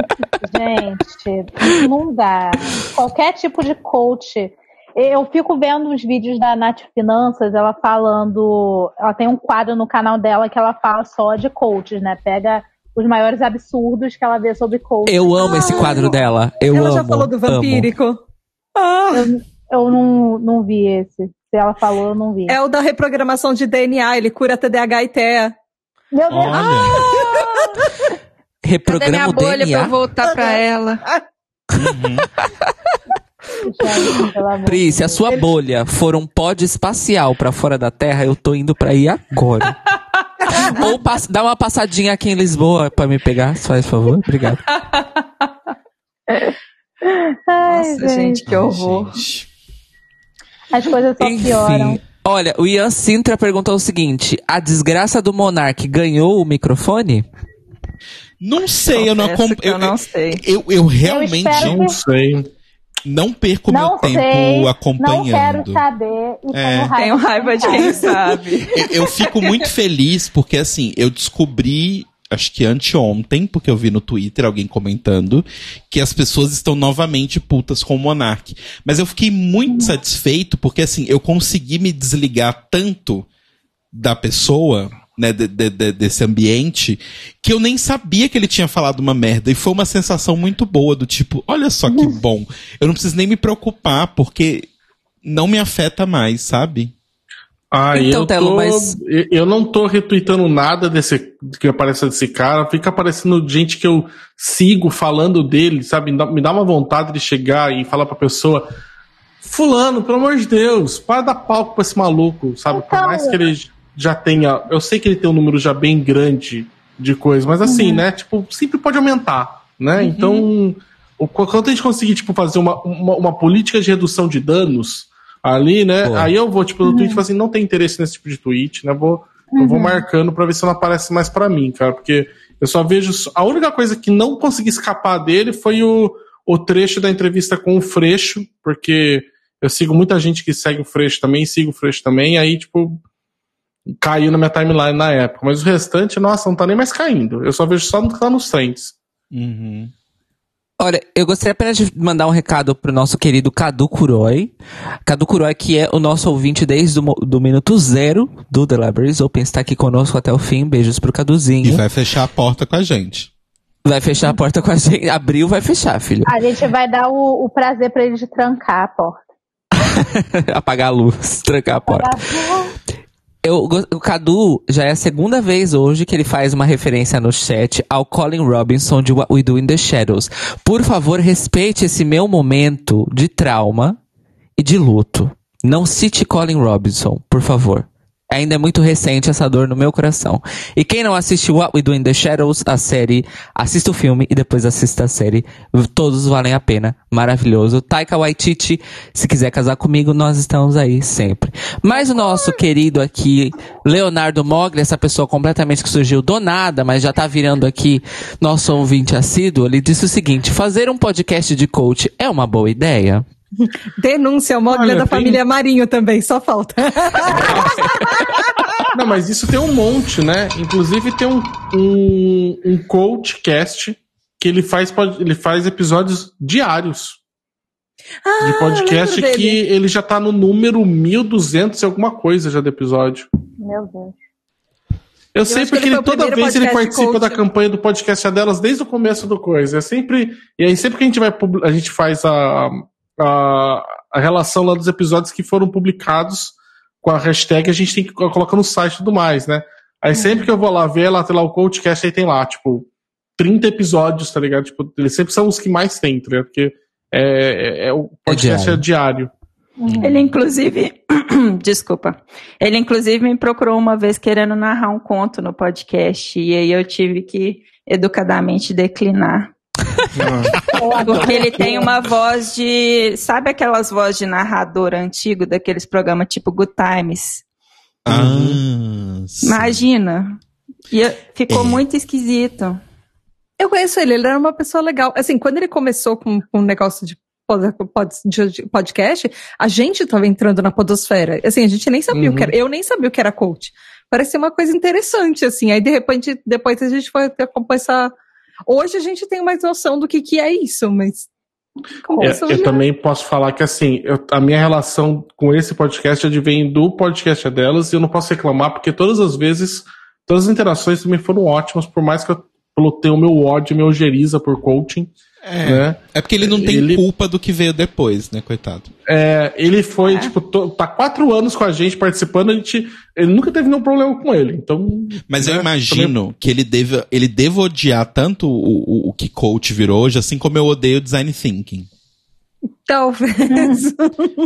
Gente, não dá. Qualquer tipo de coach. Eu fico vendo os vídeos da Nath Finanças, ela falando. Ela tem um quadro no canal dela que ela fala só de coaches, né? Pega os maiores absurdos que ela vê sobre coach. Eu amo esse quadro dela. Eu Ela amo. já falou do amo. vampírico. Ah, Eu não, não vi esse. Se ela falou, eu não vi. é o da reprogramação de DNA, ele cura TDAH e TEA. Meu Deus, Olha. Cadê minha Reprograma o bolha pra eu DNA. voltar pra ela? Uhum. gente, pelo amor Pri, se a sua bolha for um pod espacial pra fora da Terra, eu tô indo pra aí agora. Ou dá uma passadinha aqui em Lisboa pra me pegar, se faz favor. Obrigado. Ai, Nossa, gente, que horror. Gente. As coisas só pioram. Enfim. Olha, o Ian Sintra perguntou o seguinte: a desgraça do Monark ganhou o microfone? Não sei, eu não acompanho. que eu não sei. Eu, eu realmente espero Não sei. não perco meu Não tempo sei, Não acompanhando. quero saber. E É. tenho raiva, Tenho raiva de quem sabe. Eu, eu fico muito feliz porque, assim, eu descobri, acho que anteontem, porque eu vi no Twitter alguém comentando, que as pessoas estão novamente putas com o Monark. Mas eu fiquei muito satisfeito porque, assim, eu consegui me desligar tanto da pessoa, né, de- de- de- desse ambiente, que eu nem sabia que ele tinha falado uma merda. E foi uma sensação muito boa, do tipo, olha só que bom. Eu não preciso nem me preocupar, porque não me afeta mais, sabe? Ah, Então, eu, Telo, tô, mas- eu- não tô retweetando nada desse que aparece desse cara. Fica aparecendo gente que eu sigo falando dele, sabe? Me dá, me dá uma vontade de chegar e falar pra pessoa: Fulano, pelo amor de Deus, para dar palco pra esse maluco, sabe? Por mais que ele já tenha. Eu sei que ele tem um número já bem grande de coisas, mas assim, né? Tipo, sempre pode aumentar, né? Então, o, quando a gente conseguir, tipo, fazer uma, uma, uma política de redução de danos ali, né? Pô. Aí eu vou, tipo, no tweet e falo assim, não tem interesse nesse tipo de tweet, né? Vou, Eu vou marcando pra ver se não aparece mais pra mim, cara, porque eu só vejo. A única coisa que não consegui escapar dele foi o, o trecho da entrevista com o Freixo, porque eu sigo muita gente que segue o Freixo também, sigo o Freixo também, aí, tipo, caiu na minha timeline na época. Mas o restante, nossa, não tá nem mais caindo. Eu só vejo só no que tá nos trends. Uhum. Olha, eu gostaria apenas de mandar um recado pro nosso querido Cadu Curói. Cadu Curói, que é o nosso ouvinte desde o do minuto zero do The Libraries Open, está aqui conosco até o fim. Beijos pro Caduzinho. E vai fechar a porta com a gente. Vai fechar a porta com a gente. Abriu, vai fechar, filho. A gente vai dar o, o prazer pra ele de trancar a porta. Apagar a luz, trancar a porta. Eu, o Cadu já é a segunda vez hoje que ele faz uma referência no chat ao Colin Robinson de What We Do in the Shadows. Por favor, respeite esse meu momento de trauma e de luto. Não cite Colin Robinson, por favor. Ainda é muito recente essa dor no meu coração. E quem não assistiu What We Do in the Shadows, a série, assista o filme e depois assista a série. Todos valem a pena. Maravilhoso. Taika Waititi, se quiser casar comigo, nós estamos aí sempre. Mas o nosso querido aqui, Leonardo Mogli, essa pessoa completamente que surgiu do nada, mas já tá virando aqui nosso ouvinte assíduo, ele disse o seguinte: fazer um podcast de coach é uma boa ideia? Denúncia, uma Olha, da tem- família Marinho também, só falta. Não, mas isso tem um monte, né? Inclusive tem um, um, um coachcast que ele faz, ele faz episódios diários Ah, de podcast que ele já tá no número 1200 e alguma coisa já do episódio. Meu Deus. Eu, sei acho que porque ele o toda vez ele participa coach. da campanha do podcast delas desde o começo do coisa. É sempre. E aí, sempre que a gente vai a gente faz a, a, a relação lá dos episódios que foram publicados com a hashtag, a gente tem que colocar no site e tudo mais, né? Aí sempre que eu vou lá ver, lá tem lá o Coachcast, aí tem lá, tipo, 30 episódios, tá ligado? Tipo, eles sempre são os que mais tem, tá ligado? Porque é, é- é o podcast é diário. Ele, inclusive. Desculpa. Ele, inclusive, me procurou uma vez querendo narrar um conto no podcast. E aí eu tive que educadamente declinar. Porque ele tem uma voz de. Sabe aquelas vozes de narrador antigo daqueles programas tipo Good Times? Ah, sim. Imagina. E eu- ficou É. muito esquisito. Eu conheço ele, ele era uma pessoa legal. Assim, quando ele começou com com um negócio de pod- pod- de podcast, a gente tava entrando na podosfera. Assim, a gente nem sabia o Uhum. que era. Eu nem sabia o que era coach. Parecia uma coisa interessante, assim. Aí, de repente, depois a gente foi ter essa. Hoje a gente tem mais noção do que, que é isso, mas. É, eu já- também posso falar que assim, eu- a minha relação com esse podcast advém do podcast delas e eu não posso reclamar porque todas as vezes, todas as interações também foram ótimas, por mais que eu pelo ter o meu ódio, meu ojeriza por coaching, É. né? É porque ele não tem Ele- culpa do que veio depois, né, coitado? É, ele foi, tipo, to- tá quatro anos com a gente participando, a gente. Ele nunca teve nenhum problema com ele. Então. Mas eu né, imagino que ele deve, ele deve odiar tanto o, o, o que coach virou hoje, assim como eu odeio design thinking. Talvez.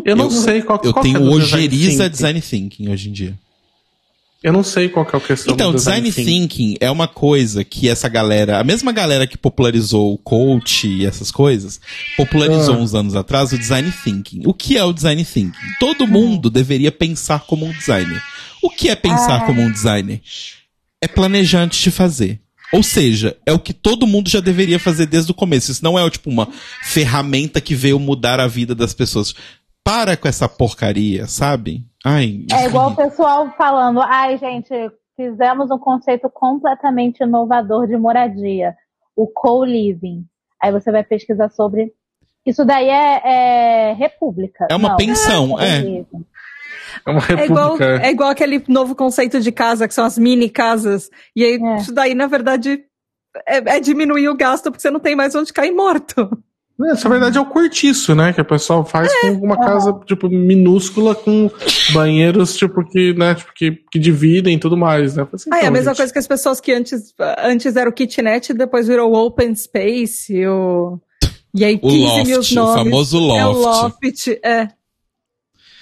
Eu não Eu- sei qual, Eu qual que tenho é do design ojeriza thinking. design thinking hoje em dia. Eu não sei qual que é a questão Então, do design thinking é uma coisa que essa galera, a mesma galera que popularizou o coach e essas coisas, popularizou Ah. uns anos atrás o design thinking. O que é o design thinking? Todo mundo deveria pensar como um designer. O que é pensar como um designer? É planejar antes de fazer. Ou seja, é o que todo mundo já deveria fazer desde o começo. Isso não é tipo uma ferramenta que veio mudar a vida das pessoas. Para com essa porcaria, sabe? Ai, É igual o pessoal falando, ai, gente, fizemos um conceito completamente inovador de moradia, o co-living. Aí você vai pesquisar sobre. Isso daí é, é república. É uma Não, pensão, não é. co-living. É uma É igual, república. é igual aquele novo conceito de casa, que são as mini casas. E aí, É. isso daí, na verdade, é, é diminuir o gasto, porque você não tem mais onde cair morto. É, Essa verdade é o cortiço, né? Que o pessoal faz com uma casa, tipo, minúscula com banheiros, tipo, que, né, tipo, que, que dividem e tudo mais, né? Assim, Ah, é a então, mesma gente, coisa que as pessoas que antes, antes era o kitnet, depois virou o open space, o... E aí, O 15 mil loft, o nomes. famoso É o loft. loft, é.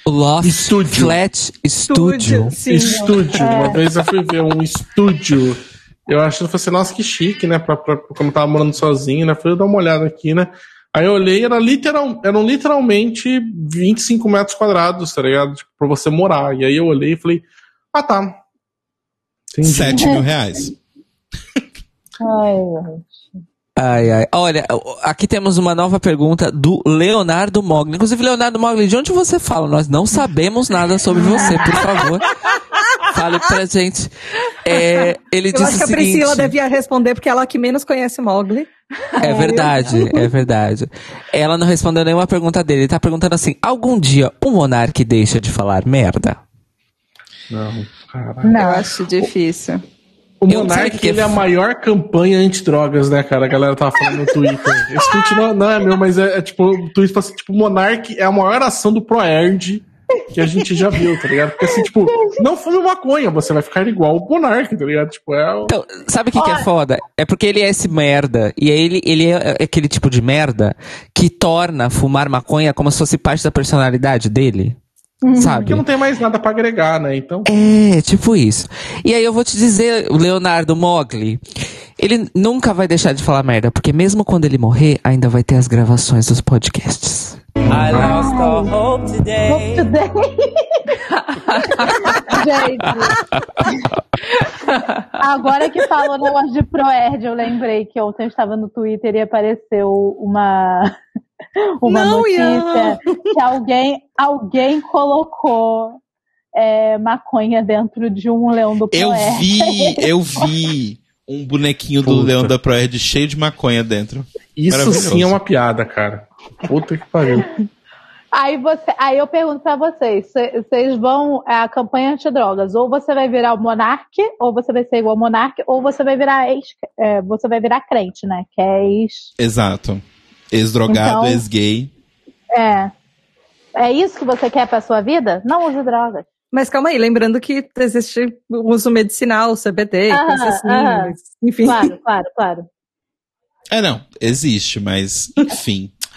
O Loft Estúdio. Flat Studio. Sim. Estúdio. Uma vez eu fui ver um estúdio. Eu achei, eu falei assim, nossa, que chique, né? Pra, pra, como eu tava morando sozinho, né? Fui dar uma olhada aqui, né? Aí eu olhei, era literal, eram literalmente 25 metros quadrados, tá ligado? Tipo, pra você morar. E aí eu olhei e falei, ah, tá. Entendi. 7 mil reais. Ai. Ai, ai. Olha, aqui temos uma nova pergunta do Leonardo Mogli. Inclusive, Leonardo Mogli, de onde você fala? Nós não sabemos nada sobre você, por favor. Fale pra gente. É, ele Eu disse acho que a o seguinte, Priscila devia responder, porque ela que menos conhece Mogli. É verdade, é verdade. Ela não respondeu nenhuma pergunta dele. Ele tá perguntando assim: algum dia o monarque deixa de falar merda? Não, caralho. Não. acho difícil. O Monark, que ele é a maior campanha antidrogas, né, cara? A galera tava falando no Twitter. Esse tweet não, não é meu, mas é, é tipo, o tweet fala assim, tipo, o Monark é a maior ação do ProErd que a gente já viu, tá ligado? Porque assim, tipo, não fume maconha, você vai ficar igual o Monark, tá ligado? Tipo, é o... Então, sabe o que, que é foda? É porque ele é esse merda. E aí ele, ele é aquele tipo de merda que torna fumar maconha como se fosse parte da personalidade dele. Sabe? Porque não tem mais nada pra agregar, né? Então, É, tipo isso. E aí eu vou te dizer, Leonardo Mogli, ele nunca vai deixar de falar merda, porque mesmo quando ele morrer, ainda vai ter as gravações dos podcasts. I lost all hope today. Hope today. Gente. Agora que falou negócio de ProErd, eu lembrei que ontem eu estava no Twitter e apareceu uma, uma Não, notícia que alguém, alguém colocou é, maconha dentro de um leão do Eu ProErd. vi, eu vi um bonequinho do Puta. Leão da Proerd cheio de maconha dentro. isso sim é uma piada, cara. Puta que pariu. Aí, você, aí eu pergunto pra vocês, cê- vocês vão é a campanha antidrogas, ou você vai virar o monarque, ou você vai ser igual ao monarque, ou você vai virar ex, é, você vai virar crente, né? Que é ex. Exato. Ex-drogado, Então- ex-gay. É. É isso que você quer pra sua vida? Não use drogas. Mas calma aí, lembrando que existe o uso medicinal, CBD, Aham, coisa assim. aham. mas, enfim. Claro, claro, claro. É, não, existe, mas enfim.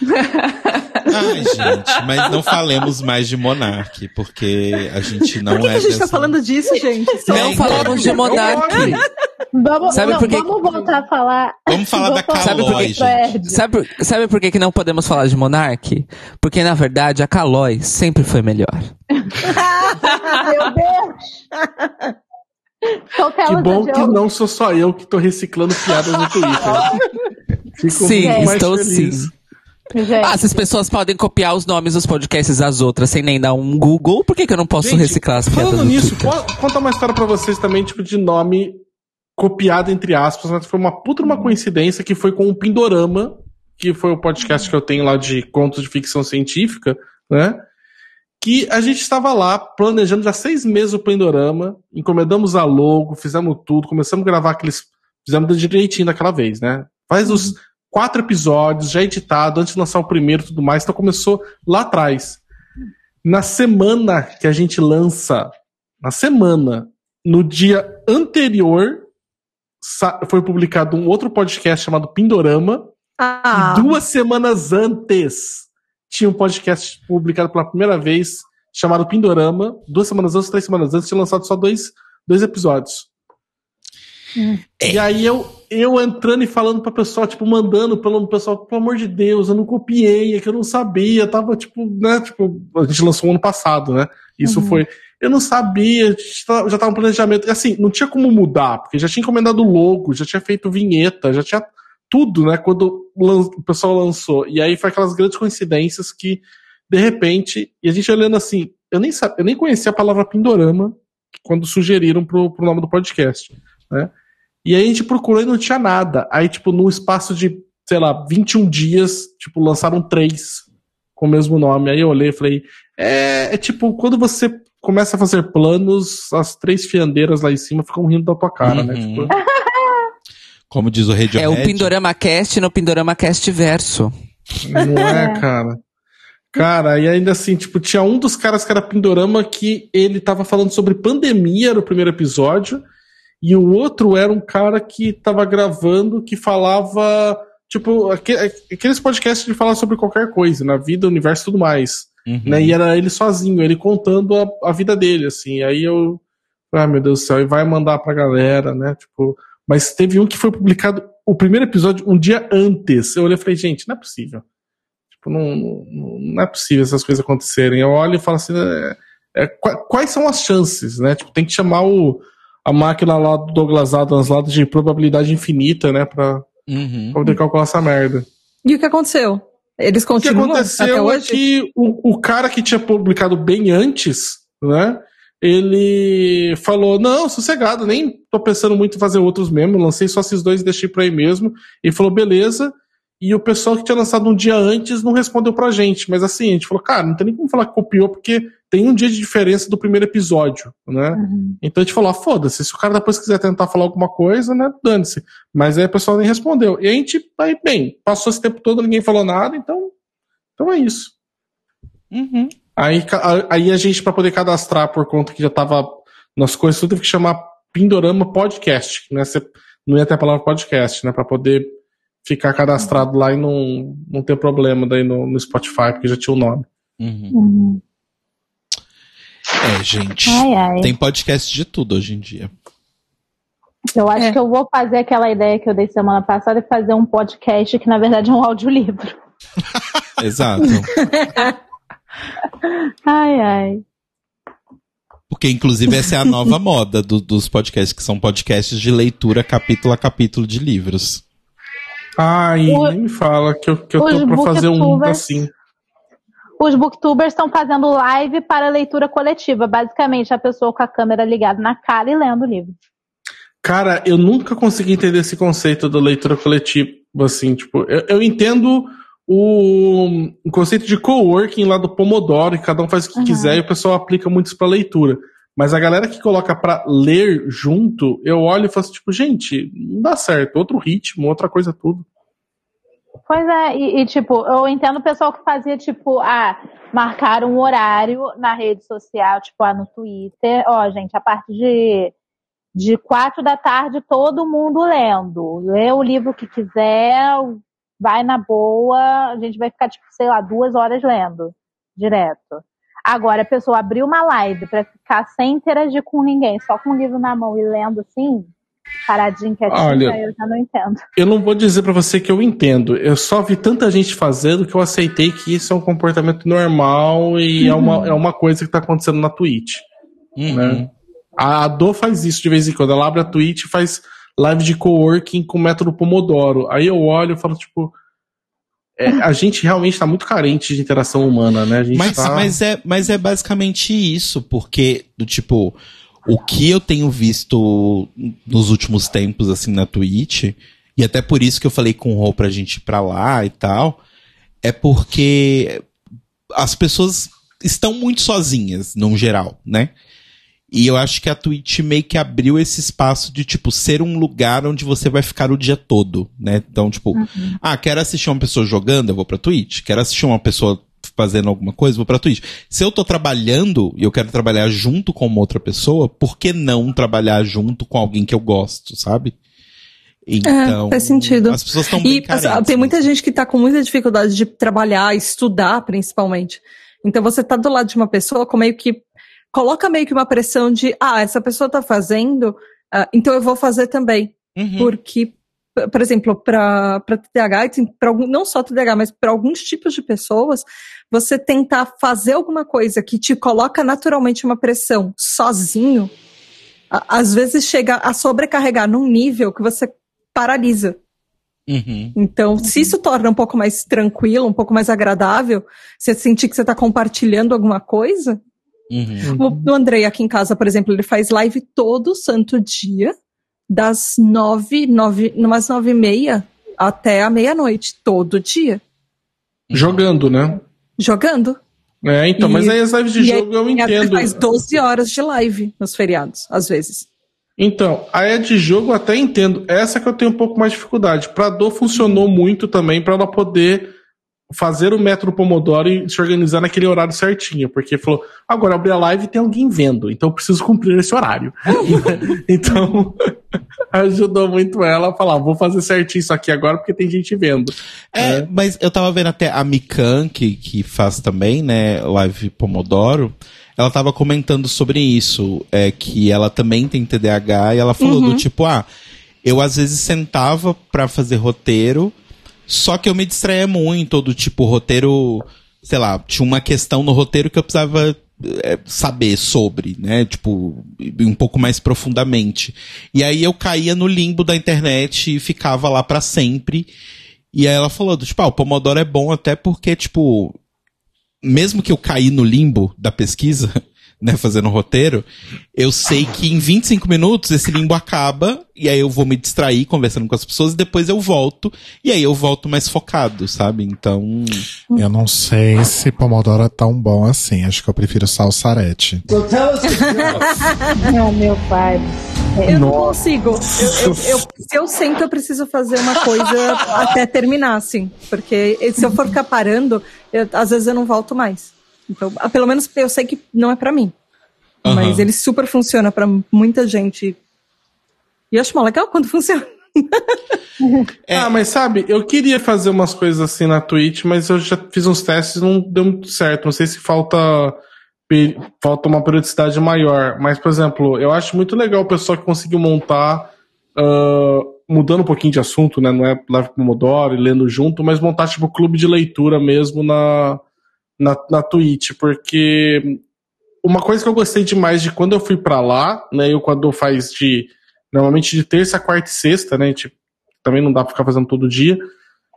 Ai, gente, mas não falemos mais de Monark, porque a gente não Por que, é que a gente tá dessa- falando disso, gente? Não Bem, falamos de monarque. Vamos, Sabe não, por quê? vamos voltar a falar. Vamos falar da Vamos Sabe por gente. Sabe, por- sabe por que, que não podemos falar de monarque? Porque, na verdade, a Calói sempre foi melhor. Meu Deus! Tô Que bom que não sou só eu que tô reciclando piadas no Twitter. Fico Sim, muito estou feliz. sim. Gente, Ah, se as pessoas podem copiar os nomes dos podcasts das outras sem nem dar um Google, por que, que eu não posso Gente, reciclar as piadas Falando do nisso, contar uma história pra vocês também, tipo, de nome copiado entre aspas, mas foi uma puta uma coincidência que foi com o Pindorama, que foi o podcast que eu tenho lá de contos de ficção científica, né? Que a gente estava lá planejando já seis meses o Pindorama, encomendamos a logo, fizemos tudo, começamos a gravar aqueles. Fizemos direitinho daquela vez, né? Faz os quatro episódios, já editado, antes de lançar o primeiro e tudo mais, então começou lá atrás. Na semana que a gente lança, na semana, no dia anterior, foi publicado um outro podcast chamado Pindorama. Ah, E duas semanas antes tinha um podcast publicado pela primeira vez chamado Pindorama. Duas semanas antes, três semanas antes, tinha lançado só dois, dois episódios. E aí eu, eu entrando e falando pra pessoal, tipo, mandando pelo pessoal, pelo amor de Deus, eu não copiei, é que eu não sabia, tava, tipo, né, tipo, a gente lançou ano passado, né? Isso foi. Eu não sabia, já tava um planejamento. Assim, não tinha como mudar, porque já tinha encomendado logo, já tinha feito vinheta, já tinha tudo, né, quando o pessoal lançou. E aí foi aquelas grandes coincidências que, de repente, e a gente olhando assim, eu nem, sa- eu nem conhecia a palavra Pindorama quando sugeriram pro, pro nome do podcast, né? E aí a gente procurou e não tinha nada. Aí, tipo, num espaço de, sei lá, 21 dias, tipo, lançaram três com o mesmo nome. Aí eu olhei e falei, é, é tipo, quando você começa a fazer planos, as três fiandeiras lá em cima ficam rindo da tua cara, né? Uhum. Tipo, Como diz o Radiohead. É o Pindorama Cast no Pindorama Cast verso. não é, cara? Cara, e ainda assim, tipo, tinha um dos caras que era Pindorama que ele tava falando sobre pandemia no primeiro episódio, e o outro era um cara que tava gravando que falava, tipo, aque- aqueles podcasts de falar sobre qualquer coisa, na vida, universo e tudo mais. Uhum. né? E era ele sozinho, ele contando a, a vida dele, assim. Aí eu. Ah, meu Deus do céu, e vai mandar pra galera, né? Tipo. Mas teve um que foi publicado o primeiro episódio um dia antes. Eu olhei e falei, gente, não é possível. Tipo, não, não, não é possível essas coisas acontecerem. Eu olho e falo assim, é, é, qua- quais são as chances, né? Tipo, tem que chamar o, a máquina lá do Douglas Adams lá de probabilidade infinita, né? Pra, Uhum. pra poder calcular essa merda. E o que aconteceu? Eles O que continuam aconteceu é que o, o cara que tinha publicado bem antes, né? Ele falou: Não, sossegado, nem tô pensando muito em fazer outros mesmo. Lancei só esses dois e deixei pra aí mesmo. E falou: Beleza. E o pessoal que tinha lançado um dia antes não respondeu pra gente. Mas assim, a gente falou: Cara, não tem nem como falar que copiou, porque tem um dia de diferença do primeiro episódio, né? Então a gente falou: ah, Foda-se, se o cara depois quiser tentar falar alguma coisa, né? Dane-se. Mas aí o pessoal nem respondeu. E a gente, aí, bem, passou esse tempo todo, ninguém falou nada, então. Então é isso. Uhum. Aí, aí a gente, pra poder cadastrar por conta que já tava nas coisas, tudo teve que chamar Pindorama Podcast, ia, ser, não ia ter a palavra podcast, né? Pra poder ficar cadastrado lá e não, não ter problema daí no, no Spotify, porque já tinha o nome. Uhum. Uhum. É, gente. Ai, ai. Tem podcast de tudo hoje em dia. Eu acho É. que eu vou fazer aquela ideia que eu dei semana passada e fazer um podcast que na verdade é um audiolivro. Exato. Ai, ai. Porque, inclusive, essa é a nova moda do- dos podcasts, que são podcasts de leitura capítulo a capítulo de livros. Ai, O- nem me fala que eu, que eu tô pra fazer um assim. Os booktubers estão fazendo live para leitura coletiva. Basicamente, a pessoa com a câmera ligada na cara e lendo o livro. Cara, eu nunca consegui entender esse conceito da leitura coletiva, assim, tipo, eu, eu entendo o, o conceito de coworking lá do Pomodoro, que cada um faz o que Uhum. quiser e o pessoal aplica muito isso pra leitura. Mas a galera que coloca pra ler junto, eu olho e falo assim, tipo, gente, não dá certo, outro ritmo, outra coisa tudo. Pois é, e, e, tipo, eu entendo o pessoal que fazia, tipo, ah, marcar um horário na rede social, tipo, ah, no Twitter. Ó, gente, a partir de, de quatro da tarde, todo mundo lendo. Lê o livro que quiser, vai na boa, a gente vai ficar, tipo, sei lá, duas horas lendo, direto. Agora, a pessoa abrir uma live pra ficar sem interagir com ninguém, só com o livro na mão e lendo assim, paradinho, quietinho, Olha, aí eu já não entendo. Eu não vou dizer pra você que eu entendo. Eu só vi tanta gente fazendo que eu aceitei que isso é um comportamento normal e é, uma, é uma coisa que tá acontecendo na Twitch. Uhum. Né? A Ado faz isso de vez em quando. Ela abre a Twitch e faz live de coworking com o método Pomodoro. Aí eu olho e falo, tipo. É, a gente realmente tá muito carente de interação humana, né? Mas, tá... mas, é, mas é basicamente isso, porque, do tipo, o que eu tenho visto nos últimos tempos, assim, na Twitch, e até por isso que eu falei com o Rô pra gente ir pra lá e tal, é porque as pessoas estão muito sozinhas, no geral, né? E eu acho que a Twitch meio que abriu esse espaço de, tipo, ser um lugar onde você vai ficar o dia todo, né? Então, tipo, ah, quero assistir uma pessoa jogando, eu vou pra Twitch. Quero assistir uma pessoa fazendo alguma coisa, eu vou pra Twitch. Se eu tô trabalhando e eu quero trabalhar junto com uma outra pessoa, por que não trabalhar junto com alguém que eu gosto, sabe? Então, É, faz sentido. as pessoas estão bem E assim, carentes, tem muita né? gente que tá com muita dificuldade de trabalhar, estudar, principalmente. Então você tá do lado de uma pessoa com meio que coloca meio que uma pressão de, ah, essa pessoa tá fazendo, ah, então eu vou fazer também. Uhum. Porque, por exemplo, para TDAH, pra algum- não só TDAH, mas para alguns tipos de pessoas, você tentar fazer alguma coisa que te coloca naturalmente uma pressão sozinho, a- às vezes chega a sobrecarregar num nível que você paralisa. Uhum. Então, se isso torna um pouco mais tranquilo, um pouco mais agradável, você sentir que você está compartilhando alguma coisa. Uhum. O, o Andrei aqui em casa, por exemplo, ele faz live todo santo dia, das nove, nove, umas nove e meia até a meia-noite, todo dia, Jogando, né? jogando. É, então, E- mas aí as lives de jogo eu aí, entendo. Faz 12 horas de live nos feriados, às vezes. Então, a é de jogo eu até entendo. Essa que eu tenho um pouco mais de dificuldade. Pra dor funcionou muito também pra ela poder fazer o método Pomodoro e se organizar naquele horário certinho. Porque falou, agora abri a live e tem alguém vendo, então eu preciso cumprir esse horário. então, ajudou muito ela a falar, vou fazer certinho isso aqui agora porque tem gente vendo. É, mas eu tava vendo até a Mikan, que, que faz também, né, live Pomodoro, ela tava comentando sobre isso, é que ela também tem TDAH, e ela falou do tipo, ah, eu às vezes sentava pra fazer roteiro, só que eu me distraía muito, do tipo, roteiro, sei lá, tinha uma questão no roteiro que eu precisava é, saber sobre, né? Tipo, um pouco mais profundamente. E aí eu caía no limbo da internet e ficava lá pra sempre. E aí ela falou, tipo, ah, o Pomodoro é bom até porque, tipo, mesmo que eu caí no limbo da pesquisa, né, fazendo roteiro, eu sei que em 25 minutos esse limbo acaba, e aí eu vou me distrair conversando com as pessoas, e depois eu volto, e aí eu volto mais focado, sabe? Então. Eu não sei se Pomodoro é tão bom assim. Acho que eu prefiro salsarete. Ah, meu pai. Eu não consigo. Eu, eu- eu- se eu sento, eu preciso fazer uma coisa até terminar, assim. Porque se eu for ficar parando, eu- às vezes eu não volto mais. Então, ah, pelo menos eu sei que não é pra mim. Aham. Mas ele super funciona pra muita gente. E eu acho mó legal quando funciona. É. Ah, mas sabe, eu queria fazer umas coisas assim na Twitch, mas eu já fiz uns testes e não deu muito certo. Não sei se falta falta uma periodicidade maior. Mas, por exemplo, eu acho muito legal o pessoal que conseguiu montar, ah, mudando um pouquinho de assunto, né? Não é live Pomodoro e lendo junto, mas montar tipo clube de leitura mesmo na, na, na Twitch, porque uma coisa que eu gostei demais de quando eu fui pra lá, né? Eu quando faz de normalmente de terça, quarta e sexta, né? Tipo, também não dá pra ficar fazendo todo dia,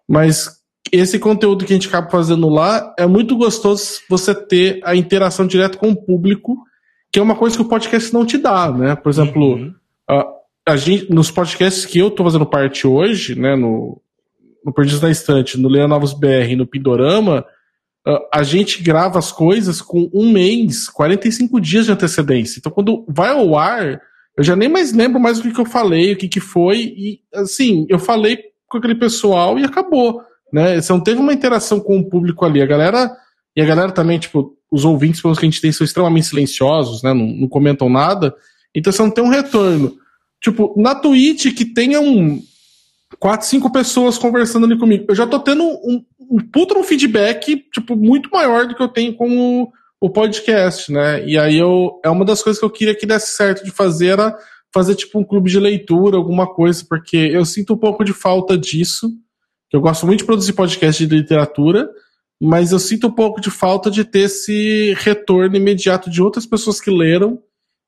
mas esse conteúdo que a gente acaba fazendo lá é muito gostoso você ter a interação direta com o público, que é uma coisa que o podcast não te dá, né? Por exemplo, a, a gente, nos podcasts que eu tô fazendo parte hoje, né, no, no Perdidos na Estante, no Leia Novos BR e no Pindorama, a- a gente grava as coisas com um mês, 45 dias de antecedência. Então, quando vai ao ar, eu já nem mais lembro mais o que, que eu falei, o que, que foi, e assim, eu falei com aquele pessoal e acabou. Né? Você não teve uma interação com o público ali. A galera. E a galera também, tipo, os ouvintes pelos que a gente tem são extremamente silenciosos, né? Não, não comentam nada. Então você não tem um retorno. Tipo, na Twitch que tenha um. Quatro, cinco pessoas conversando ali comigo. Eu já tô tendo um, um puta um feedback, tipo, muito maior do que eu tenho com o, o podcast, né? E aí eu. É uma das coisas que eu queria que desse certo de fazer era fazer, tipo, um clube de leitura, alguma coisa, porque eu sinto um pouco de falta disso. Eu gosto muito de produzir podcast de literatura, mas eu sinto um pouco de falta de ter esse retorno imediato de outras pessoas que leram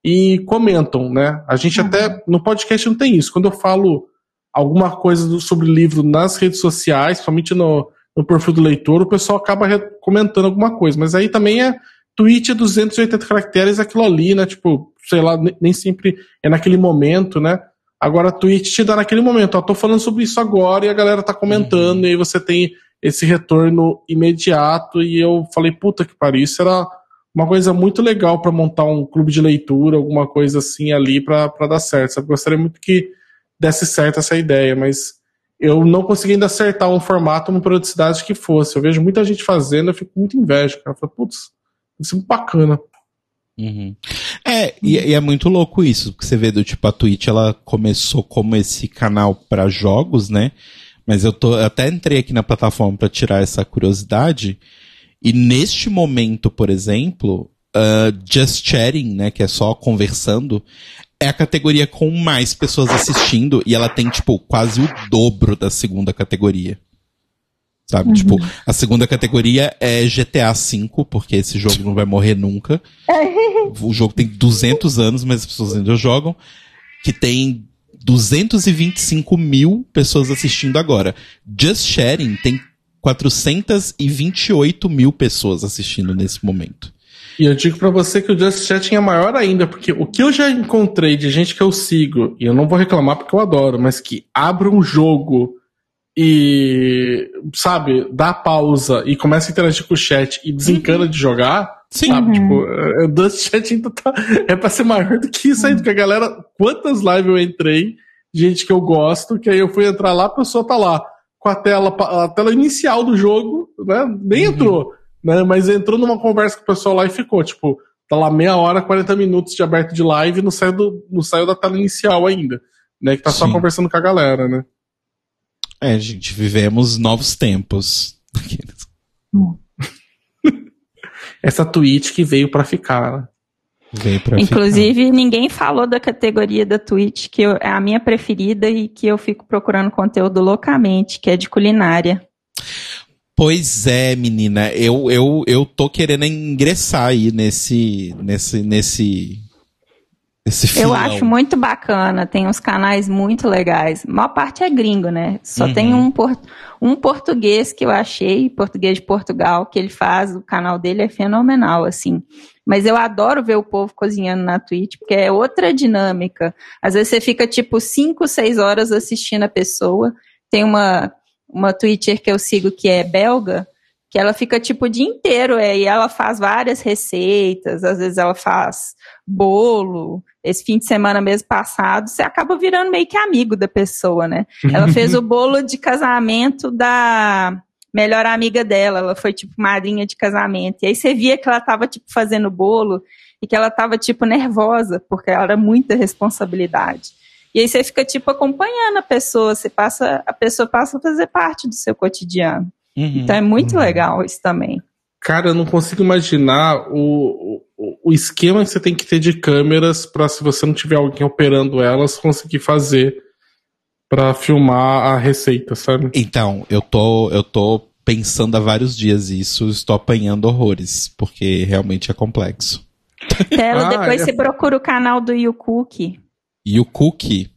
e comentam, né? A gente até no podcast não tem isso. Quando eu falo alguma coisa do- sobre livro nas redes sociais, somente no, no perfil do leitor, o pessoal acaba comentando alguma coisa. Mas aí também é tweet é 280 caracteres, aquilo ali, né? Tipo, sei lá, ne- nem sempre é naquele momento, né? Agora Twitch te dá naquele momento, ó, tô falando sobre isso agora e a galera tá comentando, e aí você tem esse retorno imediato, e eu falei, puta que pariu, isso era uma coisa muito legal pra montar um clube de leitura, alguma coisa assim ali pra pra dar certo, sabe? Gostaria muito que desse certo essa ideia, mas eu não consegui ainda acertar um formato, uma periodicidade que fosse. Eu vejo muita gente fazendo, eu fico com muita inveja, cara. Eu falo, putz, isso é muito bacana. Uhum. É, e, e é muito louco isso, porque você vê do tipo, a Twitch ela começou como esse canal pra jogos, né? Mas eu tô, eu até entrei aqui na plataforma pra tirar essa curiosidade. E neste momento, por exemplo, uh, Just Chatting, né, que é só conversando, é a categoria com mais pessoas assistindo e ela tem, tipo, quase o dobro da segunda categoria. Sabe? Tipo, a segunda categoria é GTA V, porque esse jogo não vai morrer nunca. O jogo tem 200 anos, mas as pessoas ainda jogam. Que tem 225 mil pessoas assistindo agora. Just Sharing tem 428 mil pessoas assistindo nesse momento. E eu digo pra você que o Just Chatting é maior ainda, porque o que eu já encontrei de gente que eu sigo, e eu não vou reclamar porque eu adoro, mas que abre um jogo e, sabe, dá pausa e começa a interagir com o chat e desencana de jogar, Sim. sabe? Uhum. Tipo, é, o Dust Chat ainda tá, é pra ser maior do que isso aí, porque a galera, quantas lives eu entrei, gente que eu gosto, que aí eu fui entrar lá, a pessoa tá lá, com a tela, a tela inicial do jogo, né? Nem entrou, né? Mas entrou numa conversa com o pessoal lá e ficou, tipo, tá lá meia hora, 40 minutos de aberto de live e não saiu, do, não saiu da tela inicial ainda, né? Que tá só Sim. conversando com a galera, né? É, gente, vivemos novos tempos. Essa tweet que veio pra ficar, né? Veio pra Inclusive, ninguém falou da categoria da Twitch, que eu- é a minha preferida e que eu fico procurando conteúdo loucamente, que é de culinária. Pois é, menina, eu, eu, eu tô querendo ingressar aí nesse, nesse, nesse, esse filão. Eu acho muito bacana, tem uns canais muito legais. A maior parte é gringo, né? Só Uhum. tem um, por- um português que eu achei, português de Portugal, que ele faz, o canal dele é fenomenal, assim. Mas eu adoro ver o povo cozinhando na Twitch, porque é outra dinâmica. Às vezes você fica tipo 5, 6 horas assistindo a pessoa. Tem uma, uma Twitcher que eu sigo que é belga, que ela fica tipo o dia inteiro, é, e ela faz várias receitas, às vezes ela faz bolo. Esse fim de semana mesmo passado, você acaba virando meio que amigo da pessoa, né? Ela fez o bolo de casamento da melhor amiga dela, ela foi tipo madrinha de casamento. E aí você via que ela tava tipo fazendo bolo e que ela tava tipo nervosa, porque era muita responsabilidade. E aí você fica tipo acompanhando a pessoa, você passa, a pessoa passa a fazer parte do seu cotidiano. Uhum. Então é muito legal isso também. Cara, eu não consigo imaginar o, o, o esquema que você tem que ter de câmeras pra se você não tiver alguém operando elas, conseguir fazer pra filmar a receita, sabe? Então, eu tô, eu tô pensando há vários dias isso, estou apanhando horrores, porque realmente é complexo. Telo, Ah, depois é. você procura o canal do YouCook. E o cookie,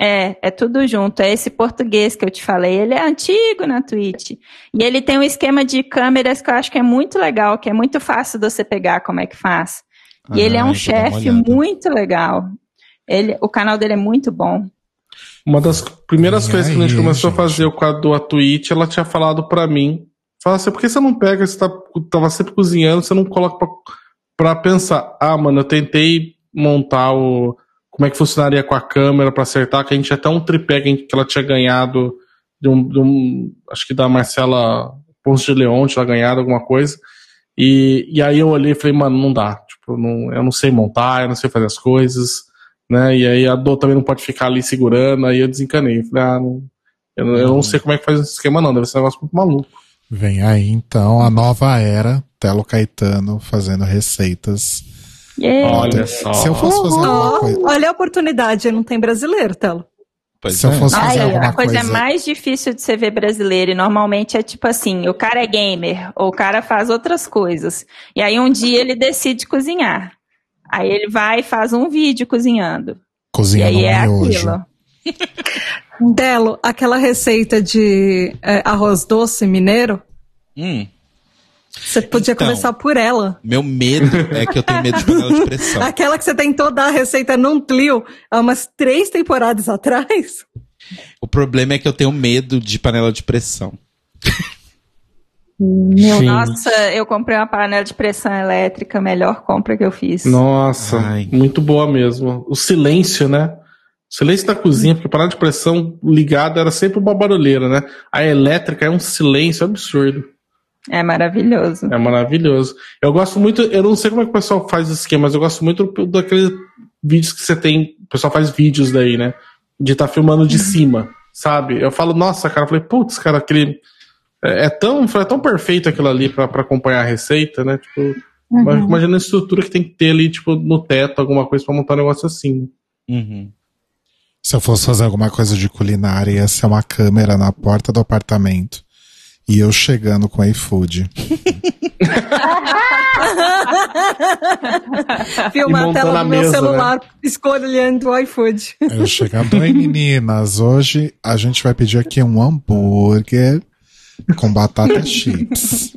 É, é tudo junto. É esse português que eu te falei. Ele é antigo na Twitch. E ele tem um esquema de câmeras que eu acho que é muito legal, que é muito fácil de você pegar como é que faz. E ele é Ah, um chefe muito legal. Ele, o canal dele é muito bom. Uma das primeiras E coisas que a gente aí, começou gente? a fazer o quadro da Twitch, ela tinha falado pra mim. Fala assim, por que você não pega, você tá, tava sempre cozinhando, você não coloca pra, pra pensar, ah, mano, eu tentei montar o. Como é que funcionaria com a câmera pra acertar, que a gente até um tripé que, ela tinha ganhado de um, de um- Acho que da Marcela Ponce de Leon, tinha ganhado alguma coisa. E, e aí eu olhei e falei, mano, não dá. Tipo, não, eu não sei montar, eu não sei fazer as coisas né? E aí a dor também não pode ficar ali segurando, aí eu desencanei. Falei, ah, não, eu, eu não sei como é que faz esse esquema, não. Deve ser um negócio muito maluco. Vem aí então a nova era, Telo Caetano fazendo receitas. Yeah. Olha só. Se eu fosse fazer alguma coisa. olha a oportunidade, não tem brasileiro, Telo. pois Se eu é. fosse fazer Ai, alguma a coisa, coisa. mais difícil de você ver brasileiro, e normalmente é tipo assim, o cara é gamer, ou o cara faz outras coisas. E aí um dia ele decide cozinhar. Aí ele vai e faz um vídeo cozinhando. E Cozinhando aí é miojo. aquilo. Telo, aquela receita de é, arroz doce mineiro, Hum, você podia Então. começar por ela. meu medo é que eu tenho medo de panela de pressão. Aquela que você tentou dar a receita num Tlio há umas três temporadas atrás. O problema é que eu tenho medo de panela de pressão. Meu, Sim. nossa, eu comprei uma panela de pressão elétrica, melhor compra que eu fiz. Nossa, Ai. muito boa mesmo. O silêncio, né? O silêncio da cozinha, porque a panela de pressão ligada era sempre uma barulheira, né? A elétrica é um silêncio absurdo. É maravilhoso. É maravilhoso. Eu gosto muito, eu não sei como é que o pessoal faz esse esquema, mas eu gosto muito daqueles vídeos que você tem. O pessoal faz vídeos daí, né? De estar filmando de cima, sabe? Eu falo, nossa, cara, eu falei, putz, cara, aquele. É, é tão, é tão perfeito aquilo ali pra, pra acompanhar a receita, né? Tipo, mas imagina a estrutura que tem que ter ali, tipo, no teto, alguma coisa pra montar um negócio assim. Uhum. Se eu fosse fazer alguma coisa de culinária, ia ser uma câmera na porta do apartamento. E eu chegando com iFood. Filma E a tela do meu mesa, celular escolhendo o iFood. Eu chegando, oi meninas, hoje a gente vai pedir aqui um hambúrguer com batata chips.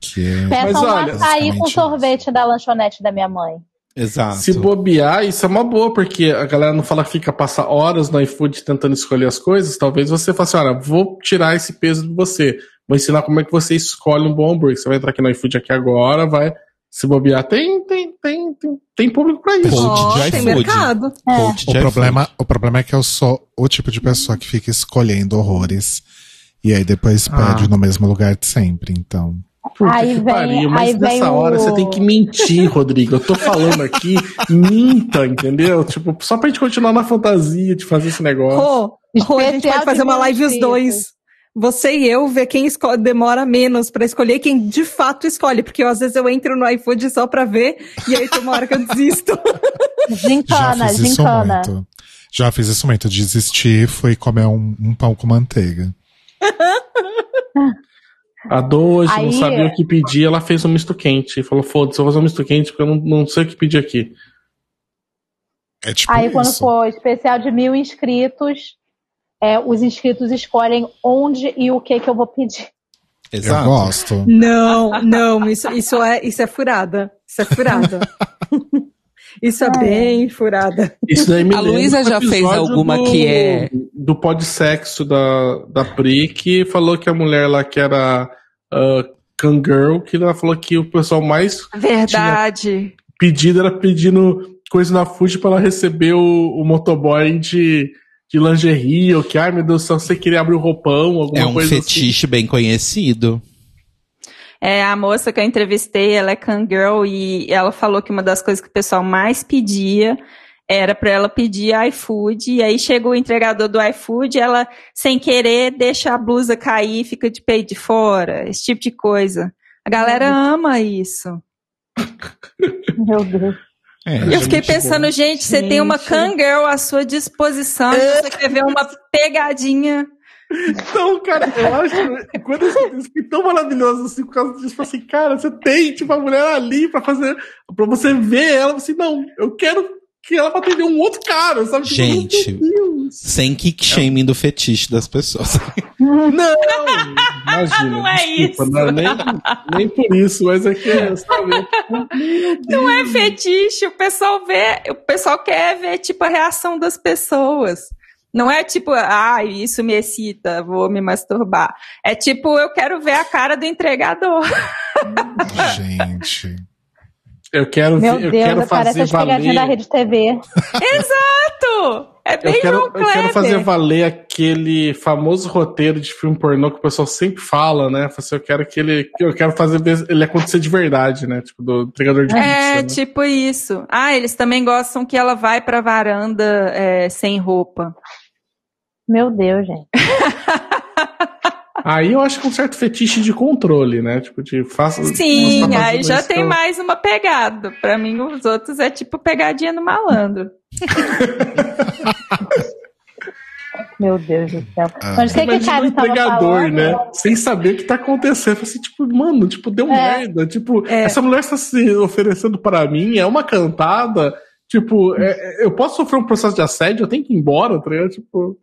Que é... Peça Mas um olha, açaí com sorvete da lanchonete da minha mãe. Exato. Se bobear, isso é uma boa, porque a galera não fala que fica passar horas no iFood tentando escolher as coisas. Talvez você faça assim: olha, vou tirar esse peso de você. Vou ensinar como é que você escolhe um bom hambúrguer. Você vai entrar aqui no iFood aqui agora, vai se bobear. Tem, tem, tem, tem, tem público pra isso. Coach de tem iFood. mercado. Coach O problema, o problema é que eu sou o tipo de pessoa que fica escolhendo horrores. E aí depois Ah. pede no mesmo lugar de sempre, então. Puta Aí que vem- pariu, mas aí vem nessa hora o- você tem que mentir, Rodrigo. Eu tô falando aqui, minta, entendeu? Tipo, só pra gente continuar na fantasia de fazer esse negócio. Rô, Rô, a gente Especial pode fazer uma live os dois. Você e eu ver quem demora menos pra escolher quem de fato escolhe. Porque eu, às vezes eu entro no iFood só pra ver e aí tem uma hora que eu desisto. Gincana, Já fiz isso gincana. muito. Já fiz isso muito. Desistir fui comer um, um pão com manteiga. A Do hoje não sabia o que pedir, ela fez um misto quente. Falou, foda-se, eu vou fazer um misto quente porque eu não, não sei o que pedir aqui. É tipo Aí quando isso. for especial de mil inscritos, é, os inscritos escolhem onde e o que que eu vou pedir. Eu Exato. gosto. Não, não, isso, isso, é, isso é furada. Isso é furada. isso é bem furada. Isso daí me A Luísa já fez alguma do- que é- Do podsexo da, da Pri, que falou que a mulher lá que era uh, Kangirl, que ela falou que o pessoal mais Verdade. pedido era pedindo coisa na Fuji pra ela receber o, o motoboy de, de lingerie, ou que, ai meu Deus do céu, você queria abrir o roupão, alguma É um coisa assim. fetiche bem conhecido. É, a moça que eu entrevistei, ela é Kangirl e ela falou que uma das coisas que o pessoal mais pedia era para ela pedir iFood, e aí chega o entregador do iFood, ela, sem querer, deixa a blusa cair e fica de peito de fora, esse tipo de coisa. A galera ama isso. Meu Deus. É. Eu fiquei pensando, gente, você tem uma. Kangirl à sua disposição, e você quer ver uma pegadinha. Então, cara, eu acho que quando eu isso tão maravilhoso assim, por causa disso, assim, cara, você tem, tipo, a mulher ali pra fazer, pra você ver ela, assim, não, eu quero que ela vá atender um outro cara, sabe? Tipo, Gente. Sem kick shaming do fetiche das pessoas. Não, imagina. Não é desculpa, isso. Não é nem, nem por isso, mas é que, sabe? Não é fetiche, o pessoal vê, o pessoal quer ver, tipo, a reação das pessoas. Não é tipo, ah, isso me excita, vou me masturbar. É tipo, eu quero ver a cara do entregador. Gente. Eu quero, Meu ver- eu Deus, quero fazer pegadinhas da valer. Rede TV. Exato! É bem Eu quero, João eu quero Kleber. fazer valer aquele famoso roteiro de filme pornô que o pessoal sempre fala, né? Assim, Eu quero que ele. Eu quero fazer ele acontecer de verdade, né? Tipo, do entregador de É, pizza. né? tipo isso. Ah, eles também gostam que ela vai pra varanda é, sem roupa. Meu Deus, gente. Aí eu acho que é um certo fetiche de controle, né? Tipo, de faça. Sim, aí já tem então- mais uma pegada. Pra mim, os outros é tipo pegadinha no malandro. Meu Deus do céu. Ah. Mas que, que o tava entregador, falando? né? Sem saber o que tá acontecendo. Eu falei assim, tipo, mano, tipo, deu É. merda. Tipo, É. essa mulher está se oferecendo para mim, é uma cantada. Tipo, é- é- eu posso sofrer um processo de assédio, eu tenho que ir embora, tá ligado? Tipo,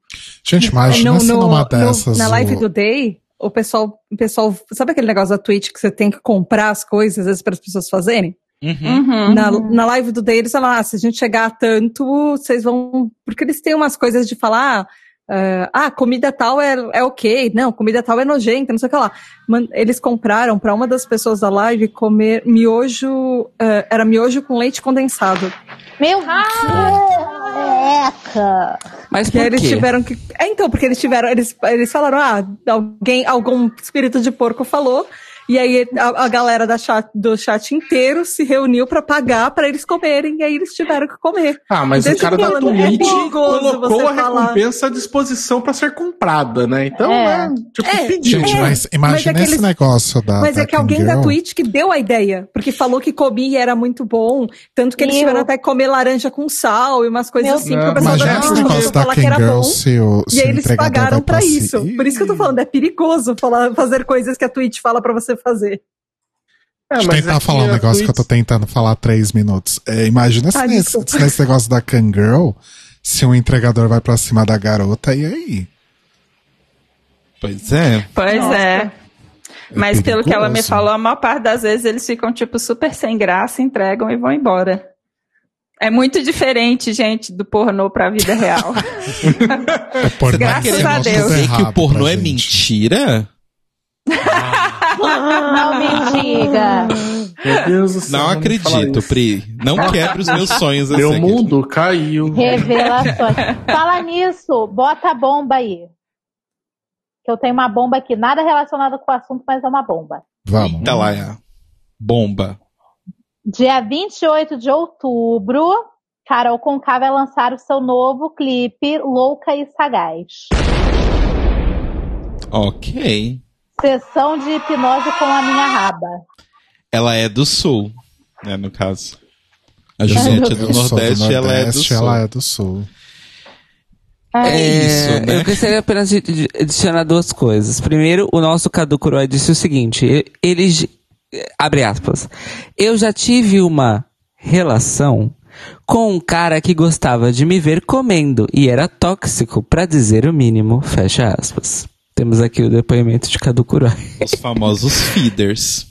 Gente, imagina No- se no- dessas. na live o- do Day, o pessoal, o pessoal. Sabe aquele negócio da Twitch que você tem que comprar as coisas, às vezes, para as pessoas fazerem? Uhum. Uhum. Na, na live do Day, eles falam, ah, se a gente chegar a tanto, vocês vão. Porque eles têm umas coisas de falar. ah, ah, comida tal é, é ok, não, comida tal é nojenta, não sei o que lá. Man- eles compraram para uma das pessoas da live comer miojo, ah, era miojo com leite condensado. Meu Deus! Eca! Mas Que por eles tiveram que. É, então, porque eles tiveram. Eles, eles falaram, ah, alguém, algum espírito de porco falou. E aí a, a galera da chat, do chat inteiro se reuniu pra pagar pra eles comerem. E aí eles tiveram que comer. ah, mas Desde o cara da é Twitch perigoso colocou você a falar. recompensa à disposição pra ser comprada, né? Então, É. é, tipo, É, pediu. Gente, É, mas imagina é que esse negócio da. Mas é da que alguém da Kangirl. Twitch que deu a ideia. Porque falou que comia e era muito bom. Tanto que eles tiveram até que comer laranja com sal e umas coisas Meu assim. Deus. Que o pessoal Imagina da esse Twitch da falar que era Kangirl bom. se o, se E aí eles entregador pagaram passi- isso. Por isso que eu tô falando, é perigoso falar, fazer coisas que a Twitch fala pra você fazer. É, Deixa eu tentar é falar um a negócio que eu tô tentando falar há três minutos. É, imagina se, Ah, nesse, se nesse negócio da Kangirl, se um entregador vai pra cima da garota, e aí? Pois é. Pois Nossa. é. Mas pelo que ela me falou, a maior parte das vezes eles ficam, tipo, super sem graça, entregam e vão embora. É muito diferente, gente, do pornô pra vida real. Pornô Graças é a Deus. Dizer que o pornô é gente. mentira? Não me diga. Meu Deus do céu. Não fala acredito. Pri. Não quebre os meus sonhos assim. Meu mundo caiu. Revelações. Fala nisso, bota a bomba aí. Que eu tenho uma bomba aqui, nada relacionado com o assunto, mas é uma bomba. Vamos. Tá lá, é. Bomba. Dia 28 de outubro, Carol Conká vai lançar o seu novo clipe Louca e Sagaz. Ok. Sessão de hipnose com a minha raba. Ela é do sul, né, no caso. A Juliette é do Eu sou Nordeste e ela é do Nordeste, sul. ela é do Sul. É isso, né? Eu gostaria apenas de, de adicionar duas coisas. Primeiro, o nosso Cadu Curói disse o seguinte: e- ele. j- Abre aspas. Eu já tive uma relação com um cara que gostava de me ver comendo e era tóxico, pra dizer o mínimo. Fecha aspas. Temos aqui o depoimento de Cadu Curói. Os famosos feeders.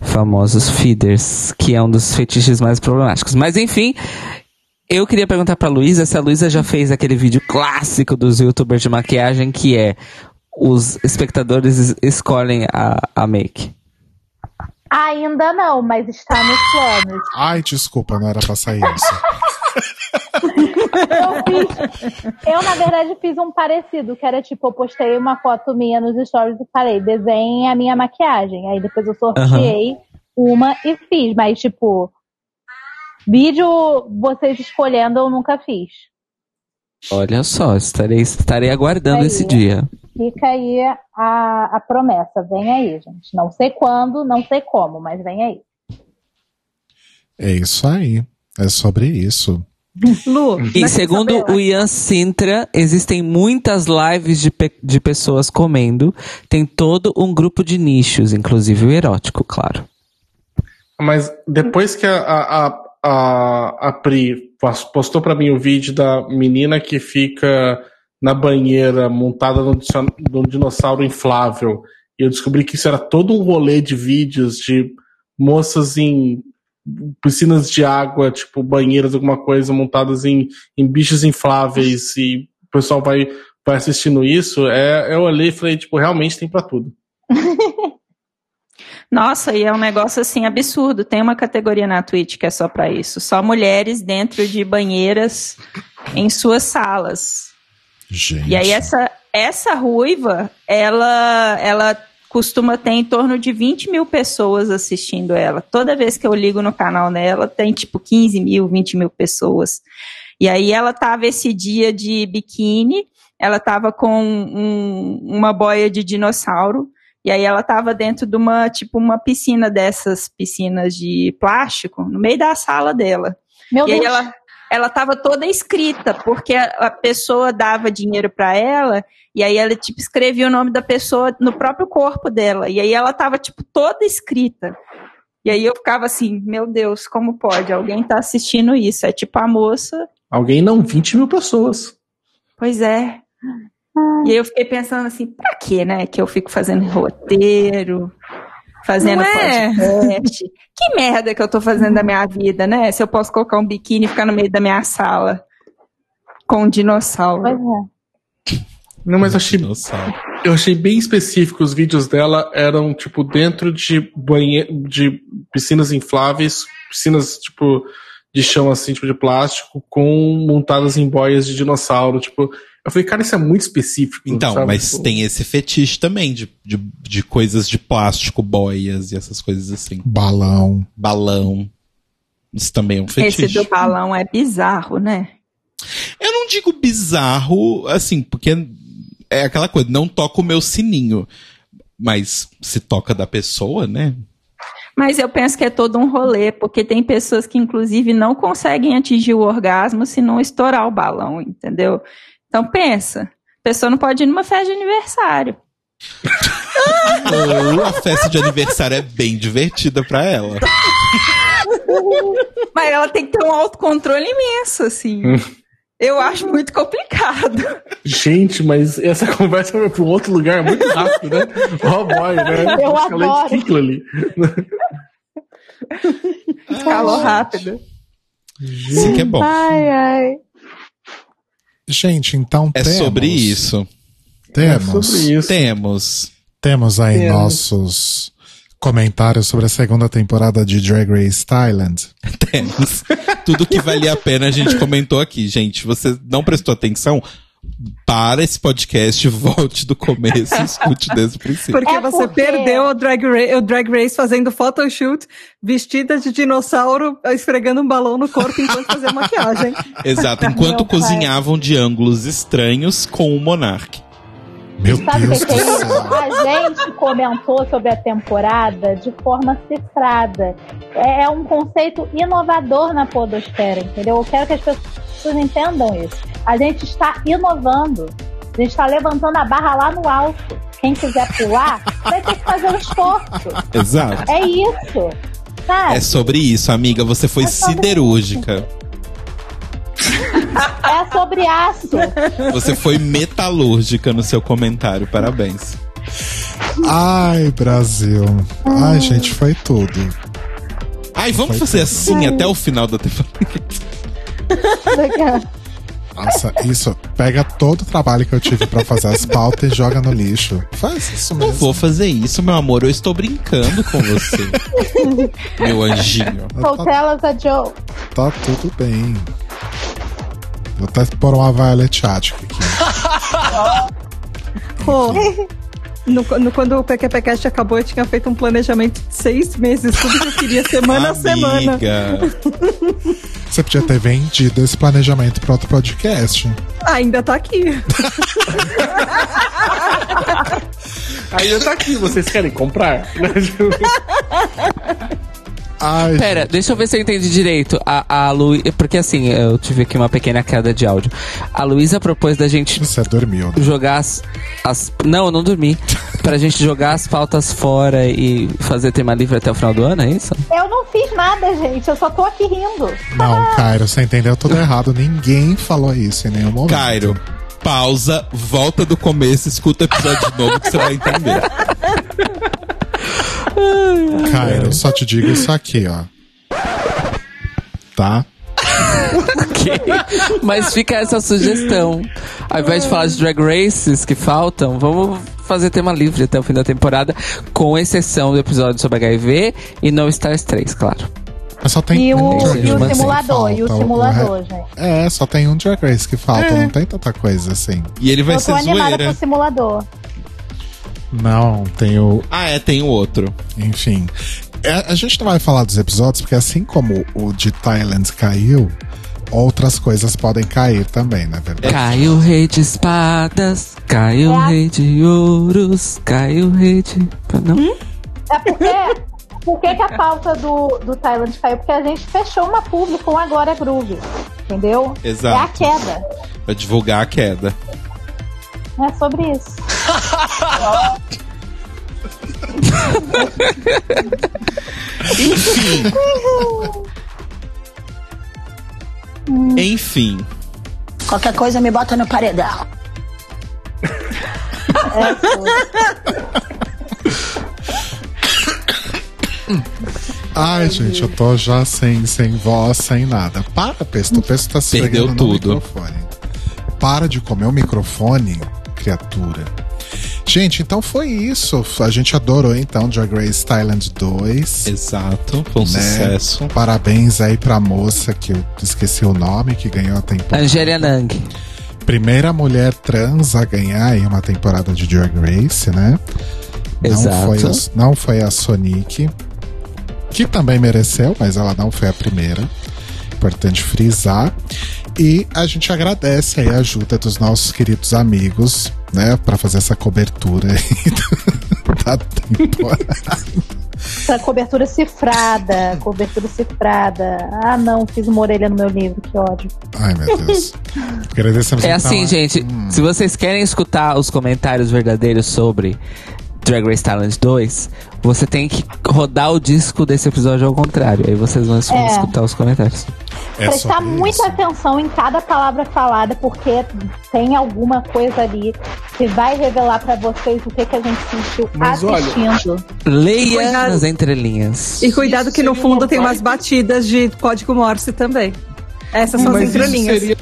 famosos feeders, que é um dos fetiches mais problemáticos. Mas enfim, eu queria perguntar pra Luísa se a Luísa já fez aquele vídeo clássico dos youtubers de maquiagem que é os espectadores es- escolhem a, a make. Ainda não, mas está nos planos. Ai, desculpa, não era pra sair isso. Eu fiz. Eu, na verdade, fiz um parecido, que era tipo, eu postei uma foto minha nos stories e falei, desenhe a minha maquiagem. Aí depois eu sorteei uma e fiz. Mas, tipo, vídeo vocês escolhendo eu nunca fiz. Olha só, estarei, estarei aguardando Aí. esse dia. Fica aí a, a promessa. Vem aí, gente. Não sei quando, não sei como, mas vem aí. É isso aí. É sobre isso. Lu, E segundo o Ian Sintra, existem muitas lives de, pe- de pessoas comendo. Tem todo um grupo de nichos, inclusive o erótico, claro. Mas depois que a, a, a, a, a Pri pos- postou pra mim o vídeo da menina que fica na banheira montada num dinossauro inflável, e eu descobri que isso era todo um rolê de vídeos de moças em piscinas de água, tipo banheiras, alguma coisa, montadas em, em bichos infláveis, e o pessoal vai, vai assistindo isso, é, eu olhei e falei, tipo, realmente tem pra tudo. Nossa, e é um negócio assim absurdo. Tem uma categoria na Twitch que é só pra isso. Só mulheres dentro de banheiras em suas salas. Gente. E aí essa, essa ruiva, ela, ela costuma ter em torno de 20 mil pessoas assistindo ela. Toda vez que eu ligo no canal dela, tem tipo 15 mil, 20 mil pessoas. E aí ela tava esse dia de biquíni, ela tava com um- uma boia de dinossauro, e aí ela tava dentro de uma, tipo, uma piscina dessas piscinas de plástico, no meio da sala dela. Meu E aí Deus. ela, ela tava toda escrita, porque a, pessoa dava dinheiro pra ela, e aí ela, tipo, escrevia o nome da pessoa no próprio corpo dela. E aí ela tava, tipo, toda escrita. E aí eu ficava assim, meu Deus, como pode? Alguém tá assistindo isso. É tipo a moça. Alguém não, 20 mil pessoas. Pois é. E aí eu fiquei pensando assim, pra quê, né? Que eu fico fazendo roteiro, fazendo é? podcast. Que merda que eu tô fazendo da minha vida, né? Se eu posso colocar um biquíni e ficar no meio da minha sala com um dinossauro. Pois é. Não, mas eu achei, Dinossauro. eu achei bem específico. Os vídeos dela eram, tipo, dentro de banhe de piscinas infláveis, piscinas, tipo, de chão, assim, tipo, de plástico, com montadas em boias de dinossauro. Tipo, eu falei, cara, isso é muito específico. Então, sabe? mas Tipo, tem esse fetiche também de, de, de coisas de plástico, boias e essas coisas assim. Balão. Balão. Isso também é um fetiche. Esse do balão é bizarro, né? Eu não digo bizarro, assim, porque é aquela coisa, não toca o meu sininho. Mas se toca da pessoa, né? Mas eu penso que é todo um rolê, porque tem pessoas que, inclusive, não conseguem atingir o orgasmo se não estourar o balão, entendeu? Então pensa, a pessoa não pode ir numa festa de aniversário. A festa de aniversário é bem divertida pra ela. Mas ela tem que ter um autocontrole imenso, assim. Eu acho muito complicado. Gente, mas essa conversa vai pra um outro lugar muito rápido, né? Oh boy, né? Eu adoro. Ali. Escalou rápido. Sim que é bom. Ai, ai. Gente, então É temos, sobre isso. Temos, sobre isso. Temos. temos aí Temos. nossos comentários sobre a segunda temporada de Drag Race Thailand. Temos. Tudo que valia a pena a gente comentou aqui, gente. Você não prestou atenção? Para esse podcast, volte do começo e escute desde o princípio. Porque É você porque- perdeu o drag, ra- o drag Race fazendo photoshoot vestida de dinossauro esfregando um balão no corpo enquanto fazia maquiagem. Exato, enquanto Meu pai. cozinhavam de ângulos estranhos com o Monark. Meu Sabe o Deus que é isso? A gente comentou sobre a temporada de forma cifrada. É é um conceito inovador na podosfera, entendeu? Eu quero que as pessoas entendam isso. A gente está inovando. A gente está levantando a barra lá no alto. Quem quiser pular, vai ter que fazer um esforço. Exato. É isso. Sabe? É sobre isso, amiga. Você foi É siderúrgica. É sobre aço. Você foi metalúrgica no seu comentário. Parabéns. Ai, Brasil. Ai, gente, foi tudo. Ai, vamos Foi fazer tudo. assim até o final da temporada. Nossa, isso. Pega todo o trabalho que eu tive pra fazer as pautas e joga no lixo. Faz isso Não mesmo. vou fazer isso, meu amor. Eu estou brincando com você. meu anjinho. So tell us a joke. Tá tudo bem. Vou até pôr uma Violet Attic aqui. Pô, no, no- quando o PQPcast acabou, eu tinha feito um planejamento de seis meses, tudo que eu queria semana a semana. Você podia ter vendido esse planejamento pra outro podcast. Ainda tá aqui. Ainda tá aqui, vocês querem comprar? Ai, Pera, deixa eu ver se eu entendi direito. A, a Lu... Porque assim, eu tive aqui uma pequena queda de áudio. A Luísa propôs da gente você dormiu. né? jogar as, as. Não, eu não dormi. pra gente jogar as pautas fora e fazer tema livre até o final do ano, é isso? Eu não fiz nada, gente. Eu só tô aqui rindo. Não, Cairo, você entendeu tudo errado. Ninguém falou isso em nenhum momento. Cairo, pausa, volta do começo, escuta o episódio de novo que você vai entender. Cairo, eu só te digo isso aqui, ó. Tá? Ok. Mas fica essa sugestão. Ao invés de falar de drag races que faltam, vamos fazer tema livre até o fim da temporada, com exceção do episódio sobre HIV e No Stars 3, claro. Mas só tem E um o, Drag e o Race que simulador, e o simulador, re- gente. É, só tem um Drag Race que falta, não tem tanta coisa assim. E ele vai Eu tô ser animada zoeira. pro simulador. Não, tem o. Ah, é, tem o outro. Enfim. É, a gente não vai falar dos episódios, porque assim como o de Thailand caiu, outras coisas podem cair também, na verdade. Caiu o rei de espadas, caiu o É. rei de ouros, caiu o rei de. Não? É porque. Por que, que a pauta do, do Thailand caiu? Porque a gente fechou uma publi com a Glória Groove. Entendeu? Exato. É a queda. Pra divulgar a queda. É sobre isso. Enfim. Qualquer coisa me bota no paredão. É sobre. Ai, gente, eu tô já sem, sem voz, sem nada. Para, Pesto. O Pesto tá se Perdeu tudo. microfone. Para de comer o microfone, criatura. Gente, então foi isso. A gente adorou, então, Drag Race Thailand 2. Exato. Foi um Né? sucesso. Parabéns aí pra moça que eu esqueci o nome, que ganhou a temporada. Angélia Nang. Primeira mulher trans a ganhar aí uma temporada de Drag Race, né? Não Exato. foi, a, não foi a Sonic, que também mereceu, mas ela não foi a primeira. Importante frisar. E a gente agradece aí a ajuda dos nossos queridos amigos, né, para fazer essa cobertura aí da temporada. Essa cobertura cifrada. Cobertura cifrada. Ah, não, fiz uma orelha no meu livro, que ódio. Ai, meu Deus. Agradecemos É então, assim, a- gente. Se vocês querem escutar os comentários verdadeiros sobre Drag Race Talent 2, você tem que rodar o disco desse episódio ao contrário. Aí vocês vão É. escutar os comentários. É Prestar muita isso. atenção em cada palavra falada, porque tem alguma coisa ali que vai revelar pra vocês o que, que a gente sentiu Mas olha- assistindo. Leia Cuidado. nas entrelinhas. E cuidado que no fundo tem umas batidas de código Morse também. Essas são as Mas isso entrelinhas. seria,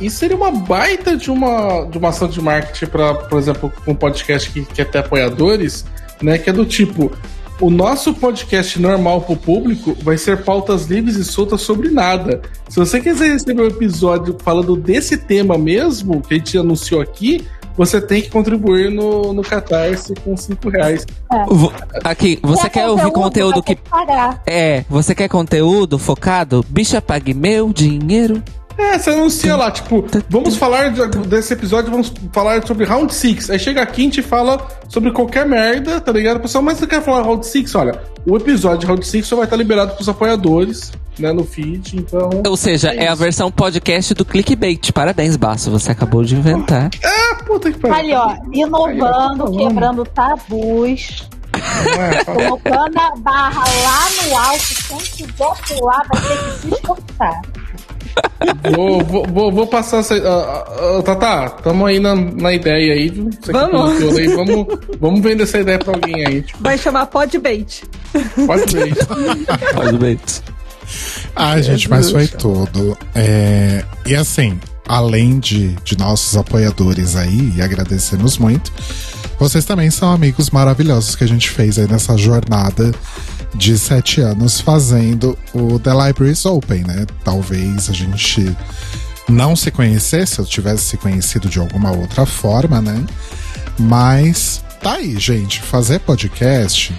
isso seria uma baita de uma, de uma ação de marketing para, por exemplo, um podcast que quer ter apoiadores, né? Que é do tipo. O nosso podcast normal pro público vai ser pautas livres e soltas sobre nada. Se você quiser receber um episódio falando desse tema mesmo, que a gente anunciou aqui, você tem que contribuir no, no Catarse com 5 reais. Vo- Aqui, você quer ouvir conteúdo que. pagar. É, você quer conteúdo focado? Bicha, pague meu dinheiro. É, você anuncia lá, tipo, vamos falar de- desse episódio, vamos falar sobre Round 6. Aí chega aqui e a gente fala sobre qualquer merda, tá ligado? Pessoal, mas você quer falar Round 6? Olha, o episódio de Round 6 só vai estar liberado pros apoiadores, né, no feed, então... Ou seja, é, a isso. versão podcast do clickbait. Parabéns, Baço. Você acabou de inventar. Ah, puta que pariu. Ali, ó, inovando, Aí, tá quebrando tabus, É, colocando a barra lá no alto. Quem quiser pular vai ter que se esforçar. Vou, vou, vou, vou passar essa... ah, ah, Tata, tamo aí na, na ideia aí, viu? Você que Vamos. aí, vamos, vamos vender essa ideia pra alguém aí, tipo, Vai chamar Podbait. pode ver. Parabéns. Ai, gente, mas foi tudo. É, e assim, além de, de nossos apoiadores aí, e agradecemos muito, vocês também são amigos maravilhosos que a gente fez aí nessa jornada de sete anos fazendo o The Libraries Open, né? Talvez a gente não se conhecesse, eu tivesse se conhecido de alguma outra forma, né? Mas tá aí, gente. Fazer podcast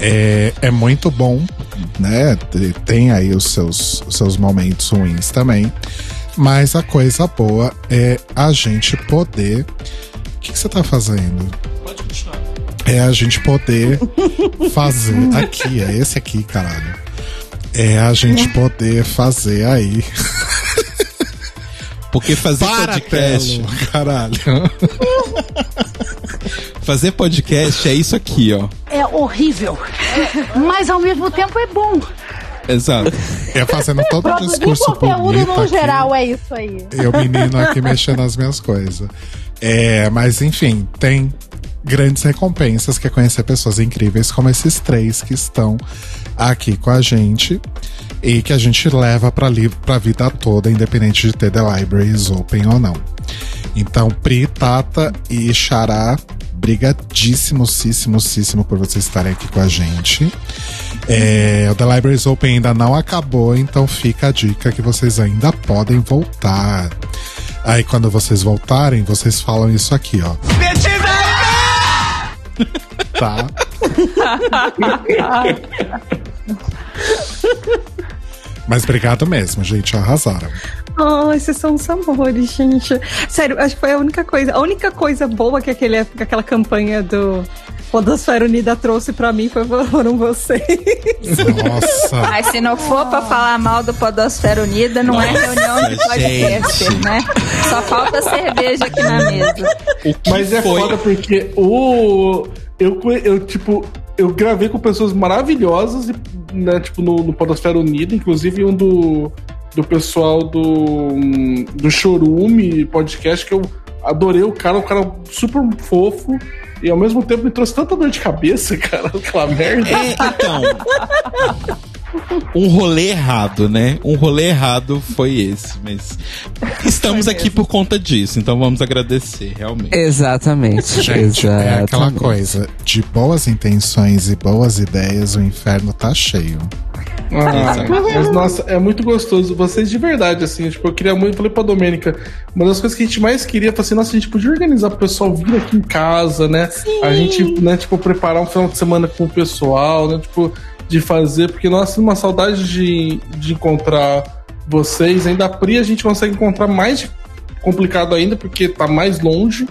é, é muito bom, né? Te- Tem aí os seus, os seus momentos ruins também. Mas a coisa boa é a gente poder. O que, que você tá fazendo? Pode continuar. É a gente poder fazer. Aqui, é esse aqui, caralho. É a gente poder fazer aí. Porque fazer Para, podcast. Telo, caralho. Fazer podcast é isso aqui, ó. É horrível. Mas ao mesmo tempo é bom. Exato. É fazendo todo o discurso conteúdo bonito no aqui. geral é isso aí. E o menino aqui mexendo nas minhas coisas. É, mas enfim, tem grandes recompensas que é conhecer pessoas incríveis como esses três que estão aqui com a gente e que a gente leva pra, li pra vida toda, independente de ter The Libraries Open ou não. Então, Pri, Tata e Xará, brigadíssimos por vocês estarem aqui com a gente. É, o The Libraries Open ainda não acabou, então fica a dica que vocês ainda podem voltar. Aí quando vocês voltarem, vocês falam isso aqui, ó. Tá? Mas obrigado mesmo, gente. Arrasaram. Oh, esses são os amores, gente. Sério, acho que foi a única coisa. A única coisa boa que, aquele, que aquela campanha do Podosfera Unida trouxe pra mim foi, foram vocês. Nossa. Mas se não for pra falar mal do Podosfera Unida, não é reunião de podcast, né? Só falta cerveja aqui na mesa. O que Mas é foi? foda porque o. Eu, eu, tipo, eu gravei com pessoas maravilhosas, né, tipo, no, no Podosfera Unida, inclusive um do, do pessoal do, do Chorume podcast, que eu adorei o cara, um cara super fofo. E ao mesmo tempo me trouxe tanta dor de cabeça, cara, aquela merda. É, então. Um rolê errado, né? Um rolê errado foi esse, mas estamos aqui por conta disso, então vamos agradecer, realmente. Exatamente. Gente, é aquela exatamente. coisa. De boas intenções e boas ideias, o inferno tá cheio. Ah, mas nossa, é muito gostoso. Vocês de verdade, assim, tipo, eu queria muito, falei pra Domênica, uma das coisas que a gente mais queria foi assim, nossa, a gente podia organizar pro pessoal vir aqui em casa, né? A gente, né, tipo, preparar um final de semana com o pessoal, né? Tipo, de fazer, porque nossa, uma saudade de, de encontrar vocês. Ainda a Pri a gente consegue encontrar mais complicado ainda, porque tá mais longe.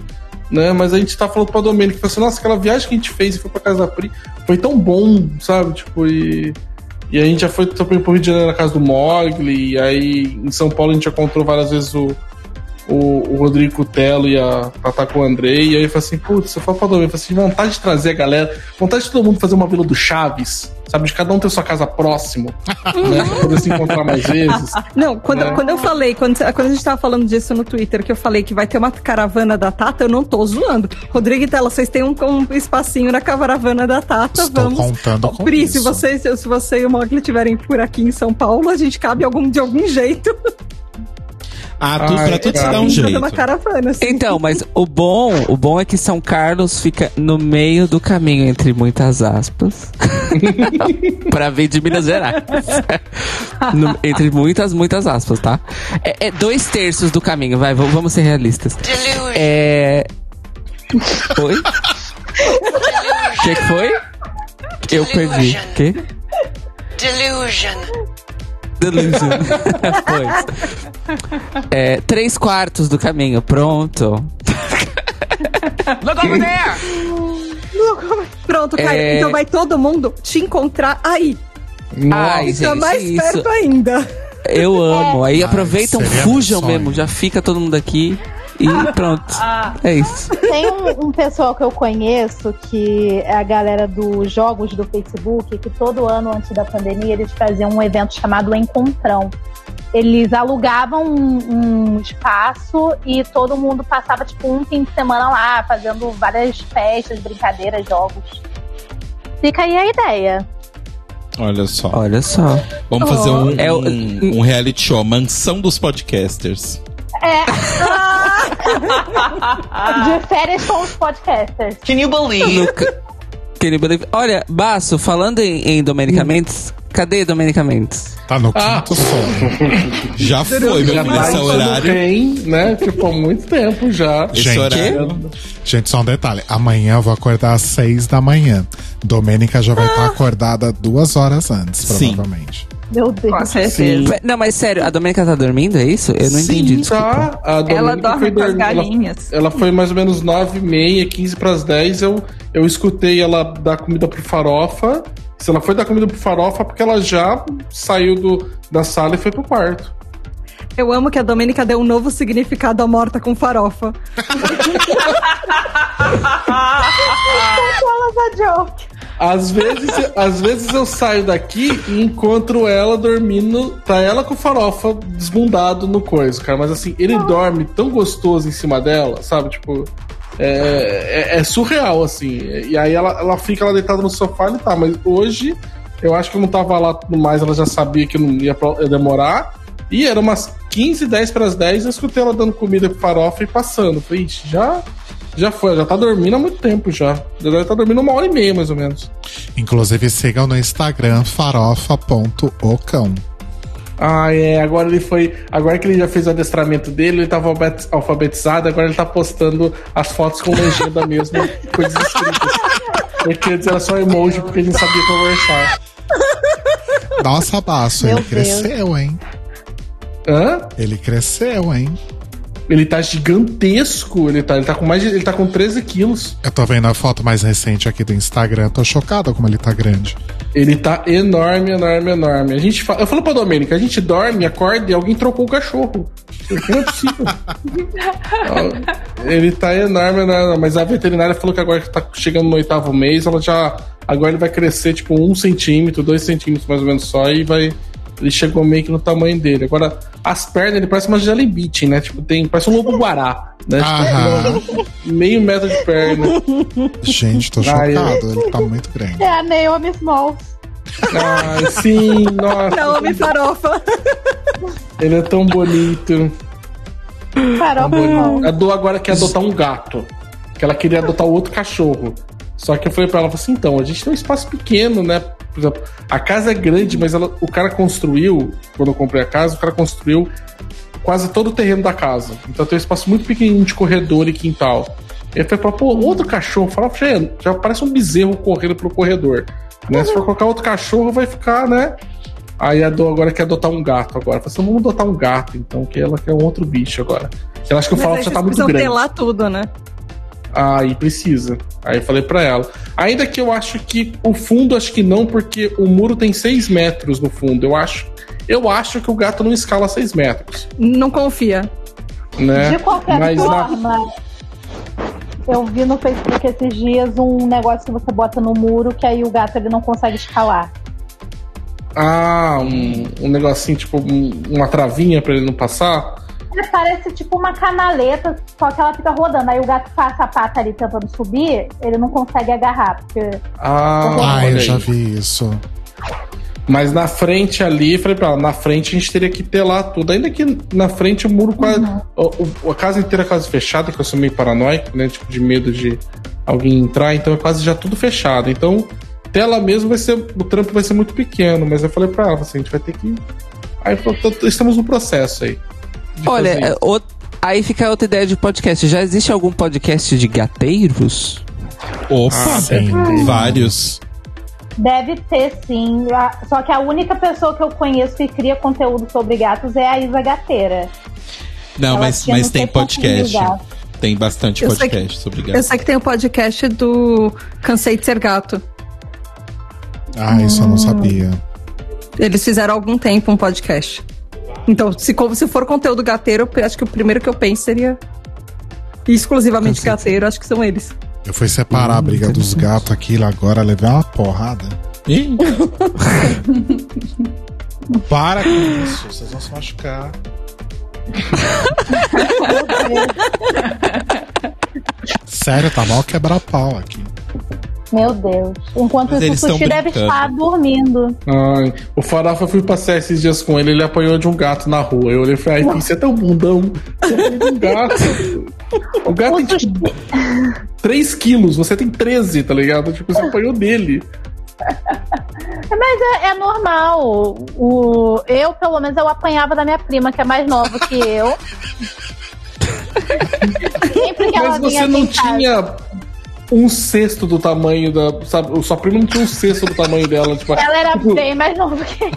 Né, mas a gente tá falando pra Domênica, falou assim, nossa, aquela viagem que a gente fez e foi pra casa da Pri foi tão bom, sabe? Tipo, e, e a gente já foi também pro Rio de Janeiro na casa do Mogli, e aí em São Paulo a gente já encontrou várias vezes o, o, o Rodrigo Cutelo e a Tata com o Andrei. E aí eu falei assim, putz, eu falo pra Domingo, eu falei assim, vontade de trazer a galera, vontade de todo mundo fazer uma vila do Chaves, sabe? De cada um ter sua casa próximo, né? Pra poder se encontrar mais vezes. Não, quando, né? quando eu falei, quando, quando a gente tava falando disso no Twitter, que eu falei que vai ter uma caravana da Tata, eu não tô zoando. Rodrigo e Tela, vocês têm um, um espacinho na caravana da Tata, Estou vamos. contando com Pri, isso. se você, se você e o Mogli estiverem por aqui em São Paulo, a gente cabe algum, de algum jeito. Ah, tu, Ai, pra tudo se dá um jeito. uma caravana, assim. Então, mas o bom, o bom é que São Carlos fica no meio do caminho, entre muitas aspas. pra vir de Minas Gerais. No- entre muitas, muitas aspas, tá? É, é dois terços do caminho, vai, vamos ser realistas. É. Oi? O que, que foi? Eu perdi. O quê? Delusion. Delusion. pois. É, três quartos do caminho, pronto. Look over there. Pronto, Caio. É. Então vai todo mundo te encontrar aí. Ai, Fica gente, mais isso. perto ainda. Eu amo. Aí aproveitam, seria fujam mesmo. Já fica todo mundo aqui e pronto. É isso. Tem um, um pessoal que eu conheço que é a galera dos jogos do Facebook, que todo ano antes da pandemia eles faziam um evento chamado Encontrão. Eles alugavam um, um espaço e todo mundo passava tipo um fim de semana lá, fazendo várias festas, brincadeiras, jogos. Fica aí a ideia. Olha só. Olha só. Vamos fazer um, É um, um reality show, Mansão dos Podcasters. É. De férias com os podcasters. Can you believe? Can you believe- Olha, Baço, falando em, em Domenica Mendes, cadê Domenica Mendes? Tá no quinto sono. Já foi, meu Já filho, tá esse horário. Tem, né? Tipo, há muito tempo já. Esse Gente, horário. Gente, só um detalhe. Amanhã eu vou acordar às seis da manhã. Domênica já vai estar acordada duas horas antes, Sim. Meu Deus. Com certeza. Pe- Não, mas sério, a Domenica tá dormindo, é isso? Eu não Sim, entendi, desculpa. tá. A Domênica Ela dorme foi com as dormir- ela- galinhas. Ela, foi mais ou menos 9 e meia, 15 para as 10. Eu, eu escutei ela dar comida pro farofa. Se ela foi dar comida pro farofa, porque ela já saiu do, da sala e foi pro quarto. Eu amo que a Domênica deu um novo significado à morta com farofa. Às vezes, às vezes eu saio daqui e encontro ela dormindo. Tá ela com farofa desbundado no coisa, cara. Mas assim, ele dorme tão gostoso em cima dela, sabe? Tipo. É, é- é surreal, assim. E aí ela, ela fica lá deitada no sofá e tá. Mas hoje, eu acho que eu não tava lá tudo mais, ela já sabia que não ia, demorar. E era umas 15, 10 para as 10, eu escutei ela dando comida pro farofa e passando. Falei, "Ixi, já, já foi, já tá dormindo há muito tempo já. Já deve tá dormindo uma hora e meia, mais ou menos. Inclusive, sigam no Instagram farofa.ocão. Ah, é. Agora ele foi. Agora que ele já fez o adestramento dele, ele tava alfabet- alfabetizado, agora ele tá postando as fotos com legenda mesmo, coisas escritas. Porque antes era só emoji, porque a gente sabia conversar. Nossa, Baço, Meu ele Deus. cresceu, hein? Hã? Ele cresceu, hein? Ele tá gigantesco. Ele tá, ele tá com mais de, Ele tá com 13 quilos. Eu tô vendo a foto mais recente aqui do Instagram, tô chocada como ele tá grande. Ele tá enorme, enorme, enorme. A gente fala, eu falo pra Domênica, a gente dorme, acorda e alguém trocou o cachorro. Não é possível. Ele tá enorme, enorme, mas a veterinária falou que agora que tá chegando no oitavo mês, ela já. Agora ele vai crescer tipo um centímetro, dois centímetros mais ou menos só, e vai. Ele chegou meio que no tamanho dele. Agora, as pernas, ele parece uma jelly bean, né? Tipo, tem. Parece um lobo guará. Né? Aham. Tipo, meio metro de perna. Gente, tô Ai, chocado, ele tá muito grande. É a Naomi Smalls. Ai, sim, nossa. Naomi farofa. Ele é tão bonito. Farofa Smalls. A Do agora quer adotar um gato. Que ela queria adotar outro cachorro. Só que eu falei pra ela, assim, então, a gente tem um espaço pequeno, né? Por exemplo, a casa é grande, mas ela- o cara construiu, quando eu comprei a casa, o cara construiu quase todo o terreno da casa. Então tem um espaço muito pequenininho de corredor e quintal. Ele foi pra pô, outro cachorro, falava, já, já parece um bezerro correndo pelo corredor. Né? Se for colocar outro cachorro, vai ficar, né? Aí a Do agora quer adotar um gato agora. Eu falei assim, vamos adotar um gato, então, que ela quer um outro bicho agora. Ela acha que o Fallout já tá muito grande. telar tudo, né? Aí precisa. Aí eu falei pra ela. Ainda que eu acho que o fundo, acho que não, porque o muro tem 6 metros no fundo. Eu acho. Eu acho que o gato não escala 6 metros. Não confia. né? De qualquer Mas na- forma, eu vi no Facebook esses dias um negócio que você bota no muro que aí o gato ele não consegue escalar. Ah, um, um negocinho, tipo, um- uma travinha pra ele não passar. Parece tipo uma canaleta, só que ela fica rodando. Aí o gato passa a pata ali tentando subir, ele não consegue agarrar, porque Ah, Ah, eu já vi isso. Mas na frente ali, falei pra ela, na frente a gente teria que ter lá tudo. Ainda que na frente o muro quase. o- o- a casa inteira é quase fechada, que eu sou meio paranoico, né? Tipo, de medo de alguém entrar, então é quase já tudo fechado. Então, tela mesmo vai ser. O trampo vai ser muito pequeno, mas eu falei pra ela, assim, a gente vai ter que. Aí falou, "Tô- tô- estamos no processo aí. De Olha, fazer é, isso." o- aí fica outra ideia de podcast. Já existe algum podcast de gateiros? Opa, Ah, vários. deve ter sim. Só que a única pessoa que eu conheço que cria conteúdo sobre gatos é a Isa Gateira. Não, Ela mas, mas tem podcast. gatos. Tem bastante Eu podcast sobre Eu gato. sei que tem o podcast do Cansei de Ser Gato. Ah, isso eu não sabia. Eles fizeram há algum tempo um podcast. Então, se, como se for conteúdo gateiro, eu acho que o primeiro que eu penso seria exclusivamente Cansei gateiro. Acho que são eles. Eu fui separar a briga dos gatos aqui agora, levei uma porrada. Ih, Para com isso, vocês vão se machucar. Sério, tá mal quebrar pau aqui. Meu Deus. Enquanto Mas isso, o Sushi deve estar dormindo. Ai, o Farofa eu fui passear esses dias com ele, ele apanhou de um gato na rua. Eu olhei e falei, ai, você é tão bundão. Você apanhou de um gato. O gato tem tipo 3 quilos, você tem 13, tá ligado? Tipo, você apanhou dele. Mas é, é normal. O, eu, pelo menos, eu apanhava da minha prima, que é mais nova que eu. Sempre que ela Mas vinha você não em casa. Um sexto do tamanho da. Sabe, sua prima não tinha um sexto do tamanho dela. Tipo, Ela era tipo, bem mais nova que eu.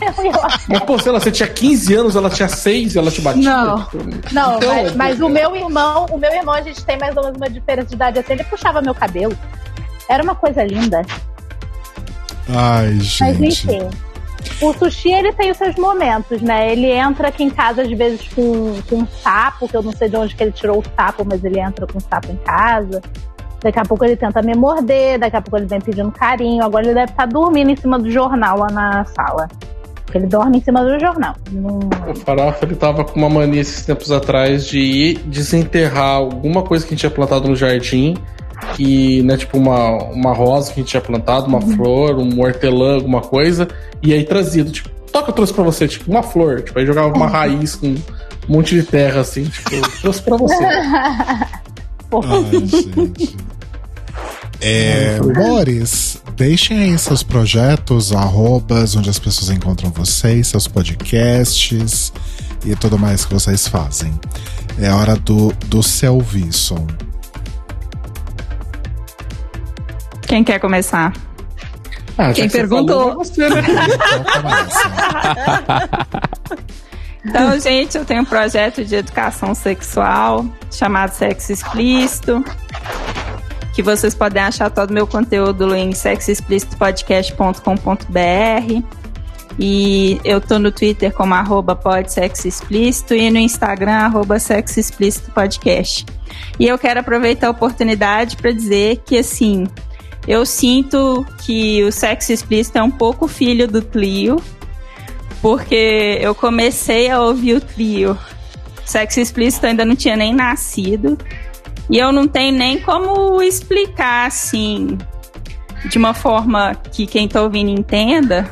Mas, pô, sei lá, você tinha 15 anos, ela tinha 6 e ela te batia. Não. Tipo, Não, então, mas, mas o meu irmão, o meu irmão, a gente tem mais ou menos uma diferença de idade assim, ele puxava meu cabelo. Era uma coisa linda. Ai, Mas gente. enfim. O sushi, ele tem os seus momentos, né? Ele entra aqui em casa, às vezes, com, com um sapo, que eu não sei de onde que ele tirou o sapo, mas ele entra com um sapo em casa. Daqui a pouco ele tenta me morder, daqui a pouco ele vem pedindo carinho. Agora ele deve estar dormindo em cima do jornal lá na sala. Porque ele dorme em cima do jornal. Não- O Farofa, ele tava com uma mania esses tempos atrás de ir desenterrar alguma coisa que a gente tinha plantado no jardim. Que, né, tipo uma, uma rosa que a gente tinha plantado, uma flor, um hortelã, alguma coisa. E aí trazido, tipo, toca, eu trouxe pra você, tipo, uma flor. Tipo, aí jogava uma raiz com um monte de terra, assim, tipo, eu trouxe pra você. Ai, gente. É, Boris, deixem aí seus projetos, arrobas, onde as pessoas encontram vocês, seus podcasts e tudo mais que vocês fazem. É hora do, do Selvisson. Quem quer começar? Ah, Quem que você perguntou? falou, é você, né? Então começa. Então, gente, eu tenho um projeto de educação sexual chamado Sexo Explícito. Que vocês podem achar todo o meu conteúdo em sexoexplicitopodcast.com.br. E eu tô no Twitter como arroba podsexoexplícito e no Instagram arroba Sexo Explícito Podcast. E eu quero aproveitar a oportunidade para dizer que, assim, eu sinto que o sexo explícito é um pouco filho do Clio, porque eu comecei a ouvir o trio. Sexo explícito ainda não tinha nem nascido. E eu não tenho nem como explicar, assim, de uma forma que quem tá ouvindo entenda,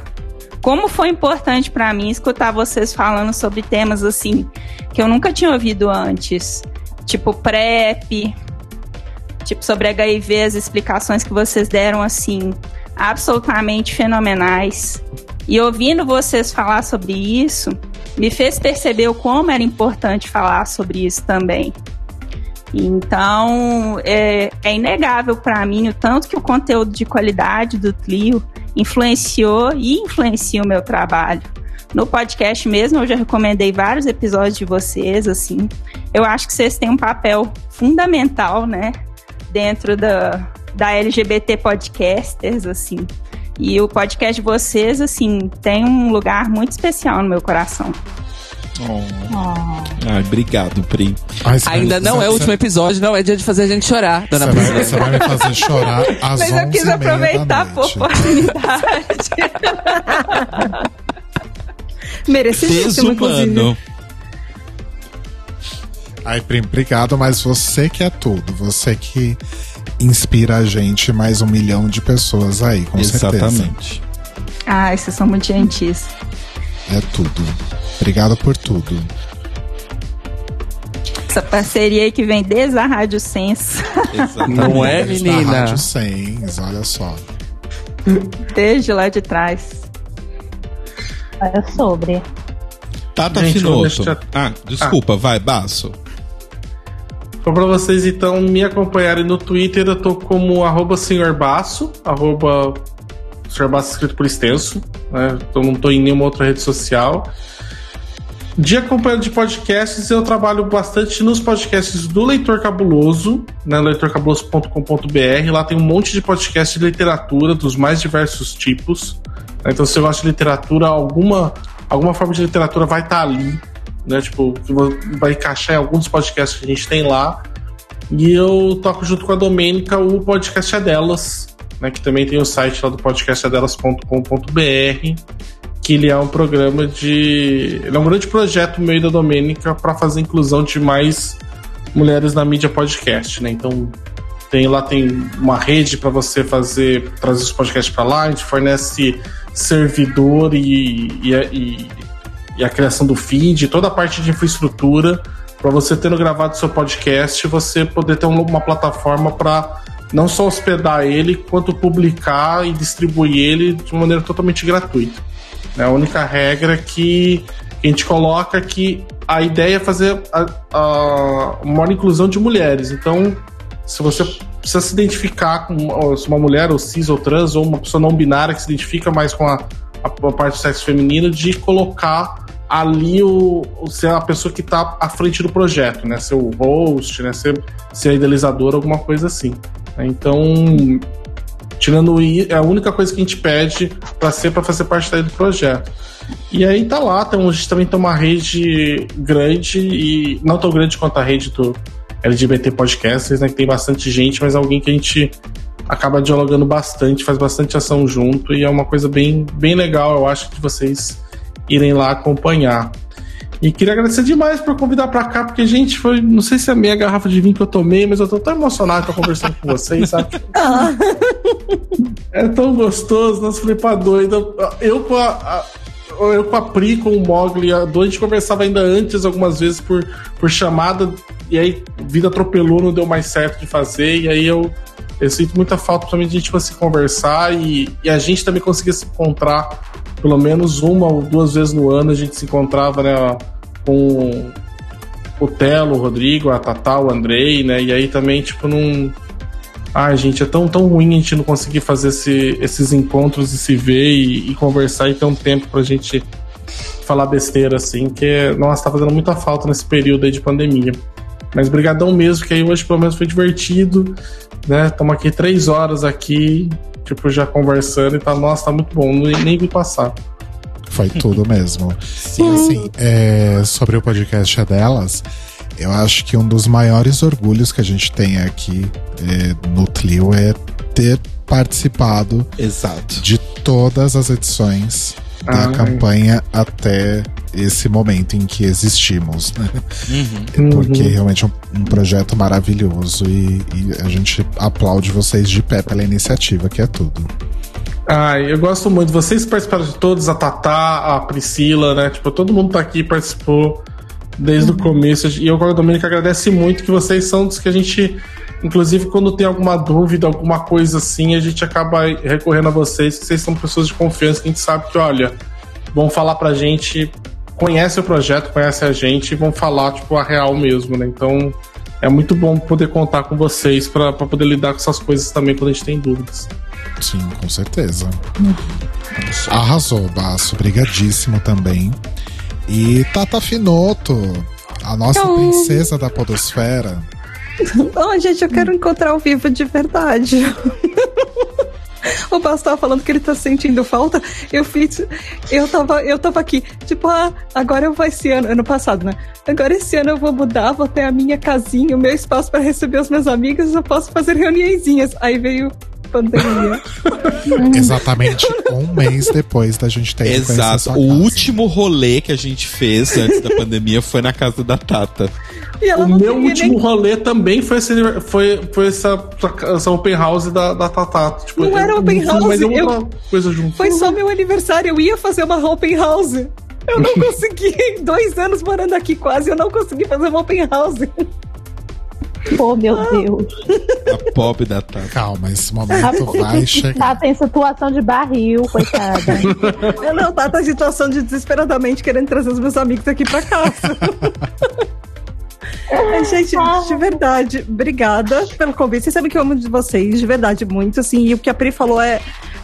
como foi importante para mim escutar vocês falando sobre temas assim que eu nunca tinha ouvido antes. Tipo PrEP, tipo sobre HIV, as explicações que vocês deram assim, absolutamente fenomenais. E ouvindo vocês falar sobre isso, me fez perceber o como era importante falar sobre isso também. Então, é, é inegável para mim o tanto que o conteúdo de qualidade do Clio influenciou e influencia o meu trabalho. No podcast mesmo, eu já recomendei vários episódios de vocês, assim. Eu acho que vocês têm um papel fundamental, né, dentro da, da LGBT Podcasters, assim. E o podcast de vocês, assim, tem um lugar muito especial no meu coração. Ai, obrigado, Pri. Ai, Ainda vai- não é o último episódio, não é dia de fazer a gente chorar, dona Você vai, Priscila. você vai me fazer chorar às Mas eu quis 11h30 aproveitar a oportunidade. Merecidíssimo, inclusive. Ai, Prim, obrigado, mas você que é tudo. Você que inspira a gente, mais um milhão de pessoas aí, com certeza. Exatamente. Ai, vocês são muito gentis. É tudo. Obrigado por tudo. Essa parceria aí que vem desde a Rádio Sense, Exatamente. Não é, Desde a menina? Rádio 100, olha só. desde lá de trás. É sobre. Tata Gente, Finoto. deixar- Ah, desculpa, vai, Baço. Então, pra vocês, então, me acompanharem no Twitter, eu tô como arroba senhor Baço, arroba senhor Baço escrito por extenso, né? Então não tô em nenhuma outra rede social. De acompanhando de podcasts, eu trabalho bastante nos podcasts do Leitor Cabuloso, né? leitorcabuloso.com.br. Lá tem um monte de podcast de literatura dos mais diversos tipos. né? Então, se você gosta de literatura, alguma, alguma forma de literatura vai estar ali, né? Tipo, que vai encaixar em alguns podcasts que a gente tem lá. E eu toco junto com a Domênica o podcast é delas, né? Que também tem o site lá do podcastadelas.com.br que ele é um programa de. Ele é um grande projeto meio da Domênica para fazer a inclusão de mais mulheres na mídia podcast, né? Então tem lá tem uma rede para você fazer trazer os podcasts para lá, a gente fornece servidor e, e, e, e a criação do feed, toda a parte de infraestrutura para você tendo gravado seu podcast, você poder ter um- uma plataforma para não só hospedar ele, quanto publicar e distribuir ele de maneira totalmente gratuita. né? A única regra é que a gente coloca é que a ideia é fazer a, a, maior inclusão de mulheres. Então, se você precisa se identificar com uma mulher, ou cis, ou trans, ou uma pessoa não binária que se identifica mais com a, a, a parte do sexo feminino, de colocar ali o, o ser a pessoa que está à frente do projeto, né? Ser o host, né? Ser, ser a idealizadora, alguma coisa assim. né? Então, tirando i- é a única coisa que a gente pede para ser para fazer parte daí do projeto. E aí tá lá, então, a gente também tem uma rede grande e não tão grande quanto a rede do LGBT Podcasters, né? Que tem bastante gente, mas é alguém que a gente acaba dialogando bastante, faz bastante ação junto e é uma coisa bem, bem legal, eu acho, que vocês irem lá acompanhar. E queria agradecer demais por convidar pra cá, porque, gente, foi. Não sei se é a meia garrafa de vinho que eu tomei, mas eu tô tão emocionado pra conversando com vocês, sabe? É tão gostoso, nossa, falei pra doida. Eu com a. a- eu com a Pri, com o Mogli, a a gente conversava ainda antes algumas vezes por, por chamada, e aí a vida atropelou, não deu mais certo de fazer, e aí eu, eu sinto muita falta principalmente de a gente conseguir conversar e, e a gente também conseguir se encontrar pelo menos uma ou duas vezes no ano, a gente se encontrava, né, com o Telo, o Rodrigo, a Tatá, o Andrei, né, e aí também, tipo, não. Ai, gente, é tão, tão ruim a gente não conseguir fazer esse- esses encontros e se ver e, e conversar e ter um tempo pra gente falar besteira, assim, que, nossa, tá fazendo muita falta nesse período aí de pandemia. Mas brigadão mesmo, que aí hoje pelo menos foi divertido, né? Estamos aqui três horas aqui, tipo, já conversando e tá, nossa, tá muito bom, nem, nem vi passar. Foi tudo mesmo. E assim, é, sobre o podcast é delas, eu acho que um dos maiores orgulhos que a gente tem aqui é, no Tlio é ter participado Exato. de todas as edições da Ai. campanha até esse momento em que existimos, né? Uhum. Porque Uhum. realmente é um, um projeto maravilhoso e, e a gente aplaude vocês de pé pela iniciativa, que é tudo. Ai, eu gosto muito. Vocês participaram de todos, a Tatá, a Priscila, né? Tipo, todo mundo tá aqui, participou desde o começo. E eu, com a Domênica, agradece muito que vocês são dos que a gente, inclusive, quando tem alguma dúvida, alguma coisa assim, a gente acaba recorrendo a vocês, que vocês são pessoas de confiança, que a gente sabe que, olha, vão falar pra gente, conhece o projeto, conhece a gente e vão falar, tipo, a real mesmo, né? Então. É muito bom poder contar com vocês pra pra poder lidar com essas coisas também quando a gente tem dúvidas. Sim, com certeza. Arrasou, Baço. Obrigadíssimo também. E Tata Finoto, a nossa Então- princesa da podosfera. Oh, gente, eu quero encontrar ao vivo de verdade. O tava falando que ele tá sentindo falta. Eu fiz. Eu tava, eu tava aqui. Tipo, ah, agora eu vou esse ano, ano passado, né? Agora esse ano eu vou mudar, vou ter a minha casinha, o meu espaço para receber os meus amigos, eu posso fazer reuniõezinhas. Aí veio pandemia. Exatamente um mês depois da gente ter Exato. sua O último rolê que a gente fez antes da pandemia foi na casa da Tata. E ela O não meu último nem- rolê também foi, esse, foi, foi essa, essa open house da, da Tatá. Tipo, Não eu- era open Mas house, eu coisa junto. Foi só meu aniversário, eu ia fazer uma open house. Eu não consegui, em dois anos morando aqui quase, eu não consegui fazer uma open house. Oh, meu Deus. A pop da Tata. Calma, esse momento vai chegar. Tá, tem situação de barril, coitada. Eu não, tá na situação de desesperadamente querendo trazer os meus amigos aqui pra casa. Mas, gente, de verdade, obrigada pelo convite. Vocês sabem que eu amo de vocês, de verdade, muito, assim, e o que a Pri falou é,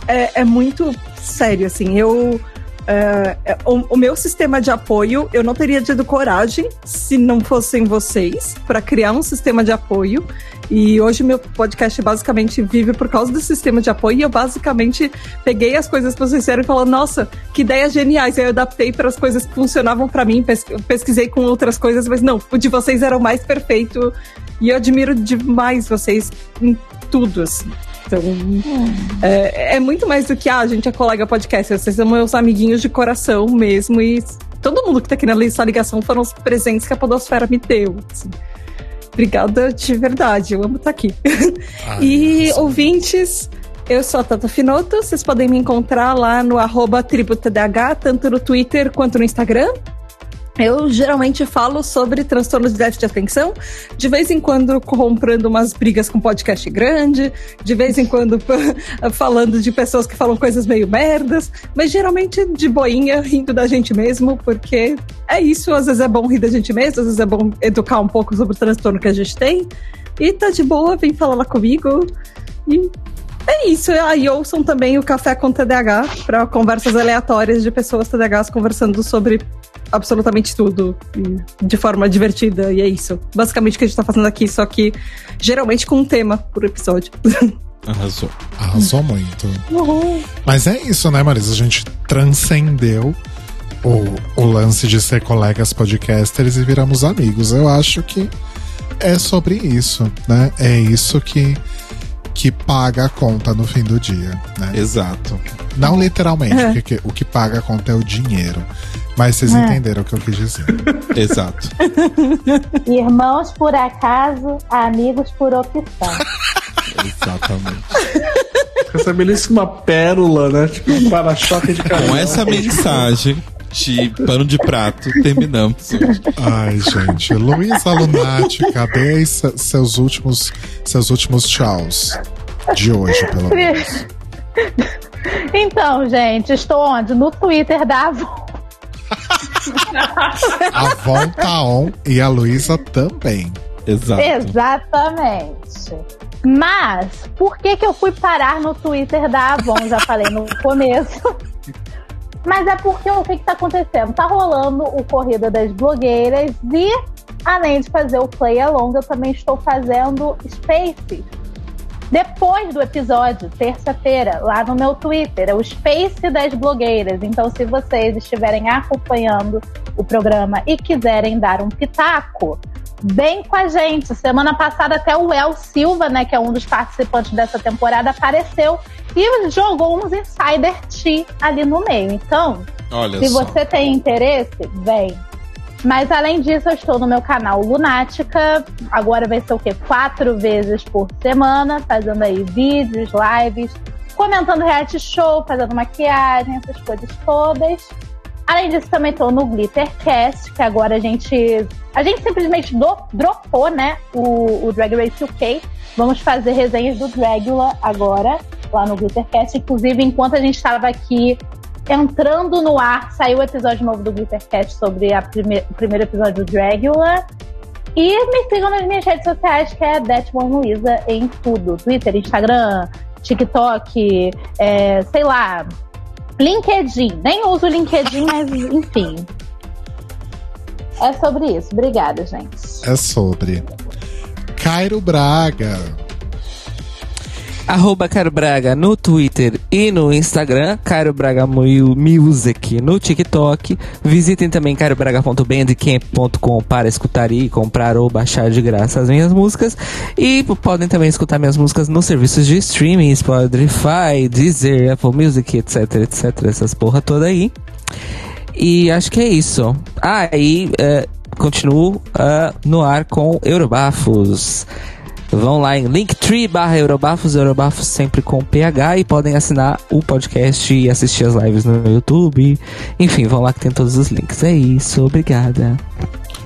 é, é muito sério, assim, eu... é, é, o, o meu sistema de apoio, eu não teria tido coragem se não fossem vocês para criar um sistema de apoio. E hoje meu podcast basicamente vive por causa do sistema de apoio. E eu basicamente peguei as coisas que vocês fizeram e falei, nossa, que ideias geniais. Aí eu adaptei para as coisas que funcionavam para mim, pes- pesquisei com outras coisas, mas não, o de vocês era o mais perfeito. E eu admiro demais vocês em tudo, assim. Então, é, é muito mais do que, ah, a gente é colega podcast. Vocês são meus amiguinhos de coração mesmo. E todo mundo que tá aqui na lista ligação foram os presentes que a Podosfera me deu. assim. Obrigada de verdade, eu amo estar aqui. Ai, e arrasou. ouvintes, eu sou a Tata Finoto, vocês podem me encontrar lá no arroba tributadh, tanto no Twitter quanto no Instagram. Eu geralmente falo sobre transtorno de déficit de atenção, de vez em quando comprando umas brigas com podcast grande, de vez em quando falando de pessoas que falam coisas meio merdas, mas geralmente de boinha, rindo da gente mesmo, porque é isso, às vezes é bom rir da gente mesmo, às vezes é bom educar um pouco sobre o transtorno que a gente tem. E tá de boa, vem falar lá comigo. E é isso. Aí ouçam também o Café com TDAH para conversas aleatórias de pessoas TDAHs conversando sobre absolutamente tudo de forma divertida. E é isso. Basicamente o que a gente tá fazendo aqui, só que geralmente com um tema por episódio. Arrasou. Arrasou muito. Mas é isso, né, Marisa? A gente transcendeu o, o lance de ser colegas podcasters e viramos amigos. Eu acho que é sobre isso, né? É isso que, que paga a conta no fim do dia, né? Exato. Não literalmente, É. porque o que paga a conta é o dinheiro. Mas vocês entenderam o que eu quis dizer. Exato. Irmãos por acaso, amigos por opção. Exatamente. Essa belíssima pérola, né? Tipo um para-choque de caminhão. Com essa mensagem de pano de prato, terminamos. Ai, gente. Luísa Lunati, cadê seus últimos, seus últimos tchauz? De hoje, pelo menos. Então, gente, estou onde? No Twitter da Avon. A Von tá on e a Luísa também. Exato. Exatamente. Mas, por que que eu fui parar no Twitter da Avon? Já falei no começo. Mas é porque o que que tá acontecendo? Tá rolando o Corrida das Blogueiras e, além de fazer o Play Along, eu também estou fazendo Spaces. Depois do episódio, terça-feira, lá no meu Twitter, é o Space das Blogueiras. Então, se vocês estiverem acompanhando o programa e quiserem dar um pitaco, Bem com a gente. Semana passada até o El Silva, né, que é um dos participantes dessa temporada, apareceu e jogou uns Insider Tea ali no meio. Então, Olha se só. você tem interesse, vem. Mas além disso, eu estou no meu canal Lunática. Agora vai ser o quê? Quatro vezes por semana, fazendo aí vídeos, lives, comentando reality show, fazendo maquiagem, essas coisas todas. Além disso, também estou no Glittercast, que agora a gente. A gente simplesmente do- dropou, né? O, o Drag Race UK. Vamos fazer resenhas do Dragula agora, lá no Glittercast. Inclusive, enquanto a gente estava aqui entrando no ar, saiu o episódio novo do Glittercast sobre a prime- o primeiro episódio do Dragula. E me sigam nas minhas redes sociais, que é Detmon em tudo: Twitter, Instagram, TikTok, é, sei lá, LinkedIn. Nem uso o LinkedIn, mas enfim. É sobre isso. Obrigada, gente. É sobre. Cairo Braga. Arroba Cairo Braga no Twitter e no Instagram, Cairo Braga Mu- Music no TikTok. Visitem também cairobraga.bandcamp.com para escutar e comprar ou baixar de graça as minhas músicas. E podem também escutar minhas músicas nos serviços de streaming, Spotify, Deezer, Apple Music, etc, etc. Essas porra toda aí. E acho que é isso. Ah, e é, continuo ah, no ar com Eurobafos. Vão lá em linktree barra Eurobafos, Eurobafos sempre com PH e podem assinar o podcast e assistir as lives no YouTube. Enfim, vão lá que tem todos os links. É isso, obrigada.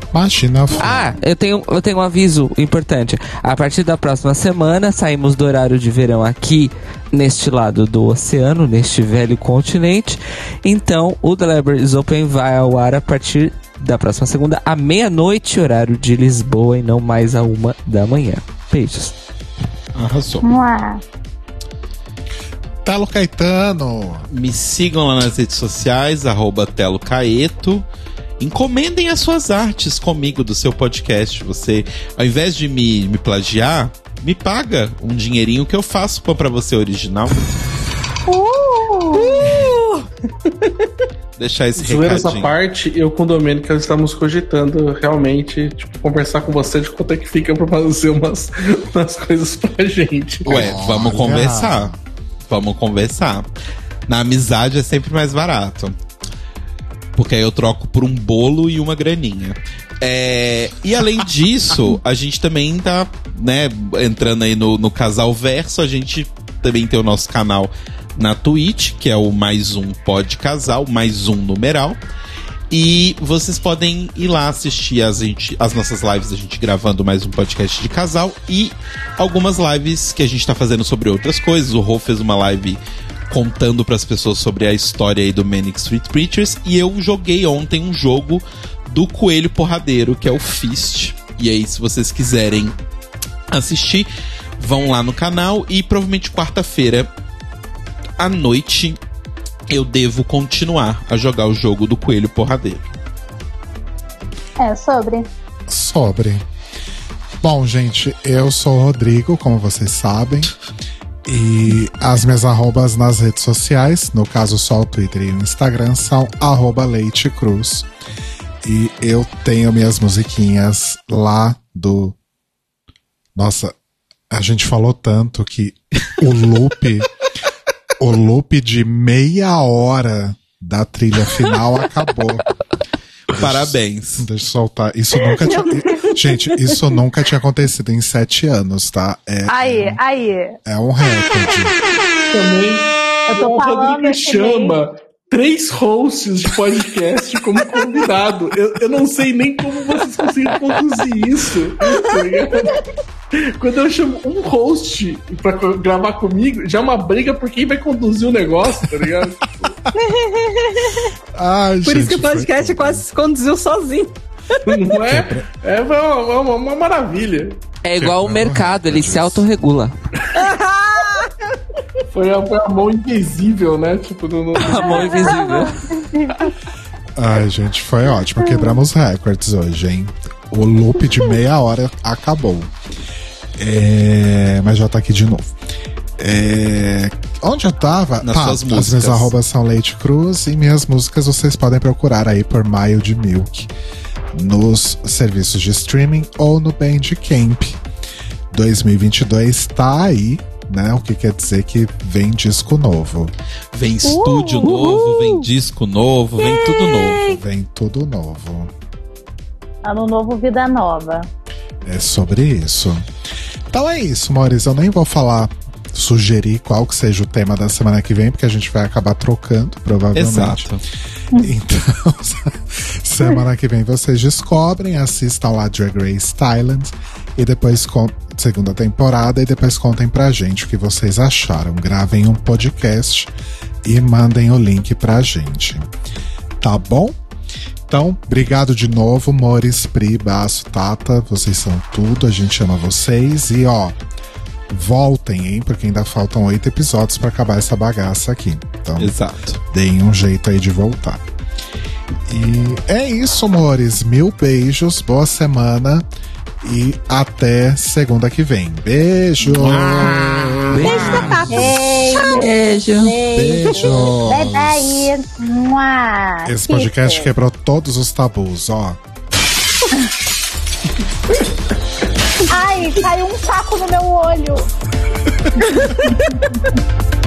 Imagina. Ah, eu tenho, eu tenho um aviso importante. A partir da próxima semana, saímos do horário de verão aqui neste lado do oceano, neste velho continente. Então, o The Libraries Open vai ao ar a partir da próxima segunda, à meia-noite, horário de Lisboa, e não mais a uma da manhã. Beijos. Arrasou. Mua. Telo Caetano. Me sigam lá nas redes sociais, arroba Telo Caeto. Encomendem as suas artes comigo do seu podcast. Você, ao invés de me, me plagiar, me paga um dinheirinho que eu faço pôr pra você original. Deixar esse Zoeira essa recadinho. parte, eu com o Domênica estamos cogitando realmente, tipo, conversar com você de quanto é que fica pra fazer umas, umas coisas pra gente. Ué, vamos Olha. conversar. Vamos conversar. Na amizade é sempre mais barato. Porque aí eu troco por um bolo e uma graninha. É, e além disso, a gente também tá, né, entrando aí no, no Casal Verso, a gente também tem o nosso canal na Twitch, que é o mais um Pod Casal, mais um numeral. E vocês podem ir lá assistir as, gente, as nossas lives, a gente gravando mais um podcast de casal e algumas lives que a gente tá fazendo sobre outras coisas. O Rô fez uma live contando para as pessoas sobre a história aí do Manic Street Preachers e eu joguei ontem um jogo do Coelho Porradeiro, que é o Fist. E aí, se vocês quiserem assistir, vão lá no canal e provavelmente quarta-feira à noite eu devo continuar a jogar o jogo do Coelho Porradeiro. É sobre. Sobre. Bom, gente, eu sou o Rodrigo, como vocês sabem. E as minhas arrobas nas redes sociais, no caso só o Twitter e o Instagram, são arroba Leite Cruz. E eu tenho minhas musiquinhas lá do. Nossa, a gente falou tanto que o loop. o loop de meia hora da trilha final acabou. Parabéns. Deixa eu soltar. Isso nunca tinha. Gente, isso nunca tinha acontecido em sete anos, tá? É, Aí, aí. é um recorde. Também. Eu tô o falando Rodrigo chama três hosts de podcast como convidado. Eu, eu não sei nem como vocês conseguem conduzir isso. tá ligado? Quando eu chamo um host pra gravar comigo, já é uma briga por quem vai conduzir o negócio, tá ligado? Ai, Por isso que o foi podcast tudo. quase se conduziu sozinho. Não é? É uma, uma- uma maravilha. É igual o mercado, ele se autorregula. Foi a, foi a mão invisível, né? Tipo, no, no- A mão invisível. Ai, gente, foi ótimo. Quebramos recordes hoje, hein? O loop de meia hora acabou. É, Mas já tá aqui de novo. É, Onde eu tava? Nas Tá, suas As músicas. minhas arrobas são Leite Cruz e minhas músicas vocês podem procurar aí por Mild Milk nos serviços de streaming ou no Bandcamp. 2022 tá aí, né? O que quer dizer que vem disco novo. Vem estúdio novo, vem disco novo, vem tudo novo. Vem tudo novo. Ano novo, vida nova. É sobre isso. Então é isso, Maurício. Eu nem vou falar, sugerir qual que seja o tema da semana que vem, porque a gente vai acabar trocando, provavelmente. Exato. Então, semana que vem vocês descobrem, assistam lá Drag Race Thailand e depois segunda temporada e depois contem pra gente o que vocês acharam. Gravem um podcast e mandem o link pra gente. Tá bom? Então, obrigado de novo, Mores, Pri, Baço, Tata. Vocês são tudo, a gente ama vocês. E ó, voltem, hein? Porque ainda faltam oito episódios pra acabar essa bagaça aqui. Então, Exato. deem um jeito aí de voltar. E é isso, amores. Mil beijos, boa semana e até segunda que vem. Beijo! Beijo da Tata. Beijo. Beijo. Bye bye. Mua. Esse podcast quebrou todos os tabus, ó. Ai, caiu um saco no meu olho.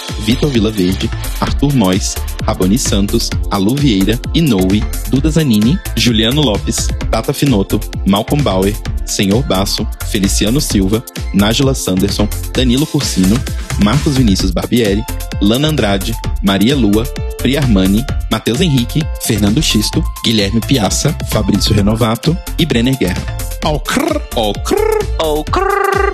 Vitor Vilaverde, Arthur Mois, Raboni Santos, Alu Vieira, Inoue, Duda Zanini, Juliano Lopes, Tata Finoto, Malcolm Bauer, Senhor Basso, Feliciano Silva, Nájila Sanderson, Danilo Cursino, Marcos Vinícius Barbieri, Lana Andrade, Maria Lua, Pri Armani, Matheus Henrique, Fernando Xisto, Guilherme Piazza, Fabrício Renovato e Brenner Guerra. Crrr, Ou crrr.